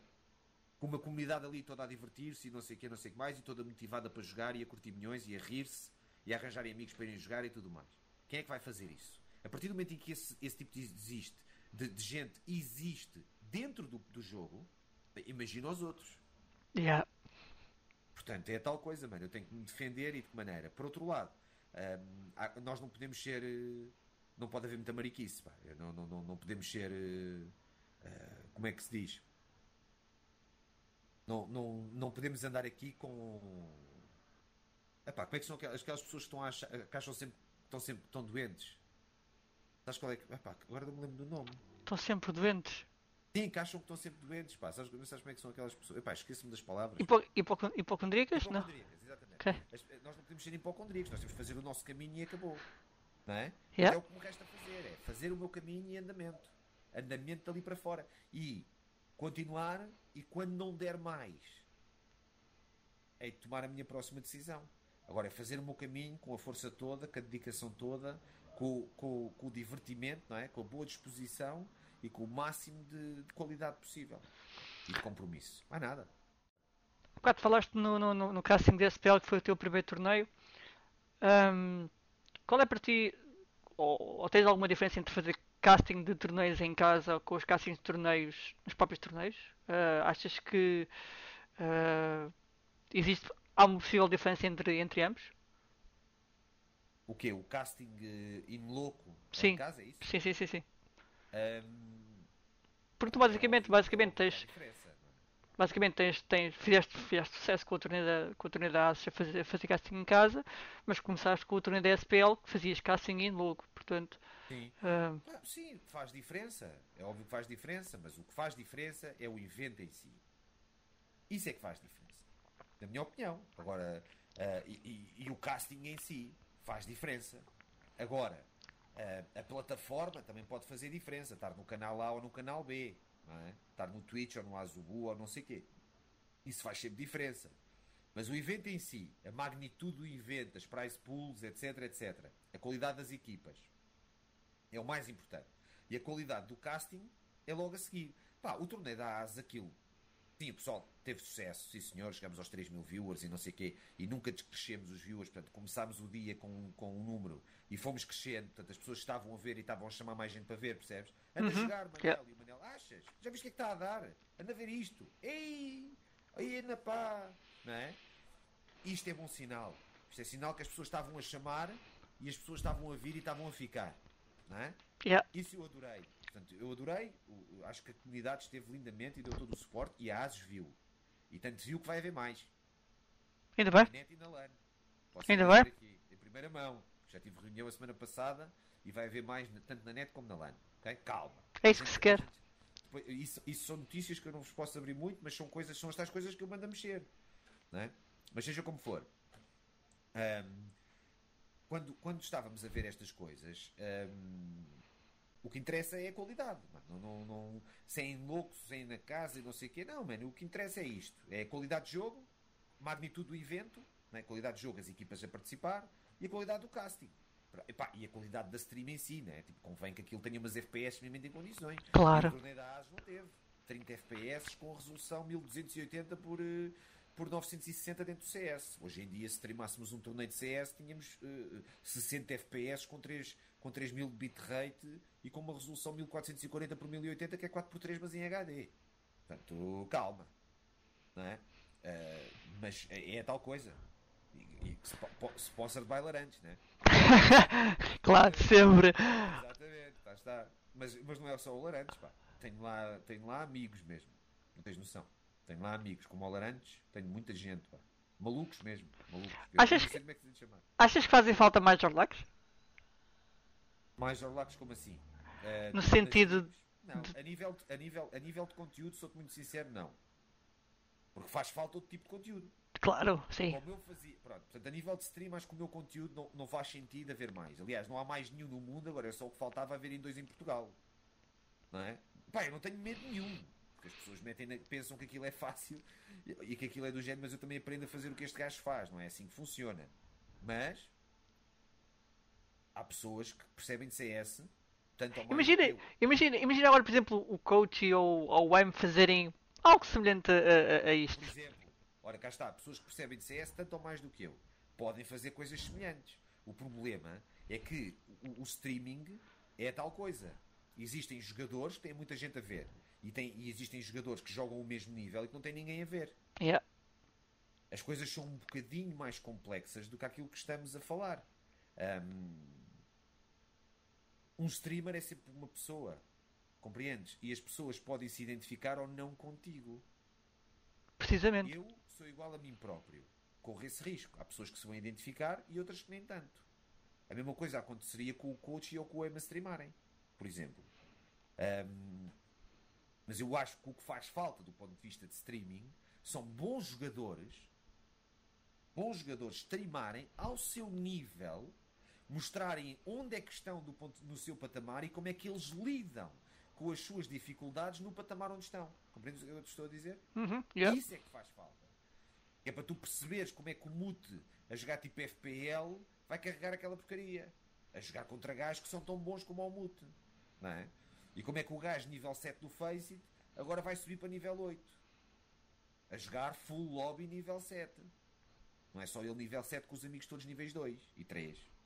com uma comunidade ali toda a divertir-se e não sei o que, não sei o que mais, e toda motivada para jogar e a curtir milhões e a rir-se e arranjarem amigos para irem jogar e tudo mais. Quem é que vai fazer isso? A partir do momento em que esse, esse tipo de, existe, de, de gente existe dentro do, do jogo, imagina os outros. Yeah. Portanto, é tal coisa, mano. Eu tenho que me defender e de que maneira? Por outro lado, um, nós não podemos ser. Uh, não pode haver muita mariquice, pá. Não, não, não, não podemos ser. Uh, como é que se diz? Não, não, não podemos andar aqui com. Epá, como é que são aquelas, aquelas pessoas que, estão a achar, que acham sempre estão sempre estão doentes? Sabes qual é que. Epá, agora não me lembro do nome. Estão sempre doentes. Sim, que acham que estão sempre doentes, pá. Sabes, sabes como é que são aquelas pessoas? Epá, esqueço-me das palavras. Hipo, hipo, hipocondríacas? Não. exatamente. Okay. Eh, nós não podemos ser hipocondríacos, nós temos que fazer o nosso caminho e acabou. Não é? Yeah. É o que me resta fazer, é fazer o meu caminho e andamento. Andamento dali para fora. E continuar, e quando não der mais, é tomar a minha próxima decisão. Agora é fazer o meu caminho com a força toda, com a dedicação toda, com, com, com o divertimento, não é? com a boa disposição e com o máximo de, de qualidade possível. E de compromisso. Mais nada. Bocado falaste no, no, no casting da SPL, que foi o teu primeiro torneio. Um, qual é para ti, ou, ou, tens alguma diferença entre fazer casting de torneios em casa ou com os castings de torneios nos próprios torneios? Uh, achas que uh, existe há uma possível diferença entre, entre ambos? O quê? O casting uh, in loco sim. em casa, é isso? Sim, sim, sim, sim. Um, Porque tu basicamente, basicamente tens. Basicamente tens, tens, fizeste, fizeste sucesso com o torneio da, com o torneio da Asus a fazer, a fazer casting em casa, mas começaste com o torneio da SPL que fazias casting em logo, portanto. Sim. Sim, faz diferença. É óbvio que faz diferença, mas o que faz diferença é o evento em si. Isso é que faz diferença. Na minha opinião. Agora, uh, e, e, e o casting em si faz diferença. Agora, a plataforma também pode fazer diferença, estar no canal A ou no canal B, é? estar no Twitch ou no Azubu ou não sei quê. Isso faz sempre diferença. Mas o evento em si, a magnitude do evento, as price pools, etc, etc, a qualidade das equipas é o mais importante. E a qualidade do casting é logo a seguir. Pá, o torneio da AS, aquilo Sim, o pessoal teve sucesso, sim senhor, chegamos aos 3 mil viewers e não sei o quê, e nunca descrescemos os viewers, portanto, começámos o dia com, com um número e fomos crescendo, portanto, as pessoas estavam a ver e estavam a chamar mais gente para ver, percebes? Anda uhum. a jogar, Manel, yeah. e o Manel, achas? Já viste o que é que está a dar? Anda a ver isto. Ei! Aí, na pá! Não é? Isto é bom sinal. Isto é sinal que as pessoas estavam a chamar e as pessoas estavam a vir e estavam a ficar. Não é? Yeah. Isso eu adorei. Portanto, eu adorei, acho que a comunidade esteve lindamente e deu todo o suporte e a ASUS viu. E tanto viu que vai haver mais. Ainda bem. Na net e na LAN. Posso Ainda bem. Aqui, em primeira mão. Já tive reunião a semana passada e vai haver mais tanto na net como na LAN. Okay? Calma. É isso que se quer. Isso, isso, são notícias que eu não vos posso abrir muito, mas são coisas, são estas coisas que eu mando a mexer. É? Mas seja como for. Um, quando, quando estávamos a ver estas coisas, um, o que interessa é a qualidade. Não, não, não, sem loucos, sem na casa e não sei o quê. Não, mano. O que interessa é isto. É a qualidade de jogo, magnitude do evento, né? qualidade de jogo, as equipas a participar e a qualidade do casting. Epá, e a qualidade da stream em si, né? Tipo, convém que aquilo tenha umas FPS minimamente em condições. Claro. O torneio da AS não teve 30 FPS com resolução 1280 por, uh, por 960 dentro do CS. Hoje em dia, se streamássemos um torneio de CS, tínhamos uh, 60 FPS com 3, com 3000 de bitrate e com uma resolução 1440 por 1080 que é 4x3 mas em HD. Portanto, calma. Não é? Uh, mas é, é, tal coisa. E, e sponsor de bailarantes, né? <laughs> claro, sempre. Exatamente, tá, está. Mas, mas não é só o Larantes, pá. Tenho lá, tenho lá amigos mesmo. Não tens noção. Tenho lá amigos como o Larantes, tenho muita gente, pá. Malucos mesmo. Malucos. Achas, que, é que achas que fazem falta mais Orlacs? Mais Orlacs como assim? Uh, no sentido. Não, a nível, de, a, nível, a nível de conteúdo, sou-te muito sincero, não. Porque faz falta outro tipo de conteúdo. Claro, sim. Como eu fazia, pronto, portanto, a nível de stream, acho que o meu conteúdo não, não faz sentido haver mais. Aliás, não há mais nenhum no mundo, agora é só o que faltava haver em dois em Portugal. Não é? Pá, eu não tenho medo nenhum. Porque as pessoas metem, pensam que aquilo é fácil e que aquilo é do género, mas eu também aprendo a fazer o que este gajo faz, não é assim que funciona. Mas há pessoas que percebem de CS tanto ou imagina, imagina, imagina agora, por exemplo, o coach ou, ou o M fazerem algo semelhante a, a, a isto. Por exemplo, ora cá está, pessoas que percebem de CS tanto ou mais do que eu. podem fazer coisas semelhantes. O problema é que o, o streaming é tal coisa. Existem jogadores que têm muita gente a ver. E, tem, e existem jogadores que jogam o mesmo nível e que não têm ninguém a ver. Yeah. As coisas são um bocadinho mais complexas do que aquilo que estamos a falar. Um, um streamer é sempre uma pessoa. Compreendes? E as pessoas podem se identificar ou não contigo. Precisamente. Eu sou igual a mim próprio. Corro esse risco. Há pessoas que se vão identificar e outras que nem tanto. A mesma coisa aconteceria com o coach ou com o Emma streamarem, por exemplo. Um, mas eu acho que o que faz falta do ponto de vista de streaming são bons jogadores, bons jogadores streamarem ao seu nível, mostrarem onde é que estão do ponto, no seu patamar e como é que eles lidam com as suas dificuldades no patamar onde estão. Compreendes o que eu te estou a dizer? Uhum, yeah. Isso é que faz falta. É para tu perceberes como é que o Mute a jogar tipo FPL vai carregar aquela porcaria. A jogar contra gajos que são tão bons como o Mute. Não é? E como é que o gajo nível 7 do Faceit agora vai subir para nível 8? A jogar full lobby nível 7. Não é só ele nível 7 com os amigos todos níveis 2 e 3.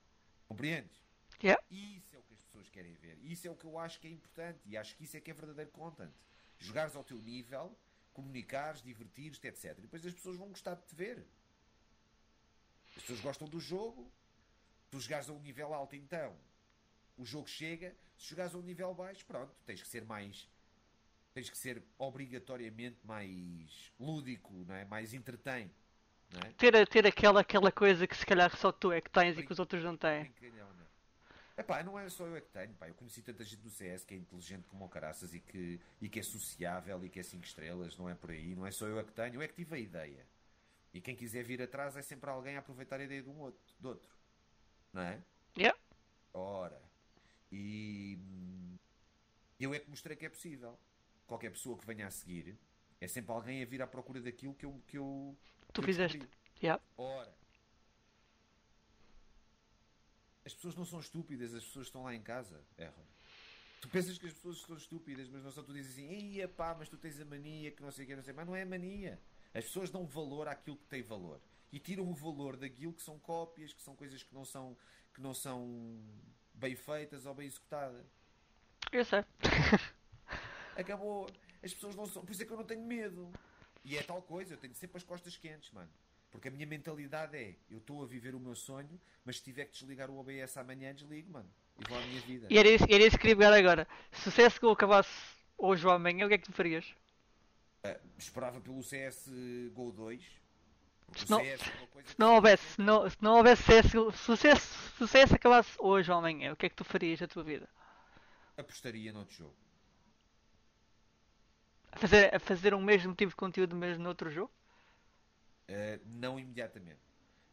Compreendes? Yeah. Isso é o que as pessoas querem ver. Isso é o que eu acho que é importante. E acho que isso é que é verdadeiro content. Jogares ao teu nível, comunicares, divertires-te, etc. E depois as pessoas vão gostar de te ver. As pessoas gostam do jogo. Tu jogares a um nível alto, então o jogo chega. Se jogares a um nível baixo, pronto, tens que ser mais. Tens que ser obrigatoriamente mais lúdico, não é? mais entretém. É? Ter, ter aquela, aquela coisa que se calhar só tu é que tens e que os outros não têm. Brincalhão, não é? Epá, não é só eu é que tenho, pá. Eu conheci tanta gente do CS que é inteligente como o caraças e que, e que é sociável e que é 5 estrelas, não é por aí, não é só eu é que tenho, eu é que tive a ideia. E quem quiser vir atrás é sempre alguém a aproveitar a ideia de um outro, do outro. Não é? Yeah. Ora. E eu é que mostrei que é possível. Qualquer pessoa que venha a seguir é sempre alguém a vir à procura daquilo que eu. Que eu Tu fizeste. Yeah. Ora. As pessoas não são estúpidas, as pessoas estão lá em casa. Erra. Tu pensas que as pessoas são estúpidas, mas não são. Tu dizes assim, Ei, pá, mas tu tens a mania que não sei o que, não sei. Mas não é mania. As pessoas dão valor àquilo que tem valor. E tiram o valor daquilo que são cópias, que são coisas que não são, que não são bem feitas ou bem executadas. Eu sei. Acabou. As pessoas não são. Por isso é que eu não tenho medo. E é tal coisa, eu tenho sempre as costas quentes, mano. Porque a minha mentalidade é: eu estou a viver o meu sonho, mas se tiver que desligar o OBS amanhã, desligo, mano. E vou à minha vida. E era isso, era isso que queria pegar agora. Se o CSGO acabasse hoje ou amanhã, o que é que tu farias? Ah, esperava pelo CS Go 2. Porque Se não- CS é Se não houvesse, se não, se não houvesse se o CS, se o CS acabasse hoje ou amanhã, o que é que tu farias da tua vida? apostaria noutro jogo. A fazer, a fazer o mesmo tipo de conteúdo, mesmo noutro jogo? Uh, não imediatamente.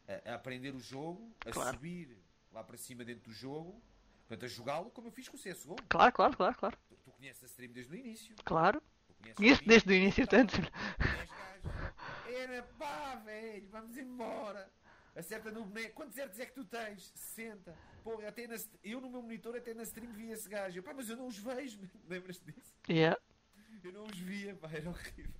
A, a aprender o jogo, a Claro. subir lá para cima dentro do jogo, portanto, a jogá-lo como eu fiz com o CSGO. Claro, claro, claro, claro. Tu, tu conheces a stream desde o início. Claro. Conheço desde o início, tanto. 10 gajos. Era pá, velho, vamos embora. Acerta no boneco. Quantos hertz é que tu tens? 60. Pô, até na, eu no meu monitor, até na stream, vi esse gajo. Pá, mas eu não os vejo. <laughs> Lembras-te disso? Yeah. Eu não os via, pá, era horrível.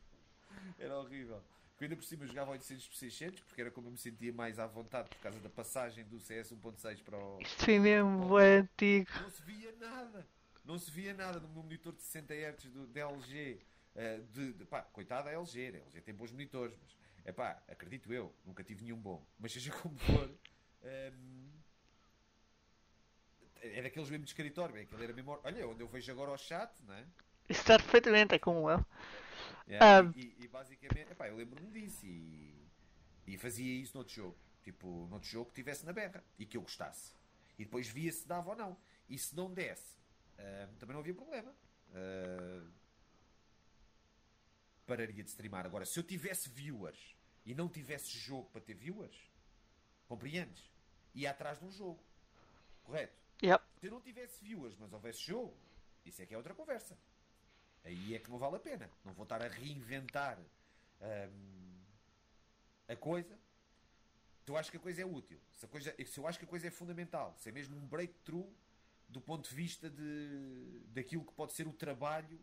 Era horrível. Porque ainda por cima eu jogava 800 por 600, porque era como eu me sentia mais à vontade por causa da passagem do CS 1.6 para o. Isto foi mesmo bué antigo. Não se via nada. Não se via nada no meu monitor de 60 Hz do, da LG. eh, de, de, pá, coitada a LG, a LG tem bons monitores, mas é pá, acredito eu, nunca tive nenhum bom. Mas seja como for, ehm, é daqueles mesmo de escritório, é aquele era mesmo. Olha, onde eu vejo agora o chat, não é? Está perfeitamente, é como eu. Yeah, Ah. e, e basicamente, epá, eu lembro-me disso e, e fazia isso noutro jogo. Tipo, noutro jogo que estivesse na berra e que eu gostasse. E depois via se dava ou não. E se não desse, ah, também não havia problema. Ah, pararia de streamar. Agora, se eu tivesse viewers e não tivesse jogo para ter viewers, compreendes? Ia atrás de um jogo. Correto? Yep. Se eu não tivesse viewers, mas houvesse jogo, isso é que é outra conversa. Aí é que não vale a pena. Não vou estar a reinventar hum, a coisa. Se eu acho que a coisa é útil, se, coisa, se eu acho que a coisa é fundamental, se é mesmo um breakthrough do ponto de vista de, daquilo que pode ser o trabalho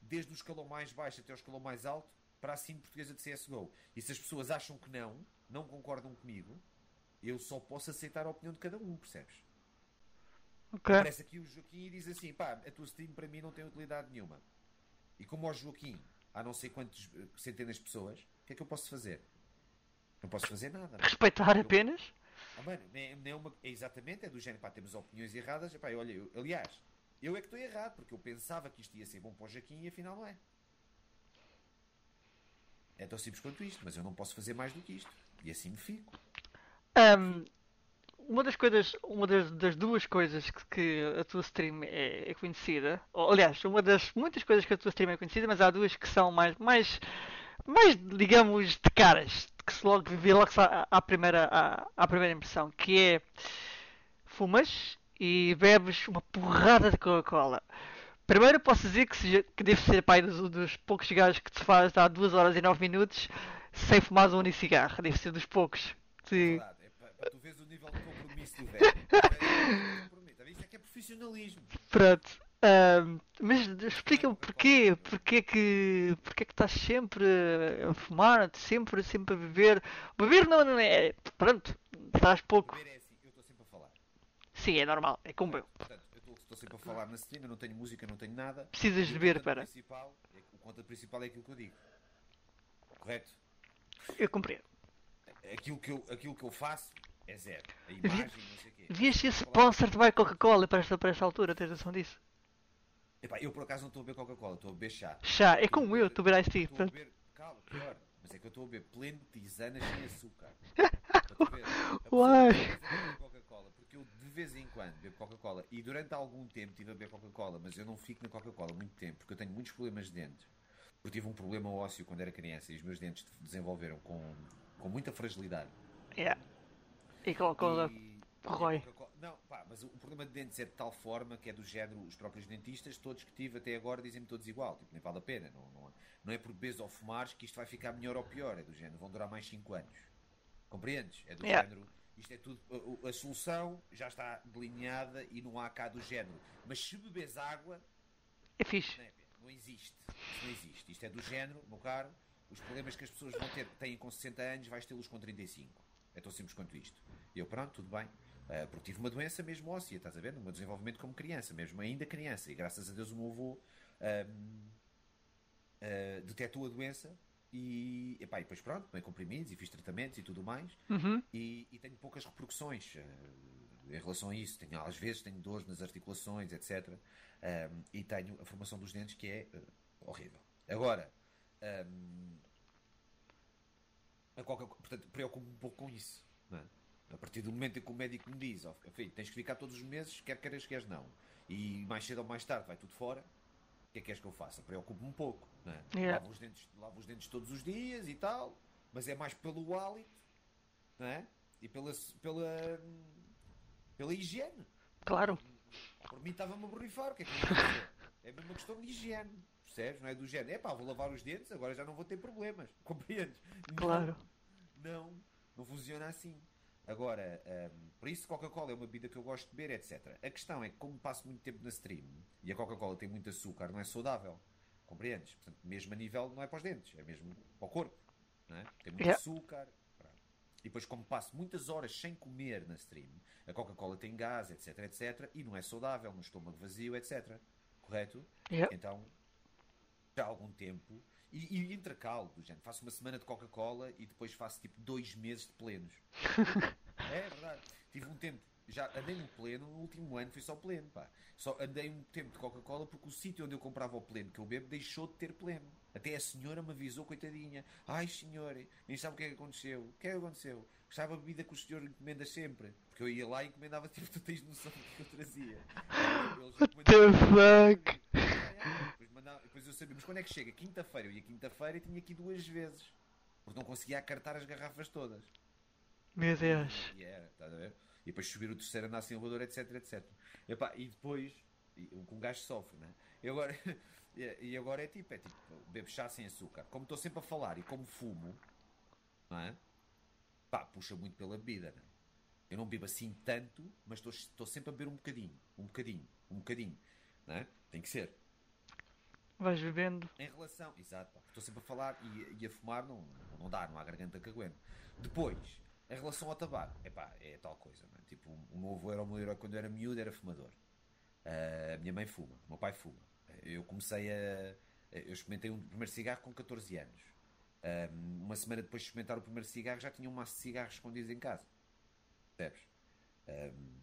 desde o escalão mais baixo até o escalão mais alto para a cine portuguesa de CSGO. E se as pessoas acham que não, não concordam comigo, eu só posso aceitar a opinião de cada um, percebes? Ok. Aparece aqui o Joaquim e diz assim: pá, a tua stream para mim não tem utilidade nenhuma. E como ao Joaquim há não sei quantas centenas de pessoas, o que é que eu posso fazer? Não posso fazer nada. Não? é? Respeitar apenas? Ah, mano, nem, nem uma, é exatamente, é do género, pá, temos opiniões erradas. Epá, olha, eu- aliás, eu é que estou errado, porque eu pensava que isto ia ser bom para o Joaquim e afinal não é. É tão simples quanto isto, mas eu não posso fazer mais do que isto. E assim me fico. Ahm, uma das coisas, uma das, das duas coisas que, que a tua stream é, é conhecida, ou, aliás, uma das muitas coisas que a tua stream é conhecida, mas há duas que são mais, mais, mais digamos, de caras, que se logo vê logo à, à primeira, à, à primeira impressão, que é fumas e bebes uma porrada de Coca-Cola. Primeiro posso dizer que, que deve ser pai dos, dos poucos gajos que te faz há 2 horas e 9 minutos sem fumar um cigarro. Deve ser dos poucos. Sim. Verdade, é pá, pá, tu vês o nível de compromisso do velho. É, é que é profissionalismo. Pronto. Ahm, mas explica-me porquê, porquê que, porquê que estás sempre a fumar, sempre, sempre a beber. Beber não, não é. Pronto, estás pouco. Ver é assim, eu estou sempre a falar. Sim, é normal, é como eu. Portanto, eu estou- sempre a falar na stream, eu não tenho música, não tenho nada. Precisas de beber para. Principal, é- o conta principal é aquilo que eu digo. Correto? Eu compreendo. Aquilo que eu, aquilo que eu faço é zero. A imagem, não sei o quê. Devias ser sponsor de by Coca-Cola para esta, para esta altura, tens noção disso? Epá, eu por acaso não estou a beber Coca-Cola, estou a beber chá. Chá, é como eu, estou a beber Ice Tea. Estou a beber, calma, pior. Mas é que eu estou a beber pleno tisana sem açúcar. <laughs> Uai. beber Coca-Cola, porque eu de vez em quando bebo Coca-Cola e durante algum tempo tive a beber Coca-Cola, mas eu não fico na Coca-Cola muito tempo porque eu tenho muitos problemas de dentes. Porque tive um problema ósseo quando era criança e os meus dentes desenvolveram com, com muita fragilidade. Yeah. E. E- corrói. e Coca-Cola- Não, pá, mas o problema de dentes é de tal forma que é do género, os próprios dentistas, todos que tive até agora, dizem-me todos igual. Tipo, nem vale a pena. Não, não, não é por beberes ou fumares que isto vai ficar melhor ou pior. É do género, vão durar mais 5 anos. Compreendes? É do Yeah. género. Isto é tudo. a- A, solução já está delineada e não há cá do género. Mas se bebes água, É fixe. não, é, não existe. Isto não existe. Isto é do género, meu caro. Os problemas que as pessoas vão ter, têm com 60 anos, vais tê-los com 35. É tão simples quanto isto. Eu, pronto, tudo bem. Ah, porque tive uma doença mesmo óssea, estás a ver? No meu desenvolvimento como criança, mesmo ainda criança. E graças a Deus o meu avô ah, detectou a doença e, epá, e depois pronto, tomei comprimidos e fiz tratamentos e tudo mais. Uhum. E, e tenho poucas repercussões eh, em relação a isso. Tenho, às vezes tenho dores nas articulações, etc. E tenho a formação dos dentes que é eh, horrível. Agora, a Coca portanto, preocupo-me um pouco com isso. é? A partir do momento em que o médico me diz, ó filho, tens que ficar todos os meses, quer queiras, queres não. E mais cedo ou mais tarde vai tudo fora. O que é que queres que eu faça? Preocupo-me um pouco. Não é? Yeah. lavo, os dentes, lavo os dentes todos os dias e tal, mas é mais pelo hálito não é? E pela, pela, pela higiene. Claro. Por mim estava-me a borrifar, o que é que eu ia fazer? É mesmo uma questão de higiene, percebes? Não é do género. É pá, vou lavar os dentes, agora já não vou ter problemas. <laughs> Compreendes? Claro. Não, não funciona assim. Agora, hum, por isso Coca-Cola é uma bebida que eu gosto de beber, etc. A questão é que, como passo muito tempo na stream e a Coca-Cola tem muito açúcar, não é saudável. Compreendes? Portanto, mesmo a nível, não é para os dentes, é mesmo para o corpo. Não é? Tem muito Yeah. açúcar. pronto. E depois, como passo muitas horas sem comer na stream, a Coca-Cola tem gás, etc, etc, e não é saudável, no estômago vazio, etc. Correto? Yeah. Então, já há algum tempo, e, e intercalo, do género, faço uma semana de Coca-Cola e depois faço tipo dois meses de plenos. <laughs> é verdade. Tive um tempo, já andei no pleno, no último ano foi só pleno, pá. Só andei um tempo de Coca-Cola porque o sítio onde eu comprava o pleno que eu bebo deixou de ter pleno. Até a senhora me avisou, coitadinha. Ai, senhora, nem sabe o que é que aconteceu. O que é que aconteceu? Gostava a bebida que o senhor encomenda sempre. Porque eu ia lá e encomendava, <laughs> tipo, tu tens noção do que eu trazia. What the fuck? Depois, mandava- depois eu sabia, mas quando é que chega? Quinta-feira. Eu ia quinta-feira e tinha aqui duas vezes. Porque não conseguia acartar as garrafas todas. Meu Deus. E era, estás a ver? E depois subir o terceiro andar sem elevador, etc, etc. E depois, e, o que um gajo sofre, né? E agora, <laughs> e, agora é tipo, é tipo, bebo chá sem açúcar. Como estou sempre a falar e como fumo, não é? Pá, puxa muito pela bebida, né? Eu não bebo assim tanto, mas estou- estou sempre a beber um bocadinho, um bocadinho, um bocadinho, não é? Tem que ser. Vais bebendo. Em relação. Exato, pá, estou sempre a falar e, e a fumar não, não dá, não há garganta que aguente. Depois, Em relação ao tabaco, epá, é tal coisa, mano. Tipo, o meu avô era o meu herói quando eu era miúdo, era fumador. Uh, a minha mãe fuma, o meu pai fuma. Eu comecei a. Eu experimentei um primeiro cigarro com 14 anos. Um, uma semana depois de experimentar o primeiro cigarro, já tinha um maço de cigarros escondidos em casa. Percebes? Um,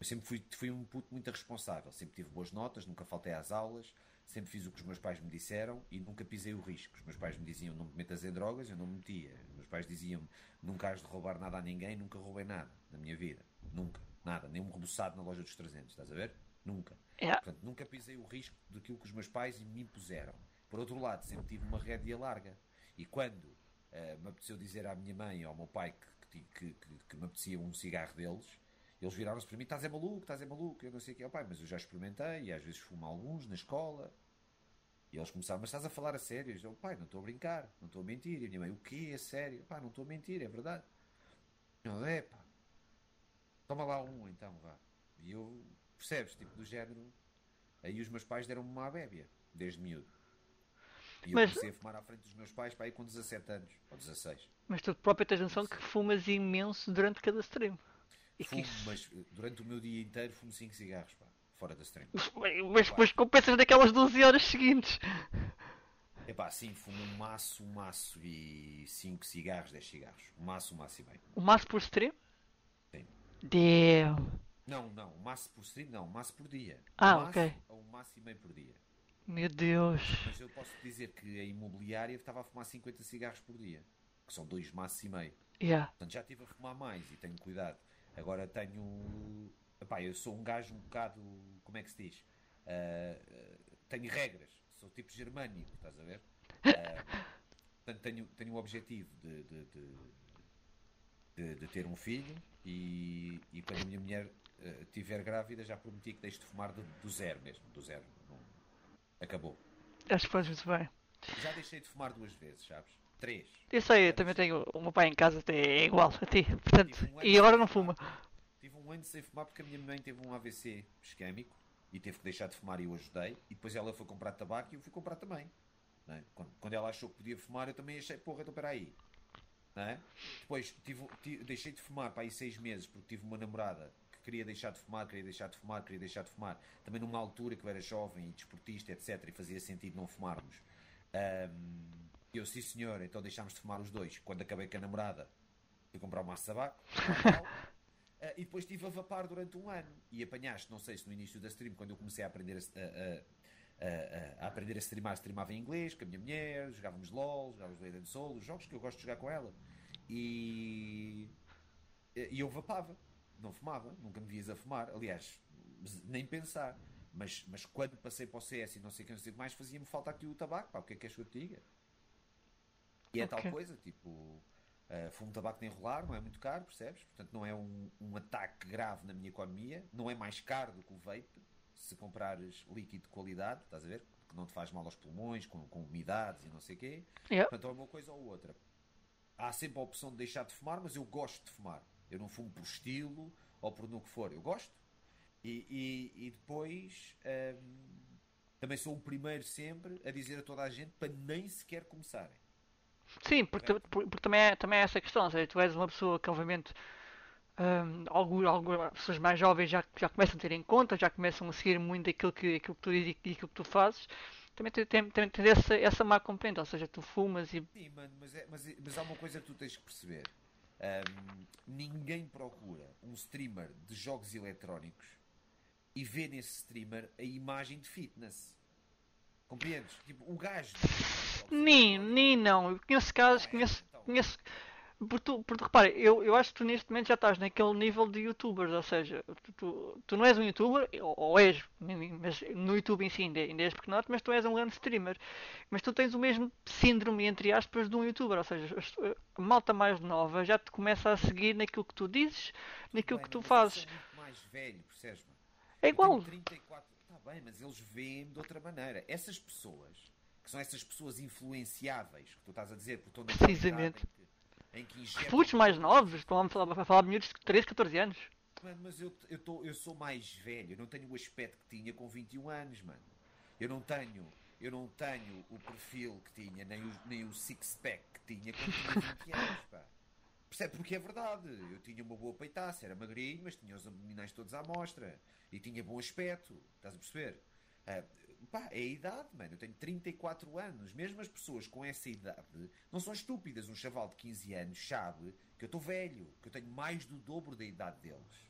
eu sempre fui, fui um puto muito responsável. Sempre tive boas notas, nunca faltei às aulas, sempre fiz o que os meus pais me disseram e nunca pisei o risco. Os meus pais me diziam não me metas em drogas, eu não me metia. Os meus pais diziam nunca has de roubar nada a ninguém, nunca roubei nada na minha vida. Nunca. Nada. Nem um reboçado na loja dos 300, estás a ver? Nunca. Yeah. Portanto, nunca pisei o risco daquilo que os meus pais me impuseram. Por outro lado, sempre tive uma rédea larga. E quando uh, me apeteceu dizer à minha mãe ou ao meu pai que, que, que, que me apetecia um cigarro deles, eles viraram-se para mim: estás é maluco, estás é maluco. Eu não sei o que é, pai, mas eu já experimentei e às vezes fumo alguns na escola. E eles começaram, mas estás a falar a sério? Eu, pai, não estou a brincar, não estou a mentir. E a minha mãe, o quê? É sério? Pá, não estou a mentir, é verdade. Não, é pá. Toma lá um então, vá. E eu, percebes, tipo, do género. Aí os meus pais deram-me uma bébia, desde miúdo. E eu Mas- comecei a fumar à frente dos meus pais para aí com 17 anos, ou 16. Mas tu próprio tens noção que fumas imenso durante cada stream. E Fumo, isso... mas eh, durante o meu dia inteiro fumo 5 cigarros, pá, fora da stream. Mas depois compensas naquelas 12 horas seguintes. Epá, sim, fumo um maço, um maço e 5 cigarros, 10 cigarros. Um maço, um maço e meio. O maço por stream? Sim. Damn. Não, não, um maço por stream, não, um maço por dia. Ah, um maço ok. Ou um maço e meio por dia. Meu Deus. Mas eu posso dizer que a imobiliária estava a fumar 50 cigarros por dia. Que são dois maços e meio. Yeah. Portanto, já estive a fumar mais e tenho cuidado. Agora tenho. Epá, eu sou um gajo um bocado. Como é que se diz? Ah, tenho regras. Sou tipo germânico, estás a ver? Ah, portanto, tenho, tenho o objetivo de, de, de, de- de ter um filho e, e quando a minha mulher ah, estiver grávida já prometi que deixo de fumar do, do zero mesmo. Do zero. Não- acabou. Acho que fazes muito bem. Já deixei de fumar duas vezes, sabes? Três. Eu sei, eu também tenho. O meu pai em casa é igual a ti. Portanto, ano e agora não fuma. Tive um ano sem fumar porque a minha mãe teve um AVC isquémico e teve que deixar de fumar e eu ajudei. E depois ela foi comprar tabaco e eu fui comprar também. é? Quando, quando ela achou que podia fumar, eu também achei, porra, então peraí. É? Depois tive, ti- deixei de fumar para aí seis meses porque tive uma namorada que queria deixar de fumar, queria deixar de fumar, queria deixar de fumar. Também numa altura que eu era jovem e desportista, etc. E fazia sentido não fumarmos. Ahm, eu, sim senhor, então deixámos de fumar os dois. Quando acabei com a namorada, fui comprar um maço de tabaco. Ah, e depois estive a vapar durante um ano. E apanhaste, não sei se no início da stream, quando eu comecei a aprender a, a- a- a- aprender a streamar, streamava em inglês com a minha mulher, jogávamos LOL, jogávamos Legend Soul, os jogos que eu gosto de jogar com ela. E, e eu vapava, não fumava, nunca me vias a fumar. Aliás, nem pensar. Mas, mas quando passei para o CS e não sei o que, não sei mais, fazia-me falta aqui o tabaco. Pá, o que é que queres que eu te diga? E é Ok. tal coisa, tipo, uh, fumo tabaco de enrolar, não é muito caro, percebes? Portanto, não é um, um ataque grave na minha economia, não é mais caro do que o vape, se comprares líquido de qualidade, estás a ver? Que não te faz mal aos pulmões, com, com umidades e não sei o quê. Yeah. Portanto, é uma coisa ou outra. Há sempre a opção de deixar de fumar, mas eu gosto de fumar. Eu não fumo por estilo ou por no que for, eu gosto. E, e, e depois hum, também sou o primeiro sempre a dizer a toda a gente para nem sequer começarem. Sim, porque, Correto. porque, porque também, é, também é essa questão. Ou seja, tu és uma pessoa que, obviamente, hum, algo, algo, pessoas mais jovens já, já começam a ter em conta, já começam a seguir muito aquilo que, aquilo que tu dizes e aquilo que tu fazes. Também tem, tem, tem, tem essa, essa má componente. Ou seja, tu fumas e. Sim, mano, mas, é- mas, é- mas há uma coisa que tu tens que perceber. Hum, ninguém procura um streamer de jogos eletrónicos e vê nesse streamer a imagem de fitness. Compreendes? Tipo, o gajo. Nem, nem não. Eu conheço casos, Não é, conheço. então. conheço porque, tu, porque repara, eu, eu acho que tu neste momento já estás naquele nível de youtubers, ou seja, tu, tu, tu não és um youtuber, ou, ou és, mas no YouTube em si ainda, ainda és pequenote, mas tu és um grande streamer. Mas tu tens o mesmo síndrome, entre aspas, de um youtuber, ou seja, a malta mais nova já te começa a seguir naquilo que tu dizes, naquilo Bem, que tu mas fazes. Mais velho, percebes? É igual. tenho 34. Bem, mas eles veem-me de outra maneira. Essas pessoas, que são essas pessoas influenciáveis, que tu estás a dizer, porque estão idade Precisamente. Em que, em que Putos mais novos, estão a falar, a falar de miúdos de 13, 14 anos. Mano, mas eu, eu, tô, eu sou mais velho, eu não tenho o aspecto que tinha com 21 anos, mano. Eu não tenho, eu não tenho o perfil que tinha, nem o, nem o six-pack que tinha quando tinha 20 anos, pá. Percebe? Porque é verdade. Eu tinha uma boa peitaça, era magrinho, mas tinha os abdominais todos à mostra. E tinha bom aspecto. Estás a perceber? Uh, pá, é a idade, mano. Eu tenho 34 anos. Mesmo as pessoas com essa idade não são estúpidas. Um chaval de 15 anos sabe que eu estou velho, que eu tenho mais do dobro da idade deles.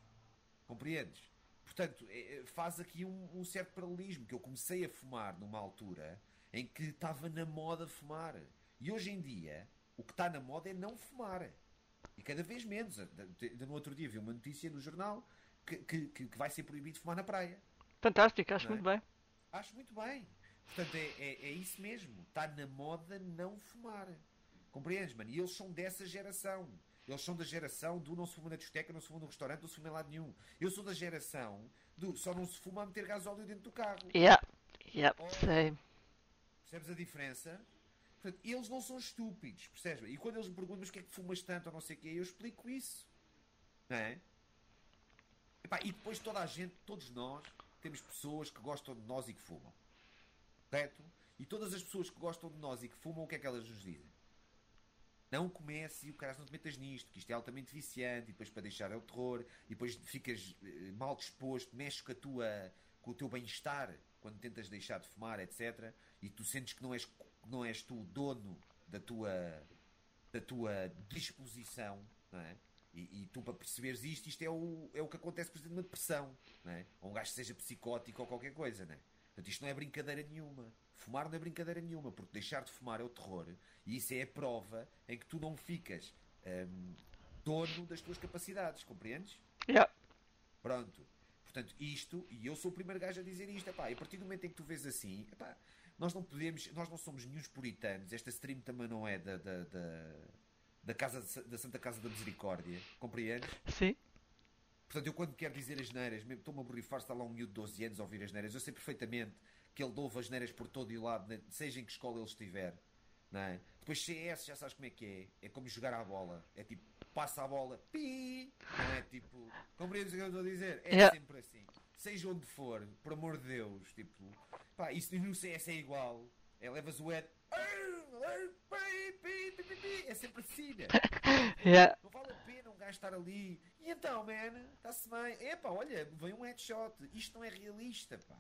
Compreendes? Portanto, é, é, faz aqui um, um, certo paralelismo, que eu comecei a fumar numa altura em que estava na moda fumar. E hoje em dia, o que está na moda é não fumar. E cada vez menos. Ainda no outro dia vi uma notícia no jornal que, que, que vai ser proibido fumar na praia. Fantástico, acho é? muito bem. Acho muito bem. Portanto, é, é, é, isso mesmo. Está na moda não fumar. Compreendes, mano? E eles são dessa geração. Eles são da geração do não se fuma na discoteca, não se fuma no restaurante, não se fuma em lado nenhum. Eu sou da geração do só não se fuma a meter gasóleo dentro do carro. Yeah, yeah, sei. Percebes a diferença? Portanto, eles não são estúpidos, percebes? E quando eles me perguntam, mas o que é que fumas tanto ou não sei o quê, eu explico isso. Não é? Epá, e depois toda a gente, todos nós, temos pessoas que gostam de nós e que fumam. Correto? E todas as pessoas que gostam de nós e que fumam, o que é que elas nos dizem? Não comece e o cara não te metas nisto, que isto é altamente viciante, e depois para deixar é o terror, e depois ficas eh, mal disposto, mexes com, a tua, com o teu bem-estar quando tentas deixar de fumar, etc. E tu sentes que não és, não és tu o dono da tua, da tua disposição, não é? E, e, tu, para perceberes isto, isto é o, é o que acontece, por exemplo, na depressão, não é? Ou um gajo seja psicótico ou qualquer coisa, não é? Portanto, isto não é brincadeira nenhuma. Fumar não é brincadeira nenhuma, porque deixar de fumar é o terror. E isso é a prova em que tu não ficas um, dono das tuas capacidades, compreendes? Yeah. Pronto. Portanto, isto, e eu sou o primeiro gajo a dizer isto, epá, e a partir do momento em que tu vês assim, epá, nós não podemos, nós não somos nenhum puritanos, esta stream também não é da, da, da, da, casa, da Santa Casa da Misericórdia, compreendes? Sim. Portanto, eu quando quero dizer as neiras, estou-me a borrifar, está lá um miúdo de 12 anos a ouvir as neiras, eu sei perfeitamente que ele ouve as neiras por todo o lado, né, seja em que escola ele estiver. Não é? Depois CS, já sabes como é que é. É como jogar à bola. É tipo, passa a bola, pi! Não é tipo. Compreendes o que eu estou a dizer? É yeah. sempre assim. Seja onde for, por amor de Deus. Tipo, pá, isso no CS é igual. É levas o Ed. É sempre assim, né? <laughs> Yeah. Não vale a pena um gajo estar ali. E então, man, está-se bem. Epá, olha, vem um headshot. Isto não é realista, pá.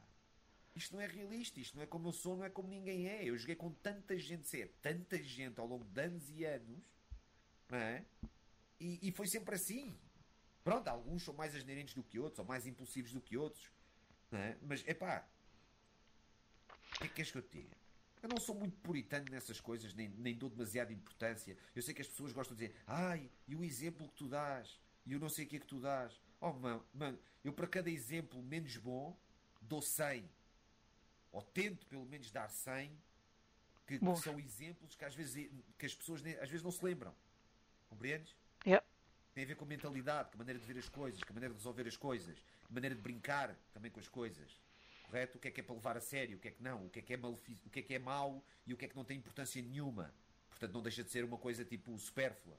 Isto não é realista, isto não é como eu sou, não é como ninguém é. Eu joguei com tanta gente, sei, tanta gente ao longo de anos e anos, não é? E, e foi sempre assim. Pronto, alguns são mais asneirentes do que outros, ou mais impulsivos do que outros, é? Mas, é pá, o que é que queres que eu te diga? Eu não sou muito puritano nessas coisas, nem, nem dou demasiada importância. Eu sei que as pessoas gostam de dizer, ai, e o exemplo que tu dás, e eu não sei o que é que tu dás. Oh, mano, mano eu para cada exemplo menos bom, dou 100 ou tento pelo menos dar 100, que, que são exemplos que às vezes que as pessoas às vezes não se lembram. Compreendes? Yeah. Tem a ver com a mentalidade, com a maneira de ver as coisas, com a maneira de resolver as coisas, a maneira de brincar também com as coisas. Correto? O que é que é para levar a sério, o que é que não, o que é que é, o que é, que é mau e o que é que não tem importância nenhuma. Portanto, não deixa de ser uma coisa tipo supérflua.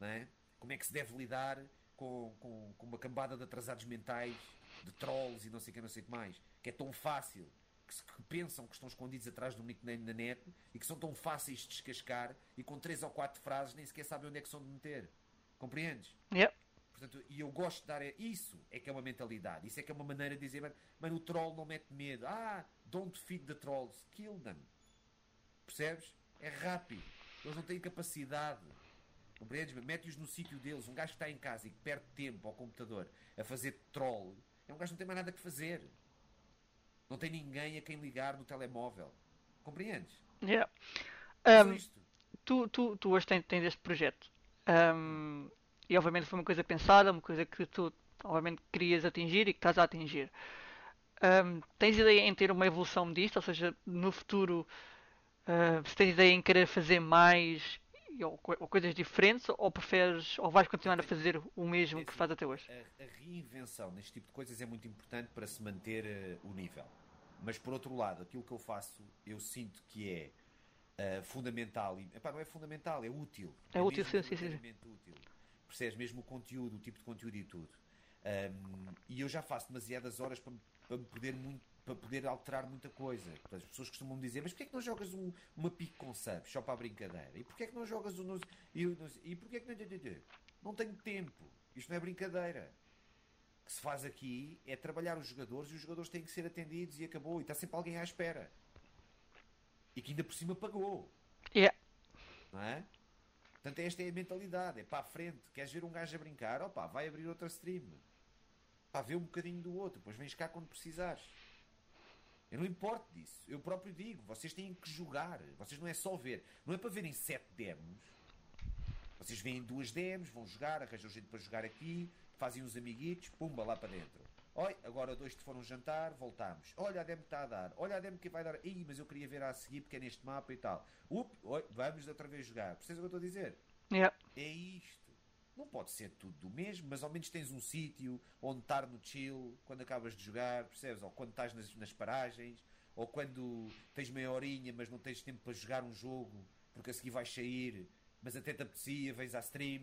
Não é? Como é que se deve lidar com, com, com uma cambada de atrasados mentais, de trolls e não sei o que, não sei o que mais, que é tão fácil que, pensam que estão escondidos atrás do nickname na net e que são tão fáceis de descascar e com três ou quatro frases nem sequer sabem onde é que são de meter. Compreendes? Yeah. Portanto, e eu gosto de dar isso, é que é uma mentalidade, isso é que é uma maneira de dizer, mano, o troll não mete medo. Ah, don't feed the trolls, kill them. Percebes? É rápido. Eles não têm capacidade. Compreendes? Mete-os no sítio deles. Um gajo que está em casa e que perde tempo ao computador a fazer troll, é um gajo que não tem mais nada que fazer. Não tem ninguém a quem ligar no telemóvel. Compreendes? Yeah. Um, tu, tu, tu hoje tens, tens este projeto. Um, e obviamente foi uma coisa pensada, uma coisa que tu obviamente querias atingir e que estás a atingir. Um, tens ideia em ter uma evolução disto? Ou seja, no futuro, uh, se tens ideia em querer fazer mais ou, ou, coisas diferentes? Ou preferes, ou vais continuar a fazer o mesmo é que faz até hoje? A, a, reinvenção neste tipo de coisas é muito importante para se manter uh, o nível. Mas por outro lado, aquilo que eu faço, eu sinto que é uh, fundamental. E, epá, não é fundamental, é útil. É, é útil, sim, sim, sim. útil. Percebes mesmo o conteúdo, o tipo de conteúdo e tudo. Um, e eu já faço demasiadas horas para, para poder muito para poder alterar muita coisa. As pessoas costumam dizer, mas porquê é que não jogas um, uma pique com subs só para a brincadeira? E porquê é que não jogas um e, e porquê é que não, não tenho tempo? Isto não é brincadeira. O que se faz aqui é trabalhar os jogadores e os jogadores têm que ser atendidos e acabou. E está sempre alguém à espera. E que ainda por cima pagou. Yeah. Não é? Portanto, esta é a mentalidade. É para a frente. Queres ver um gajo a brincar? Opa, vai abrir outra stream. Pá, vê um bocadinho do outro. Depois vens cá quando precisares. Eu não importo disso. Eu próprio digo, vocês têm que jogar. Vocês não é só ver. Não é para verem sete demos. Vocês veem duas demos, vão jogar, arranjam gente para jogar aqui, fazem uns amiguitos, pumba, lá para dentro. Olha, agora dois te foram jantar, voltamos. Olha a demo que está a dar. Olha a demo que vai dar. Ih, mas eu queria ver a seguir porque é neste mapa e tal. Up, oi, vamos outra vez jogar. Percebes o que eu estou a dizer? Yeah. É isto. Não pode ser tudo do mesmo, mas ao menos tens um sítio onde estar no chill quando acabas de jogar, percebes? Ou quando estás nas, nas paragens, ou quando tens meia horinha, mas não tens tempo para jogar um jogo porque a seguir vais sair, mas até te apetecia, vens à stream,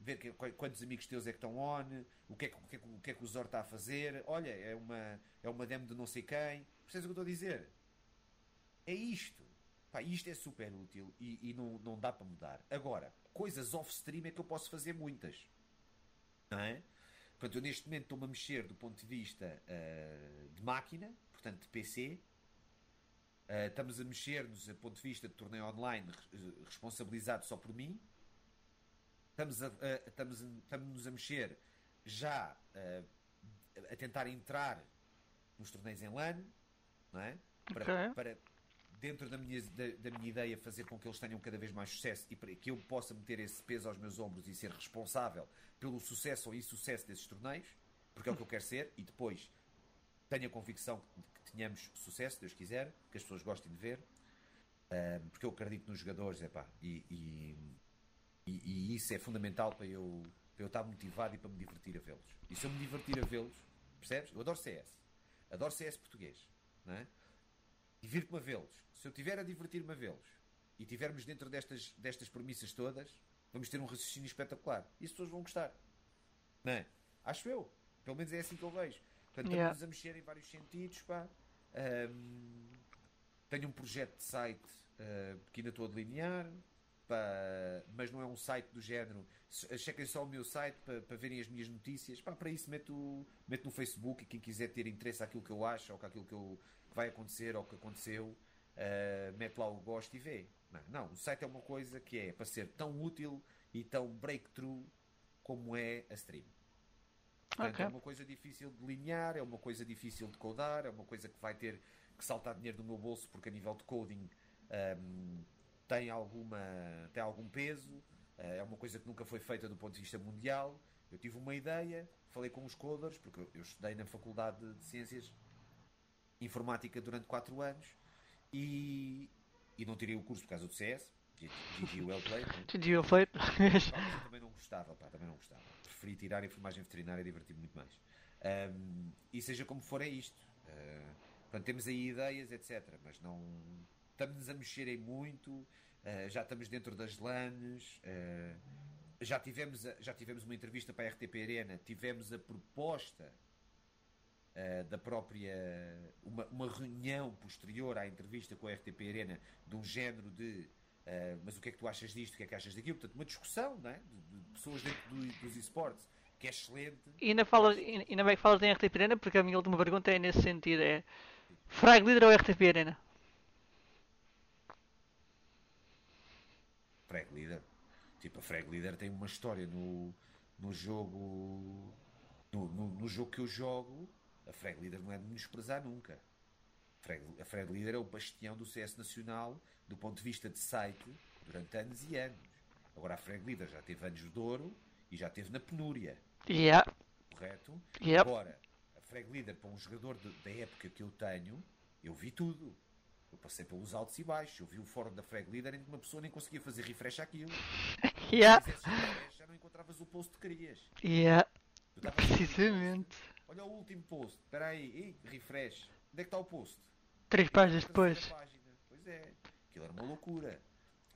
ver que, quantos amigos teus é que estão on, o que é que o, que é, o, que, é que o Zor está a fazer. Olha, é uma, é uma demo de não sei quem. Percebes o que eu estou a dizer? É isto. Pá, isto é super útil e, e não, não dá para mudar. Agora, coisas off-stream é que eu posso fazer muitas. Não é? Portanto, eu neste momento estou-me a mexer do ponto de vista uh, de máquina, portanto de PC. Uh, eh, estamos a mexer-nos do ponto de vista de torneio online responsabilizado só por mim. Estamos a, uh, estamos, estamos a mexer já a tentar entrar nos torneios em LAN, não é? Para, okay. para dentro da minha, da, da, minha ideia, fazer com que eles tenham cada vez mais sucesso e para que eu possa meter esse peso aos meus ombros e ser responsável pelo sucesso ou insucesso desses torneios, porque é o que eu quero ser, e depois tenho a convicção que tenhamos sucesso, Deus quiser, que as pessoas gostem de ver, porque eu acredito nos jogadores, epá, e, e, e, e isso é fundamental para eu, para eu estar motivado e para me divertir a vê-los. E se eu me divertir a vê-los, percebes? Eu adoro CS, adoro CS português, não é? Divirto-me a vê-los se eu tiver a divertir-me a vê-los e tivermos dentro destas, destas premissas todas, vamos ter um raciocínio espetacular. E as pessoas vão gostar. Não é? Acho eu. Pelo menos é assim que eu vejo. Portanto, yeah. estamos a mexer em vários sentidos. Pá. Um, tenho um projeto de site uh, que ainda estou a delinear, pá, mas não é um site do género. Chequem só o meu site para, para verem as minhas notícias. Pá, para isso, meto, meto no Facebook e quem quiser ter interesse àquilo que eu acho ou àquilo que, eu, que vai acontecer ou que aconteceu uh, mete lá o gosto e vê. Não, não, o site é uma coisa que é para ser tão útil e tão breakthrough como é a stream. Portanto, okay. é uma coisa difícil de linear, é uma coisa difícil de codar, é uma coisa que vai ter que saltar dinheiro do meu bolso porque a nível de coding um, ehm, tem, alguma, tem algum peso, uh, é uma coisa que nunca foi feita do ponto de vista mundial. Eu tive uma ideia, falei com os coders, porque eu estudei na Faculdade de Ciências Informática durante 4 anos e, e não tirei o curso por causa do CS. GG well played. GG well played. também não gostava, pá, também não gostava. Preferi tirar enfermagem veterinária e divertir-me muito mais. Um, e seja como for, é isto. Uh, portanto, temos aí ideias, etc. Mas não. Estamos a mexer em muito. Uh, já estamos dentro das LANs. Uh, já, tivemos já tivemos uma entrevista para a RTP Arena. Tivemos a proposta uh, da própria. Uma, uma, reunião posterior à entrevista com a RTP Arena, de um género de. Mas o que é que tu achas disto? O que é que achas daquilo? Portanto, uma discussão não é? de, de pessoas dentro do, dos esportes que é excelente. E ainda, falas, ainda bem que falas em RTP Arena, porque a minha última pergunta é nesse sentido: é Frag Leader ou RTP Arena? Frag Leader. Tipo, a Frag Leader tem uma história no, no jogo. No, no, no jogo que eu jogo a Frag Leader não é de menosprezar nunca. A Frag Leader é o bastião do CS Nacional do ponto de vista de site durante anos e anos. Agora a Frag Leader já teve anos de ouro e já teve na penúria. Yeah. Correto? Yep. Agora, a Frag Leader para um jogador de, da época que eu tenho, eu vi tudo. Eu passei pelos altos e baixos. Eu vi o fórum da Frag Leader em que uma pessoa nem conseguia fazer refresh àquilo. <laughs> Yeah. já não encontravas o post que querias. Yeah. Precisamente. Olha o último post. Espera aí. refresh. Onde é que está o post? Três páginas depois. Página. Pois é. Aquilo era uma loucura.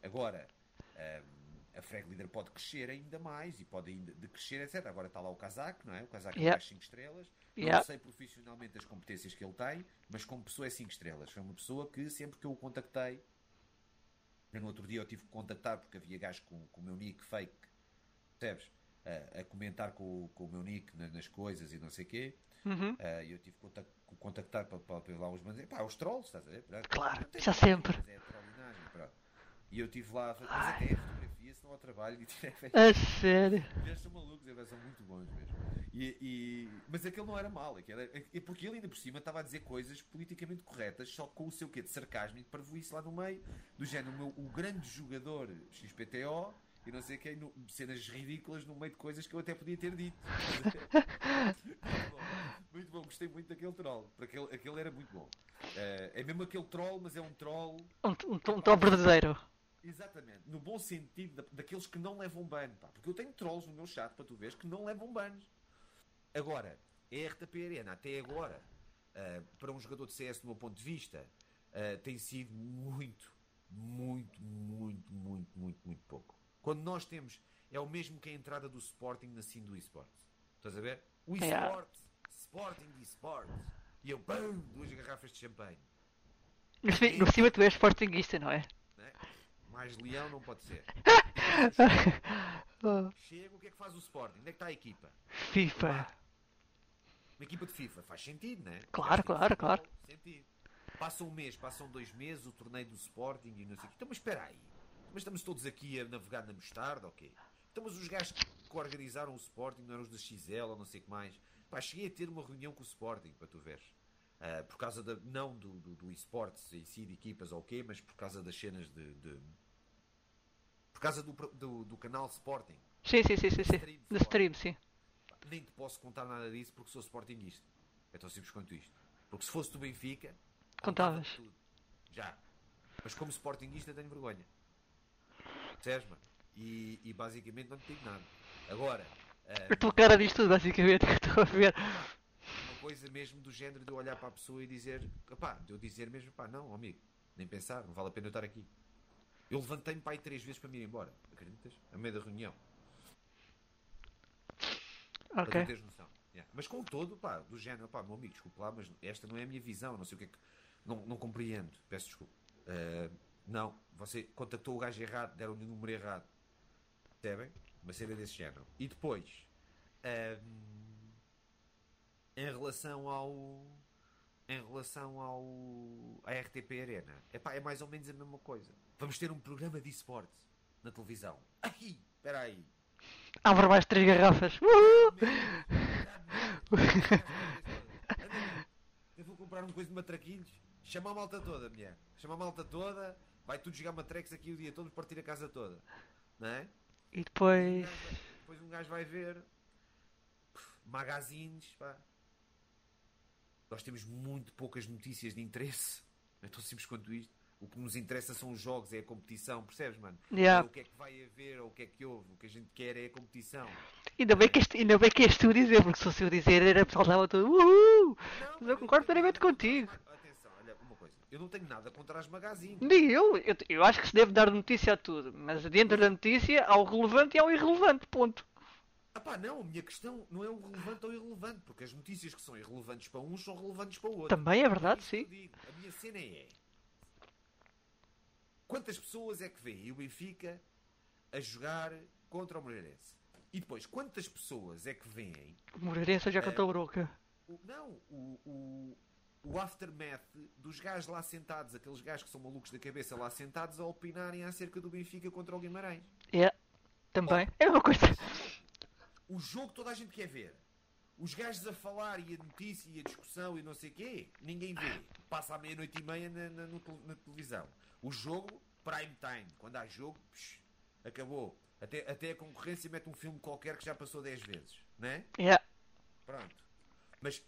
Agora, um, a Frag Leader pode crescer ainda mais e pode ainda de crescer, etc. Agora está lá o Kazak, não é? O Kazak Yeah. é 5 estrelas. Yeah. Não sei profissionalmente as competências que ele tem, mas como pessoa é 5 estrelas. Foi uma pessoa que sempre que eu o contactei, no outro dia eu tive que contactar porque havia gajos com, com o meu nick fake, percebes? A, a comentar com, o- com o meu nick na- nas coisas e não sei o quê. Uhum. E eu tive que contac- que contactar para, para, para lá uns bandos. Pá, os trolls, estás a ver? Pronto. Claro, já sempre. é. E eu estive lá a fazer, mas até é se não ao trabalho e <laughs> tirei A sério. eles são malucos, eles são muito bons mesmo. E, e- mas aquele não era mal, era- é porque ele ainda por cima estava a dizer coisas politicamente corretas, só com o seu quê de sarcasmo e de parvoíce lá no meio, do género, o, meu- o grande jogador XPTO e não sei quem, no- cenas ridículas no meio de coisas que eu até podia ter dito. muito, <laughs> bom, muito bom, gostei muito daquele troll, porque aquele, aquele era muito bom. Eh, é mesmo aquele troll, mas é um troll Um, um, um tom verdadeiro. Exatamente, no bom sentido da- daqueles que não levam ban, pá. Porque eu tenho trolls no meu chat para tu veres que não levam bans. Agora, a RTP Arena, até agora, ah, para um jogador de CS, do meu ponto de vista, ah, tem sido muito, muito, muito, muito, muito, muito pouco. Quando nós temos, é o mesmo que a entrada do Sporting na sim do eSports. Estás a ver? O Yeah. eSports, Sporting eSports. E eu, pum, duas garrafas de champanhe. No fi- no cima tu és sportinguista, não é? Mais leão não pode ser. <laughs> Chega, o que é que faz o Sporting? Onde é que está a equipa? FIFA. Uma equipa de FIFA faz sentido, né? Claro, claro, claro. Sentido. Passa um mês, passam dois meses, o torneio do Sporting e não sei o quê. Então, mas espera aí. Mas estamos todos aqui a navegar na mostarda, ok? Então, mas os gajos que organizaram o Sporting não eram os da XL ou não sei o que mais. Pá, cheguei a ter uma reunião com o Sporting, para tu veres. Ah, por causa da, não do, do, do esportes em si, de equipas ou quê, mas por causa das cenas de. de- por causa do, do, do canal Sporting. Sim, sim, sim, sim, sim. No stream, sim. Nem te posso contar nada disso porque sou sportinguista. É tão simples quanto isto. Porque se fosse do Benfica, Contavas. contava tudo. Já. Mas como sportinguista tenho vergonha. Percebes, mano? E, e basicamente não te digo nada. Agora, ah, A tua cara diz tudo, basicamente, <laughs> que estou a ver. uma coisa mesmo do género de eu olhar para a pessoa e dizer, pá, de eu dizer mesmo, pá, não, amigo, nem pensar, não vale a pena eu estar aqui. Eu levantei-me para aí três vezes para me ir embora. Acreditas? A meio da reunião. Para Ok. teres noção. Yeah. Mas com todo, pá, do género, pá, meu amigo, desculpa lá, mas esta não é a minha visão, não sei o que é que. Não, não compreendo, peço desculpa. Eh, não, você contactou o gajo errado, deram-lhe o número errado. Percebem? Uma cena desse género. E depois, ehm, em relação ao. Em relação ao. à RTP Arena, epá, é mais ou menos a mesma coisa. Vamos ter um programa de esportes na televisão. Ai, espera aí. Abre mais três garrafas. Uhul! Eu vou comprar uma coisa de matraquilhos. Chama a malta toda, mulher. Chama a malta toda. Vai tudo jogar matrex aqui o dia todo, partir a casa toda. Não é? E depois. Depois um gajo vai ver magazines. Pá. Nós temos muito poucas notícias de interesse. É tão simples quanto isto. O que nos interessa são os jogos, é a competição, percebes, mano? Yeah. É o que é que vai haver ou o que é que houve. O que a gente quer é a competição. Ainda bem que este, ainda bem que és tu dizer, porque se fosse eu dizer, era pessoal estava todo. Uhul! Não, Mas eu concordo plenamente contigo. Atenção, olha, uma coisa. Eu não tenho nada contra as magazines. Nem eu, eu, eu acho que se deve dar notícia a tudo, mas dentro da notícia há o relevante e há o irrelevante, ponto. Ah pá, não, a minha questão não é o relevante ou irrelevante, porque as notícias que são irrelevantes para uns são relevantes para o outro. Também é verdade, que sim. A minha cena é. Quantas pessoas é que vêem o Benfica a jogar contra o Moreirense? E depois, quantas pessoas é que veem O Moreirense já contou o Broca. o, não, o, o, o aftermath dos gajos lá sentados, aqueles gajos que são malucos da cabeça lá sentados a opinarem acerca do Benfica contra o Guimarães? É, também. É uma coisa. O jogo toda a gente quer ver. Os gajos a falar e a notícia e a discussão e não sei o quê, ninguém vê. Passa à meia-noite e meia na, na- na televisão. O jogo, prime time. Quando há jogo, psh, acabou. Até, até a concorrência mete um filme qualquer que já passou 10 vezes. Né? É. Pronto. Mas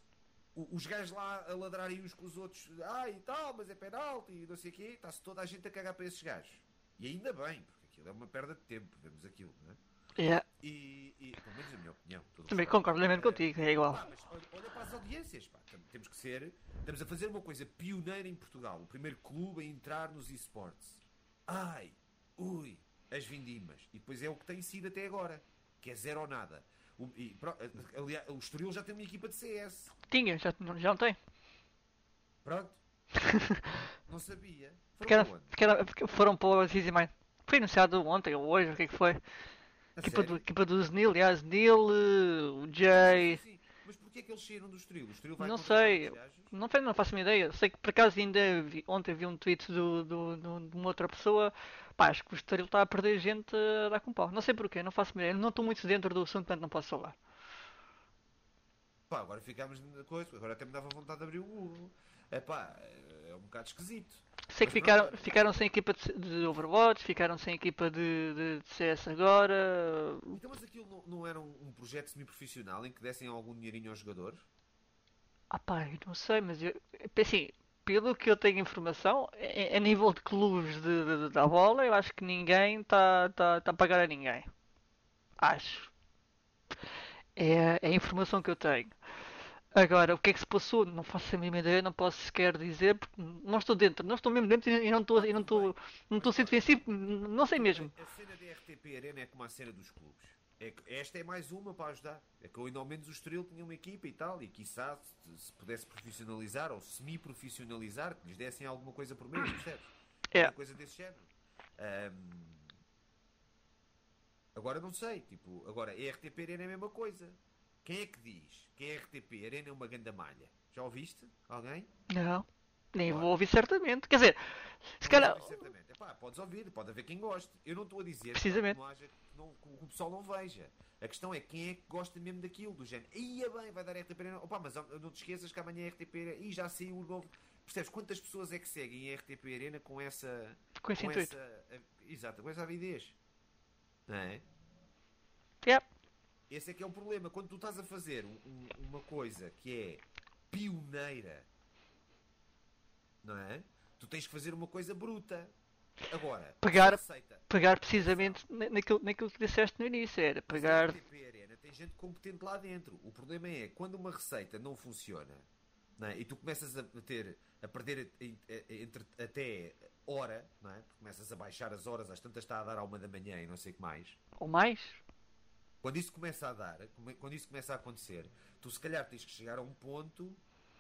os gajos lá a ladrarem uns com os outros, ai e tal, mas é penalti e não sei o quê, está-se toda a gente a cagar para esses gajos. E ainda bem, porque aquilo é uma perda de tempo, vemos aquilo, não é? É. E, e pelo menos na minha opinião. Também concordo plenamente Eh, contigo, é igual. pá, mas olha, olha para as audiências, pá. Tem- Temos que ser. Estamos a fazer uma coisa pioneira em Portugal. O primeiro clube a entrar nos esportes. Ai, ui. as vindimas. E depois é o que tem sido até agora, que é zero ou nada. O, e, aliás, o Estoril já tem uma equipa de CS. Tinha, já, já não tem. Pronto. <laughs> não sabia. Foram, era, era, foram para o Easy Mind. Foi anunciado ontem ou hoje, o que é que foi? equipa do, equipa do Znil, aliás, Znil, o Jay. Sim, sim. Porquê é que eles saíram do Estoril? O Estoril vai não sei, não, não faço uma ideia. Sei que por acaso ainda vi, ontem vi um tweet do, do, do, de uma outra pessoa. Pá, acho que o Estoril está a perder gente a dar com pau. Não sei porquê, não faço uma ideia. Não estou muito dentro do assunto, portanto não posso falar. Pá, agora ficámos na coisa, agora até me dava vontade de abrir o Google. É pá, é um bocado esquisito. Sei que ficaram, ficaram sem equipa de, Overwatch, ficaram sem equipa de, de, de CS agora. Então, mas aquilo não, não era um, um projeto semi-profissional em que dessem algum dinheirinho aos jogadores? Ah pá, eu não sei, mas eu, assim, pelo que eu tenho informação, a, a nível de clubes de, de, da bola, eu acho que ninguém está tá, tá a pagar a ninguém. Acho. É, é a informação que eu tenho. Agora, o que é que se passou? Não faço a mínima ideia, não posso sequer dizer, porque não estou dentro, não estou mesmo dentro e não estou, e não estou, não estou a ser defensivo, não sei mesmo. A cena da RTP Arena é como a cena dos clubes. É esta é mais uma para ajudar. É que ainda ao menos o Estoril tinha uma equipa e tal, e quiçá se, se pudesse profissionalizar ou semi-profissionalizar, que lhes dessem alguma coisa por mês, percebes? É. Uma coisa desse género. Um, agora não sei, tipo, agora a RTP Arena é a mesma coisa. Quem é que diz que a RTP Arena é uma ganda malha? Já ouviste? Alguém? Não. Nem vou ouvir certamente. Quer dizer, se calhar. Epá, podes ouvir, pode haver quem goste. Eu não estou a dizer Precisamente. que, não haja, que, não, que o pessoal não veja. A questão é quem é que gosta mesmo daquilo, do género. Ia bem, vai dar RTP Arena. Opa, mas não te esqueças que amanhã é RTP Arena. E já saiu o novo. Percebes quantas pessoas é que seguem a RTP Arena com essa. Com esse com intuito. Essa, exato, com essa avidez. Não é? Yep. Esse é que é o problema. Quando tu estás a fazer um, uma coisa que é pioneira, não é? Tu tens que fazer uma coisa bruta. Agora, pegar, pegar precisamente naquilo, naquilo que disseste no início, era pegar. Arena tem gente competente lá dentro. O problema é quando uma receita não funciona não é? e tu começas a ter a perder entre até hora, não é? Começas a baixar as horas, às tantas está a dar à uma da manhã e não sei o que mais. Ou mais? Quando isso começa a dar, quando isso começa a acontecer, tu se calhar tens que chegar a um ponto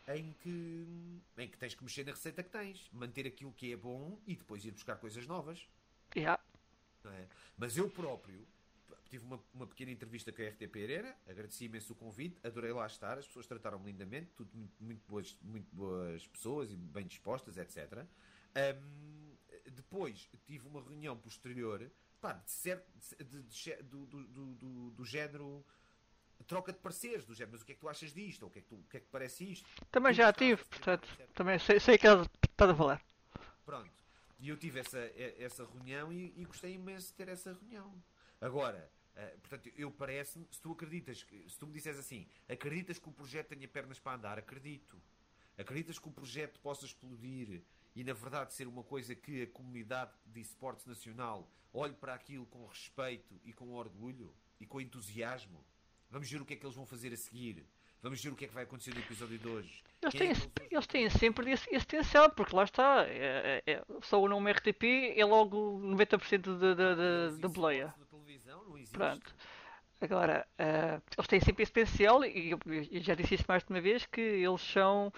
em que, em que tens que mexer na receita que tens, manter aquilo que é bom e depois ir buscar coisas novas. Yeah. É? Mas eu próprio tive uma, uma pequena entrevista com a RTP Arena, agradeci imenso o convite, adorei lá estar, as pessoas trataram-me lindamente, tudo muito, muito, boas, muito boas pessoas e bem dispostas, etc. Um, depois tive uma reunião posterior pá, de certo, de, de, do, do, do, do, género troca de pareceres, do género, mas o que é que tu achas disto? Ou o que é que, tu, o que, é que parece isto? Também tu já tive, portanto, também sei, sei que estás a falar. Pronto. E eu tive essa, essa reunião e, e gostei imenso de ter essa reunião. Agora, uh, portanto, eu parece-me, se tu acreditas, se tu me disseres assim, acreditas que o projeto tenha pernas para andar, acredito. Acreditas que o projeto possa explodir e, na verdade, ser uma coisa que a comunidade de esportes nacional olhe para aquilo com respeito e com orgulho e com entusiasmo. Vamos ver o que é que eles vão fazer a seguir. Vamos ver o que é que vai acontecer no episódio de hoje. Eles, têm, é eles têm sempre esse, esse potencial, porque lá está. É, é, é, só o nome RTP é logo 90% da, da, da, da boleia. Pronto. Agora, uh, eles têm sempre esse potencial, e eu, eu já disse isso mais de uma vez, que eles são.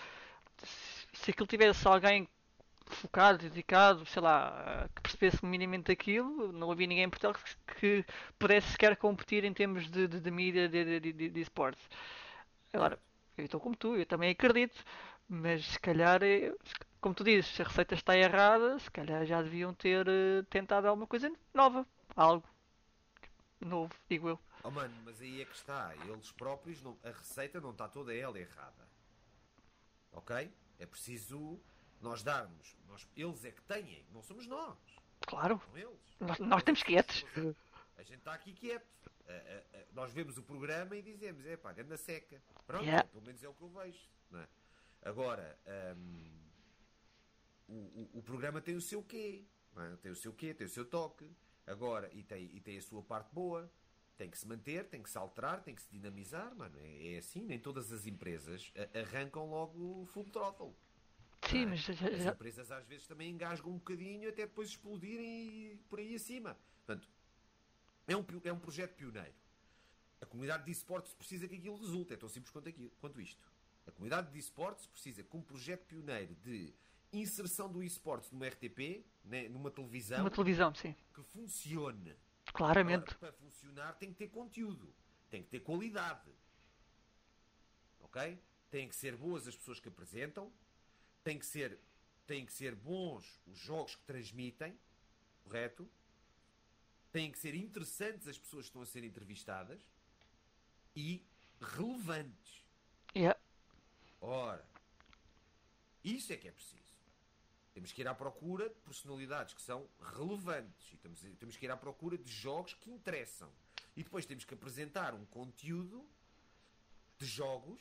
Se aquilo tivesse alguém focado, dedicado, sei lá, que percebesse minimamente aquilo, não havia ninguém em Portugal que, que pudesse sequer competir em termos de, de, de mídia de, de, de, de esportes. Agora, eu estou como tu, eu também acredito, mas se calhar, eh, como tu dizes, se a receita está errada, se calhar já deviam ter uh, tentado alguma coisa nova, algo novo, digo eu. Oh mano, mas aí é que está, eles próprios, não, a receita não está toda ela errada. Ok? É preciso nós darmos, nós, eles é que têm, não somos nós. Claro. São eles. Nós, nós estamos quietos. A gente está aqui quieto. Uh, uh, uh, nós vemos o programa e dizemos, é pá, anda seca. Pronto, yeah. pelo menos é o que eu vejo. É? Agora, um, o, o, o, programa tem o seu quê? É? Tem o seu quê? Tem o seu toque. Agora, e tem, e tem a sua parte boa. Tem que se manter, tem que se alterar, tem que se dinamizar, mano. É, é assim, nem todas as empresas arrancam logo full throttle. Sim, é? mas As empresas às vezes também engasgam um bocadinho até depois explodirem e por aí acima. Portanto, é um, é um projeto pioneiro. A comunidade de esportes precisa que aquilo resulte. É tão simples quanto, aquilo, quanto isto. A comunidade de esportes precisa que um projeto pioneiro de inserção do esportes numa RTP, né, numa televisão, uma televisão, sim. que funcione. Claramente. Agora, para funcionar tem que ter conteúdo, tem que ter qualidade. Ok? Tem que ser boas as pessoas que apresentam, tem que ser, tem que ser bons os jogos que transmitem, correto? Tem que ser interessantes as pessoas que estão a ser entrevistadas e relevantes. Yeah. Ora, isso é que é preciso. Temos que ir à procura de personalidades que são relevantes e temos, temos que ir à procura de jogos que interessam. E depois temos que apresentar um conteúdo de jogos.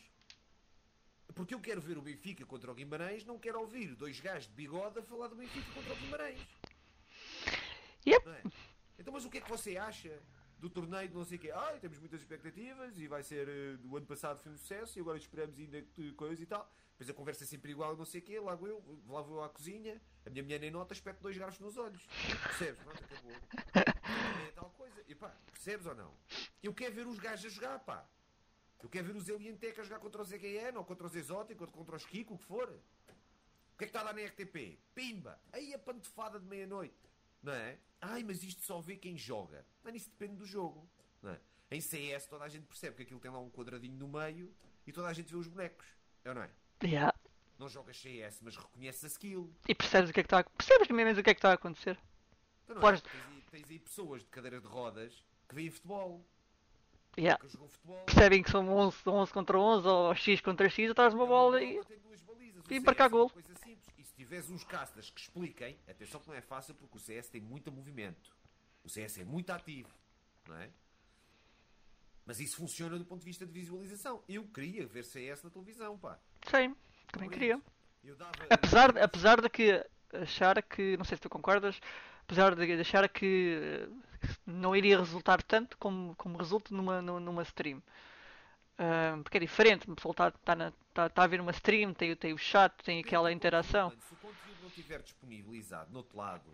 Porque eu quero ver o Benfica contra o Guimarães, não quero ouvir dois gajos de bigode a falar do Benfica contra o Guimarães. Yep. É? Então, mas o que é que você acha do torneio de não sei o quê? Ai, temos muitas expectativas e vai ser. eh, do ano passado foi um sucesso e agora esperamos ainda coisa e tal. Depois a conversa é sempre igual, não sei o quê. Lá vou eu, lá vou eu à cozinha, a minha mulher nem nota, espeto dois garfos nos olhos. Percebes? Pronto, acabou. <laughs> É tal coisa. E pá, percebes ou não? Eu quero ver os gajos a jogar, pá. Eu quero ver os Eliantec a jogar contra o ZQN ou contra os Exótico ou contra os Kiko, o que for. O que é que está lá na RTP? Pimba! Aí a pantofada de meia-noite. Não é? Ai, mas isto só vê quem joga. Mano, isso depende do jogo. Não é? Em CS toda a gente percebe que aquilo tem lá um quadradinho no meio e toda a gente vê os bonecos. É ou não é? Yeah. Não jogas CS, mas reconheces a skill. E percebes o que é que está a Percebes mesmo o que é que está a acontecer. Então, não é? Podes- Tens, aí, tens aí pessoas de cadeira de rodas que veem futebol, Yeah. Percebem que são 11, 11 contra 11 ou X contra X, atrás de uma bola e. e marcar é simples. E se tiveres uns castas que expliquem, atenção que não é fácil porque o CS tem muito movimento. O CS é muito ativo, não é? Mas isso funciona do ponto de vista de visualização. Eu queria ver CS na televisão, pá. Sim, também queria. Dava... Apesar, de- apesar de que achar que, não sei se tu concordas, apesar de achar que não iria resultar tanto como, como resulta numa, nu- numa stream. Ah, porque é diferente, o pessoal está tá na- tá- tá a ver uma stream, tem, tem o chat, tem aquela interação. Se o conteúdo não estiver disponibilizado no outro lado,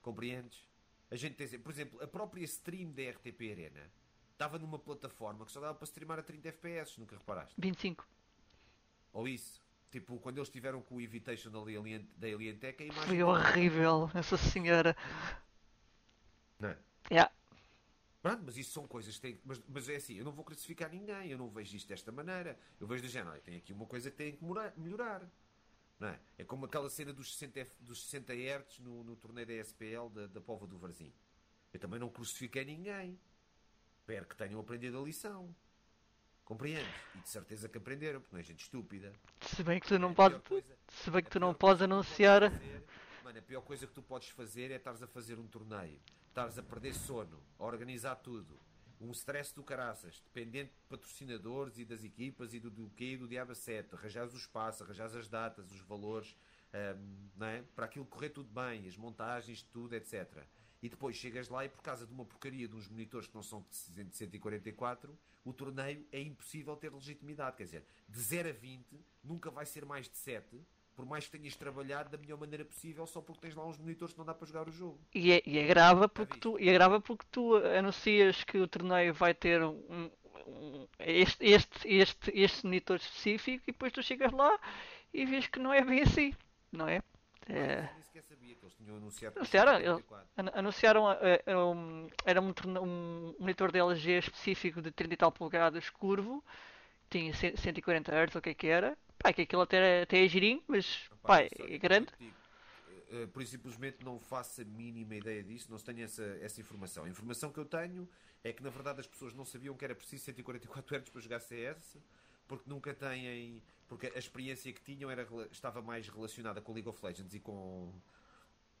compreendes? A gente tem, por exemplo, a própria stream da RTP Arena estava numa plataforma que só dava para streamar a 30 FPS, nunca reparaste? 25. Ou isso. Tipo, quando eles tiveram com o Invitation da Alien, da Alien Tech, a imagem. Foi horrível, essa senhora. Não é? Yeah. Pronto, mas isso são coisas que têm. Mas, mas é assim, eu não vou crucificar ninguém, eu não vejo isto desta maneira. Eu vejo do género, tem aqui uma coisa que tem que melhorar. Não é? é como aquela cena dos 60, F- dos 60 Hz no, no torneio da SPL da, da Pova do Varzim. Eu também não crucifiquei ninguém. Espero que tenham aprendido a lição. Compreendes? E de certeza que aprenderam, porque não é gente estúpida. Se bem que tu É não a podes. coisa- Se bem que tu não pior podes anunciar. fazer- mano, a pior coisa que tu podes fazer é estares a fazer um torneio, estares a perder sono, a organizar tudo, um stress do caraças, dependente de patrocinadores e das equipas e do, do quê e do Diabo 7, arranjares o espaço, arranjares as datas, os valores, não é? para aquilo correr tudo bem, as montagens, tudo, etc. E depois chegas lá e por causa de uma porcaria de uns monitores que não são de 144, o torneio é impossível ter legitimidade. Quer dizer, de 0 a 20 nunca vai ser mais de 7, por mais que tenhas trabalhado da melhor maneira possível, só porque tens lá uns monitores que não dá para jogar o jogo. E é, e é grave porque viste? tu, e é grave porque tu anuncias que o torneio vai ter um, um- este, este, este, este monitor específico e depois tu chegas lá e vês que não é bem assim, não é? É, Eu nem sequer sabia que eles tinham anunciado. Anunciaram, 144. An- Anunciaram eh, era um, era um, um monitor de LG específico de 30 e tal polegadas curvo, tinha 100 140 Hz, ou o que é que era. Pá, que aquilo até, até é girinho, mas Pá, é grande. eu digo, eh, por isso simplesmente não faço a mínima ideia disso, não se tenho essa, essa informação. A informação que eu tenho é que na verdade as pessoas não sabiam que era preciso 144 Hz para jogar CS, porque nunca têm. Porque a experiência que tinham era, estava mais relacionada com League of Legends e com.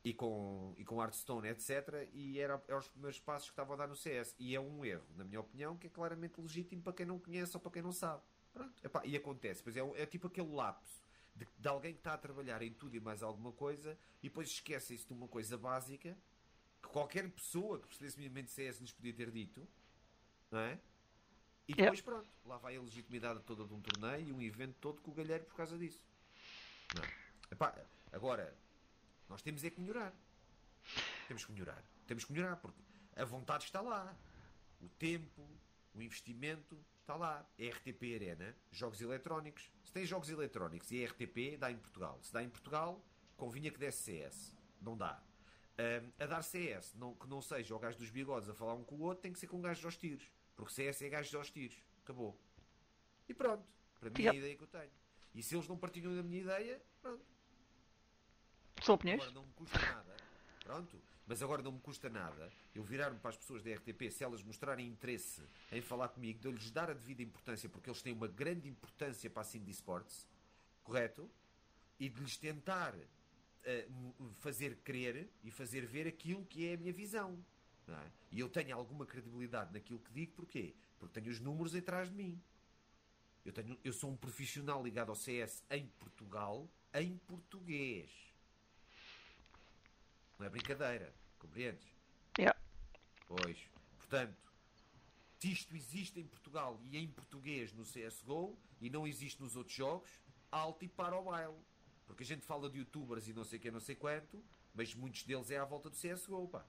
E com, e com Hearthstone, etc. E era, eram os primeiros passos que estavam a dar no CS. E é um erro, na minha opinião, que é claramente legítimo para quem não conhece ou para quem não sabe. Pronto. Epá, e acontece. Pois é, é tipo aquele lapso de, de alguém que está a trabalhar em tudo e mais alguma coisa e depois esquece-se de uma coisa básica que qualquer pessoa que percebesse minimamente CS lhes podia ter dito, não é? E depois, pronto, lá vai a legitimidade toda de um torneio e um evento todo com o galheiro por causa disso. Não é? Epá, agora, nós temos é que melhorar. Temos que melhorar. Temos que melhorar, porque a vontade está lá. O tempo, o investimento está lá. É RTP Arena, jogos eletrónicos. Se tem jogos eletrónicos e é RTP, dá em Portugal. Se dá em Portugal, convinha que desse CS. Não dá. Um, a dar CS, não, que não seja o gajo dos bigodes a falar um com o outro, tem que ser com um gajo aos tiros. Porque CS é gajo aos tiros. Acabou. E pronto. Para mim é a ideia que eu tenho. E se eles não partilham da minha ideia, pronto. São opiniões? Agora não me custa nada. Pronto. Mas agora não me custa nada eu virar-me para as pessoas da RTP se elas mostrarem interesse em falar comigo, de eu lhes dar a devida importância, porque eles têm uma grande importância para a Cindy Sports, correto? E de lhes tentar uh, fazer crer e fazer ver aquilo que é a minha visão. É? E eu tenho alguma credibilidade naquilo que digo, porquê? Porque tenho os números atrás de mim. Eu, tenho, eu sou um profissional ligado ao CS em Portugal, em português. Não é brincadeira, compreendes? Yeah. Pois. Portanto, se isto existe em Portugal e em português no CSGO e não existe nos outros jogos, alto e para o baile. Porque a gente fala de youtubers e não sei o que, não sei quanto, mas muitos deles é à volta do CSGO, pá.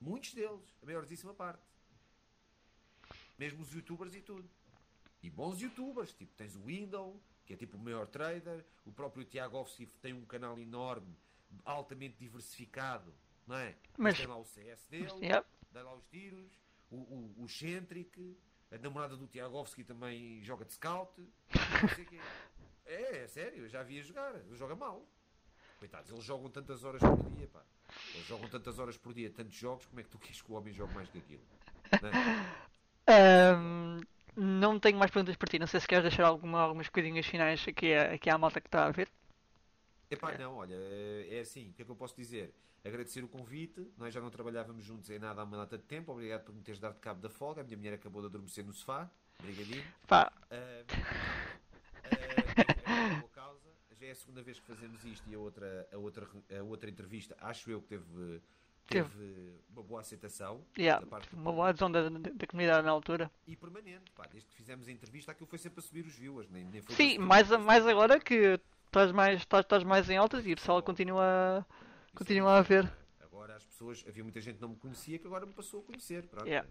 Muitos deles, a maioríssima parte. Mesmo os youtubers e tudo. E bons youtubers, tipo, tens o Window, que é tipo o maior trader, o próprio Tiago Offsif tem um canal enorme, altamente diversificado, não é? Mas tem lá o CS dele, yep. dá lá os tiros, o, o, o Centric, a namorada do Tiagovski também joga de scout, quê. <laughs> É, é sério, eu já vi a jogar, ele joga mal. Coitados, eles jogam tantas horas por dia, pá. Eles jogam tantas horas por dia, tantos jogos, como é que tu queres que o homem jogue mais que aquilo? Não, é? <laughs> um, não tenho mais perguntas para ti, não sei se queres deixar alguma, algumas coisinhas finais aqui, aqui à malta que está a ver. Epá, não, olha, é assim, o que é que eu posso dizer? Agradecer o convite, nós já não trabalhávamos juntos em nada há uma data de tempo, obrigado por me teres dado cabo da folga, a minha mulher acabou de adormecer no sofá, obrigadinho. Pá. Uh, uh, causa. Já é a segunda vez que fazemos isto e a outra, a outra, a outra entrevista, acho eu que teve, teve uma boa aceitação. Yeah, uma boa adesão da, da, comunidade na altura. E permanente, pá, desde que fizemos a entrevista, aquilo foi sempre a subir os viewers. Nem, nem foi Sim, mais, mais agora que estás mais, estás, estás mais em altas e o pessoal continua, continua a ver. Agora as pessoas, havia muita gente que não me conhecia que agora me passou a conhecer. Pronto. Yeah.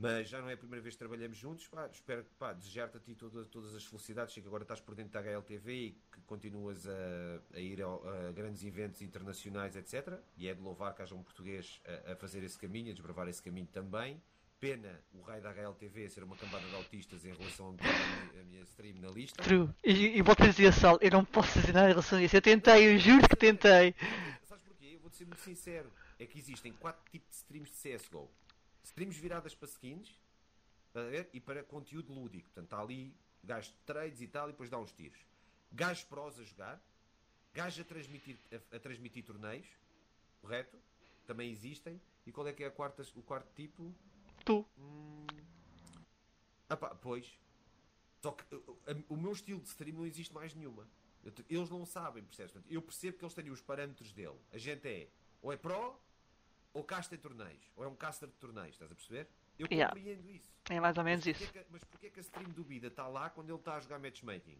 Mas já não é a primeira vez que trabalhamos juntos. Pá, espero pá, desejar-te a ti todas, todas as felicidades. Sei que agora estás por dentro da HLTV e que continuas a, a ir a, a, grandes eventos internacionais, etc. E é de louvar que haja um português a, a, fazer esse caminho, a desbravar esse caminho também. Pena o raio da HLTV ser uma cambada de autistas em relação a minha, a minha stream na lista. True. E, e vou dizer, Sal, eu não posso dizer nada em relação a isso. Eu tentei, eu juro que tentei. Sabes porquê? Eu vou ser muito sincero. É que existem quatro tipos de streams de CSGO streams viradas para skins e para conteúdo lúdico. Portanto, está ali gajo de trades e tal, e depois dá uns tiros. Gajos prós a jogar, gajos a transmitir, a, a, transmitir torneios, correto? Também existem. E qual é que é a quarta, o quarto tipo? Tu. Hum... Pois. Só que o meu estilo de stream não existe mais nenhuma. Eles não sabem, percebes? Eu percebo que eles têm os parâmetros dele. A gente é ou é pró ou casta em torneios, ou é um caster de torneios, estás a perceber? Eu yeah. compreendo isso. É mais ou menos mas isso. Que, mas porquê que a stream do Bida está lá quando ele está a jogar matchmaking?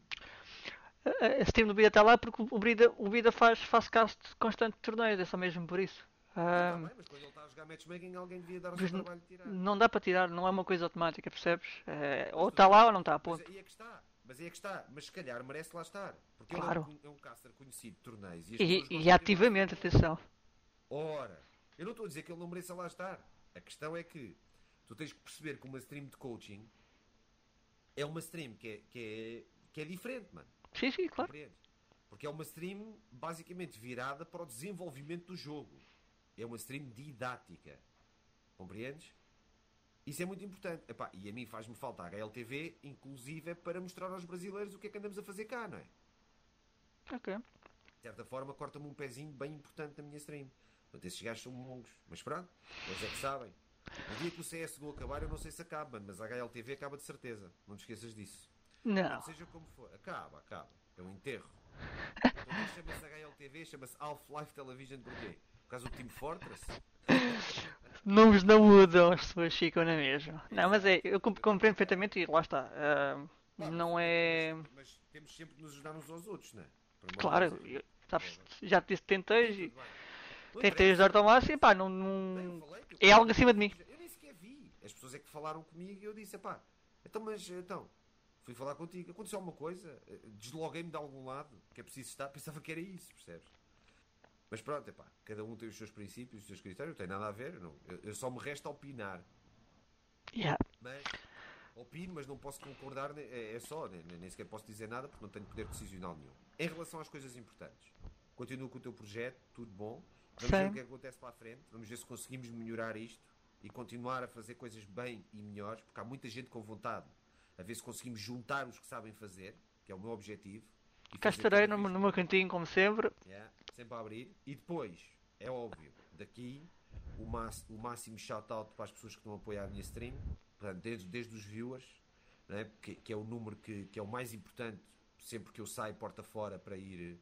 A stream do Bida está lá porque o Bida, o Bida faz, faz cast constante de torneios, é só mesmo por isso. Ah, bem, mas quando ele está a jogar matchmaking, alguém devia dar o seu trabalho de tirar. Não dá para tirar, não é uma coisa automática, percebes? É, ou está lá ou não está, ponto. Mas aí é que está. Mas aí é que está. Mas se calhar merece lá estar. Porque claro. ele é um, é um caster conhecido de torneios. E, e, e ativamente, atenção. Ora, eu não estou a dizer que ele não mereça lá estar. A questão é que tu tens que perceber que uma stream de coaching é uma stream que é, que é, que é diferente, mano. Sim, sim, claro. Porque é uma stream basicamente virada para o desenvolvimento do jogo. É uma stream didática. Compreendes? Isso é muito importante. Epá, e a mim faz-me falta a HLTV, inclusive, para mostrar aos brasileiros o que é que andamos a fazer cá, não é? Ok. De certa forma, corta-me um pezinho bem importante na minha stream. Portanto, esses gajos são mongos. Mas pronto, eles é que sabem. O dia que o CSGO acabar, eu não sei se acaba, mas a HLTV acaba de certeza. Não te esqueças disso. Não. Seja como for, acaba, acaba. É um enterro. <laughs> Então, chama-se HLTV, chama-se Half-Life Television porquê? Por causa do Team Fortress? Nomes não mudam, as pessoas ficam na mesma. Não, mas é, eu compreendo perfeitamente e lá está. Uh, não é. Mas, temos sempre de nos ajudar uns aos outros, não é? Claro, eu- sabes, já te disse que tentei e tentei ajudar-te ao máximo e pá, não. Não... falei É algo acima de mim. Eu nem sequer vi. As pessoas é que falaram comigo e eu disse, pá, então, mas então, fui falar contigo, aconteceu alguma coisa, desloguei-me de algum lado, que é preciso estar, <laughs> pensava que era isso, percebes? Mas pronto, epá, cada um tem os seus princípios, os seus critérios, não tem nada a ver, não. Eu, eu só me resta opinar. Yeah. Mas opino, mas não posso concordar, ne- é, é só, nem, nem sequer posso dizer nada porque não tenho poder decisional nenhum. Em relação às coisas importantes, continua com o teu projeto, tudo bom. Vamos ver Sim. o que é que acontece para a frente, vamos ver se conseguimos melhorar isto e continuar a fazer coisas bem e melhores, porque há muita gente com vontade, a ver se conseguimos juntar os que sabem fazer, que é o meu objetivo. Cá estarei no, no meu cantinho, como sempre. Yeah, sempre a abrir. E depois, é óbvio, daqui o, máximo, o máximo shout-out para as pessoas que estão a apoiar a minha stream, portanto, desde, desde os viewers, né, que, que é o número que, que é o mais importante sempre que eu saio porta fora para ir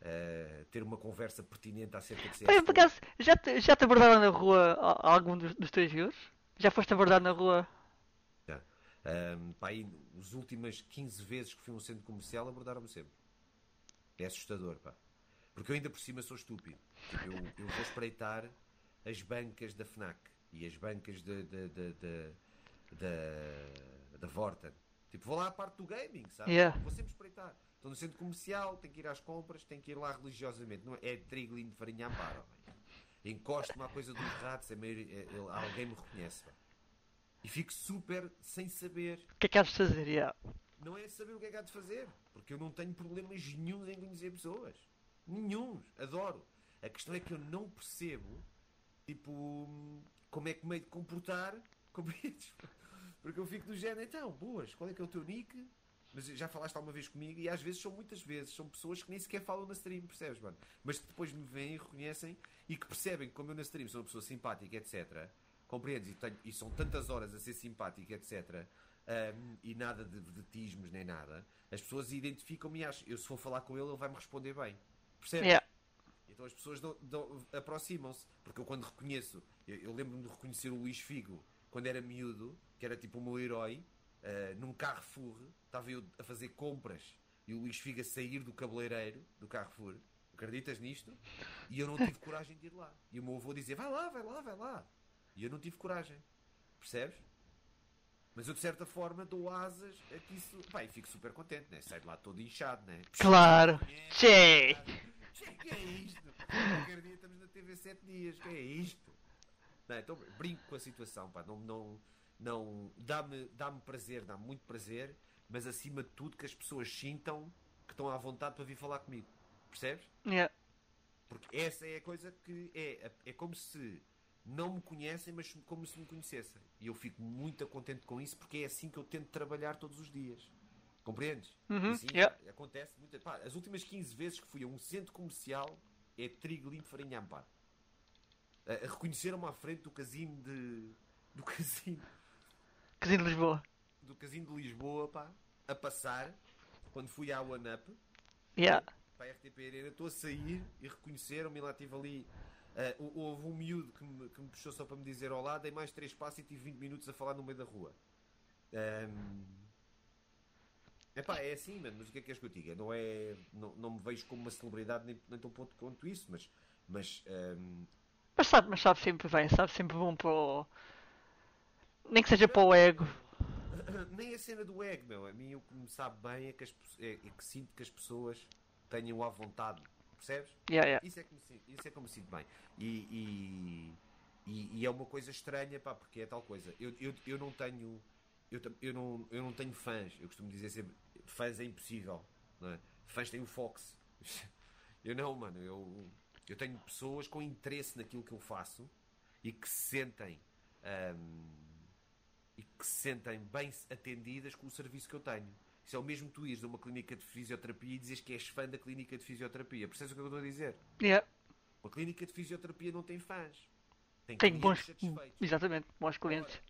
eh, ter uma conversa pertinente acerca de CSGO. por acaso, já te, já te abordaram na rua algum dos, dos teus views? Já foste abordado na rua? Um, pá, aí, as últimas 15 vezes que fui a um centro comercial abordaram-me sempre. É assustador, pá. Porque eu ainda por cima sou estúpido. Tipo, eu, eu vou espreitar as bancas da FNAC e as bancas da da da Vorten. Tipo, vou lá à parte do gaming, sabe? Yeah. Vou sempre espreitar. Estou no centro comercial, tenho que ir às compras, tenho que ir lá religiosamente. Não é, é trigo lindo de farinha amparo. Encosto-me à coisa dos ratos, é meio- é- é- alguém me reconhece. E fico super sem saber. O que é que has de fazer? Yeah. Não é saber o que é que há de fazer. Porque eu não tenho problemas nenhum em conhecer pessoas. Nenhum. Adoro. A questão é que eu não percebo, tipo, como é que me hei de comportar. Compreendes? Porque eu fico do género, então, boas, qual é que é o teu nick? Mas já falaste alguma vez comigo e às vezes são muitas vezes, são pessoas que nem sequer falam na stream, percebes, mano? Mas que depois me veem e reconhecem e que percebem que como eu na stream sou uma pessoa simpática, etc. Compreendes? E, tenho- e são tantas horas a ser simpática, etc. um, e nada de vedetismos nem nada. As pessoas identificam-me e acham, eu se for falar com ele, ele vai me responder bem. Percebes? Yeah. Então as pessoas aproximam-se. Porque eu quando reconheço, eu, eu lembro-me de reconhecer o Luís Figo quando era miúdo, que era tipo o meu herói, ah, num Carrefour, estava eu a fazer compras e o Luís Figo a sair do cabeleireiro do Carrefour. Acreditas nisto? E eu não tive coragem de ir lá. E o meu avô dizia: vai lá, vai lá, vai lá. E eu não tive coragem. Percebes? Mas eu de certa forma dou asas a que isso. Pá, e fico super contente, né? Saio de lá todo inchado, né? Claro. Che. <laughs> Que é isto? Qualquer dia estamos na TV 7 dias, que é isto? Não, então brinco com a situação, pá. Não, não, não, dá-me dá prazer, dá-me muito prazer, mas acima de tudo que as pessoas sintam que estão à vontade para vir falar comigo. Percebes? Yeah. Porque essa é a coisa que é. É como se não me conhecem, mas como se me conhecessem. E eu fico muito contente com isso porque é assim que eu tento trabalhar todos os dias. Compreendes? Uhum, Assim, yeah. Acontece muita. Pá, as últimas 15 vezes que fui a um centro comercial é trigo limpo farinha amparo. A- a Reconheceram-me à frente do casino de. do casino. Casino de Lisboa. do casino de Lisboa, pá, a passar, quando fui à One Up, Yeah. para a RTP Arena, estou a sair e reconheceram-me e lá tive ali. hou- houve um miúdo que me, que me puxou só para me dizer olá, dei mais três passos e tive 20 minutos a falar no meio da rua. Ahm, Epá, é assim, mano, mas o que é que és que eu diga? Não, é, não, não me vejo como uma celebridade nem, nem tão ponto quanto isso, mas, mas ahm, Mas sabe, mas sabe sempre bem, sabe sempre bom para o. Nem que seja para o ego. <coughs> Nem a cena do ego, meu. A mim o que me sabe bem é que, as é, é que sinto que as pessoas tenham à vontade. Percebes? Yeah, yeah. Isso é que me sinto, isso é que me sinto bem. E, e, e- e é uma coisa estranha, pá, porque é tal coisa. Eu, eu, eu não tenho. Eu, eu, não, eu não tenho fãs. Eu costumo dizer sempre: fãs é impossível. Não é? Fãs têm o Fox. Eu não, mano. Eu, eu tenho pessoas com interesse naquilo que eu faço e que se sentem. ahm, e que se sentem bem atendidas com o serviço que eu tenho. Isso é o mesmo que tu ires a uma clínica de fisioterapia e dizes que és fã da clínica de fisioterapia. Percebes o que eu estou a dizer? Yeah. Uma clínica de fisioterapia não tem fãs. Tem Tenho bons. Exatamente, bons clientes.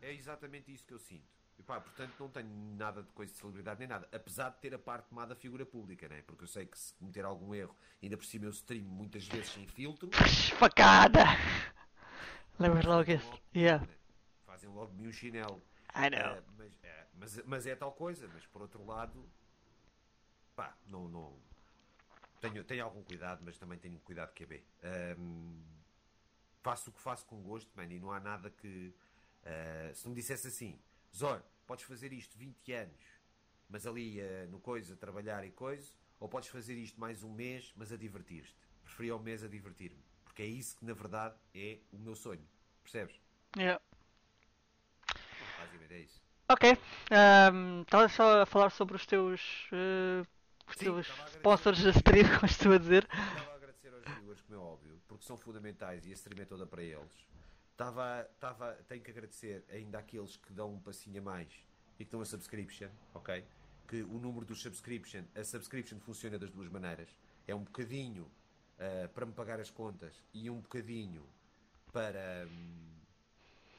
É exatamente isso que eu sinto. E pá, portanto, não tenho nada de coisa de celebridade nem nada. Apesar de ter a parte tomada figura pública, né? Porque eu sei que se cometer algum erro, ainda por cima eu stream muitas vezes sem filtro. Facada! Lembras logo esse? logo- Yeah. né? Fazem logo de mim um chinelo. I know. Ah, mas, é, mas, mas é tal coisa, mas por outro lado, pá, não, não tenho, tenho algum cuidado, mas também tenho cuidado que é bem. Um, faço o que faço com gosto, mano, e não há nada que. Uh, se me dissesse assim, Zor, podes fazer isto 20 anos, mas ali uh, no coisa, trabalhar e coisa, ou podes fazer isto mais um mês, mas a divertir-te. Preferia o mês a divertir-me, porque é isso que na verdade é o meu sonho, percebes? Yeah. Basicamente é isso. Ok, estava um, só a falar sobre os teus. Uh, os Sim, teus sponsors da stream, <laughs> como estou a dizer. Estava a agradecer aos viewers, como é óbvio, porque são fundamentais e a stream é toda para eles. Estava, tenho que agradecer ainda àqueles que dão um passinho a mais e que dão a subscription, ok? Que o número dos subscription, a subscription funciona das duas maneiras. É um bocadinho uh, para me pagar as contas e um bocadinho para, hum,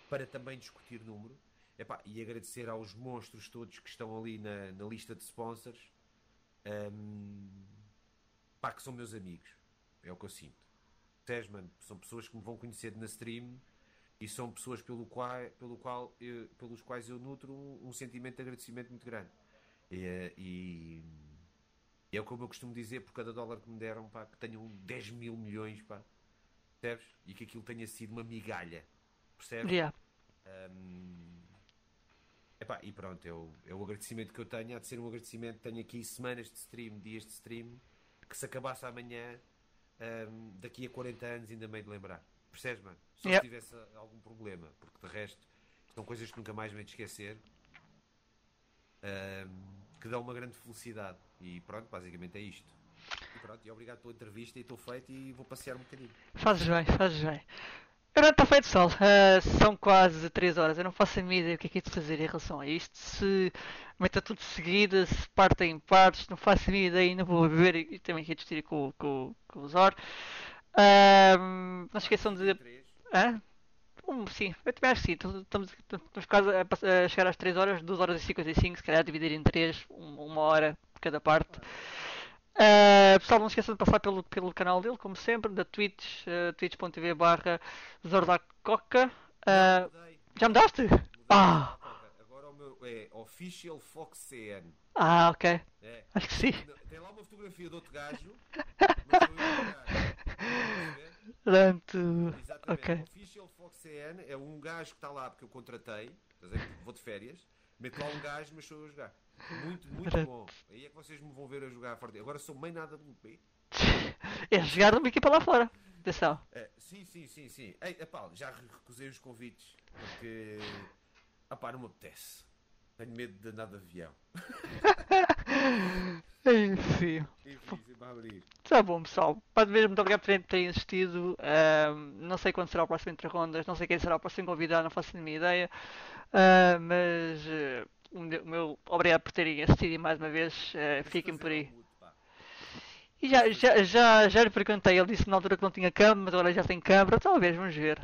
para também discutir número. Epá, e agradecer aos monstros todos que estão ali na, na lista de sponsors. Um, pá, que são meus amigos. É o que eu sinto. Mano? São pessoas que me vão conhecer na stream e são pessoas pelo qual, pelo qual eu, pelos quais eu nutro um, um, sentimento de agradecimento muito grande. E, e, é o como eu costumo dizer por cada dólar que me deram, pá, que tenham 10 mil milhões, pá. Percebes? E que aquilo tenha sido uma migalha. Percebes? Yeah. Um, epá, e pronto, é o, é o agradecimento que eu tenho. Há de ser um agradecimento. Tenho aqui semanas de stream, dias de stream, que se acabasse amanhã, um, daqui a 40 anos, ainda meio de lembrar. Percebes, mano? Só Yeah. se tivesse algum problema, porque de resto são coisas que nunca mais me esquecer, um, que dão uma grande felicidade. E pronto, basicamente é isto. E pronto, e obrigado pela entrevista e estou feito e vou passear um bocadinho. Fazes bem, fazes bem. Agora está feito sol, Ah, são quase 3 horas, eu não faço a mínima ideia o que é que é de fazer em relação a isto. Se meta tudo de seguida, se parte em partes, não faço a mínima ideia, ainda vou beber e, também aqui discutir com, com, com o Zor. Ahm, não se esqueçam de. Hã? Um, sim, eu também acho que sim. Estamos, estamos, quase a, chegar às 3 horas, 2 horas e 55, se calhar dividir em 3, uma hora por cada parte. Uh, pessoal, não se esqueçam de passar pelo, pelo canal dele, como sempre, da Twitch, uh, twitch.tv barra Zordacoca. Uh, já mudaste? Mudei. Ah. Agora o meu é Official Fox CN. Ah, ok. É. Acho que sim. Tem lá uma fotografia de outro gajo, mas sou <laughs> eu o? Portanto, Exatamente. ok. Official Fox CN é um gajo que está lá porque eu contratei. Vou de férias. Meto lá um gajo, mas sou a jogar. Muito, muito Pronto. bom. Aí é que vocês me vão ver a jogar forte. Agora sou meio nada do P. <laughs> É jogar numa equipa lá fora. Atenção. É, sim, sim, sim, sim. Ei, epá, já recusei os convites porque. Ah pá, não me apetece. Tenho medo de andar de avião. <laughs> Enfim. Tá bom, pessoal. Pode mesmo, muito obrigado por terem- terem assistido. Ahm, não sei quando será o próximo Entre Rondas, não sei quem será o próximo convidado, não faço a mínima ideia. Ah, mas eh, o meu, o meu obrigado por terem assistido e mais uma vez. eh, fiquem por aí. E já, já, já, já lhe perguntei, ele disse na altura que não tinha câmera, mas agora já tem câmera, talvez, vamos ver.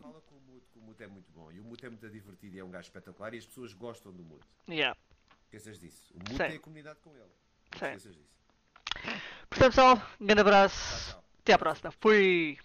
Fala com o Muto, que o Muto é muito bom. E o Muto é muito divertido e é um gajo espetacular e as pessoas gostam do Muto. yeah. Esqueças disso. O Muto tem a comunidade com ele. Sim. Portanto, pessoal, um grande Tchau, abraço. tchau. Até à próxima. Fui.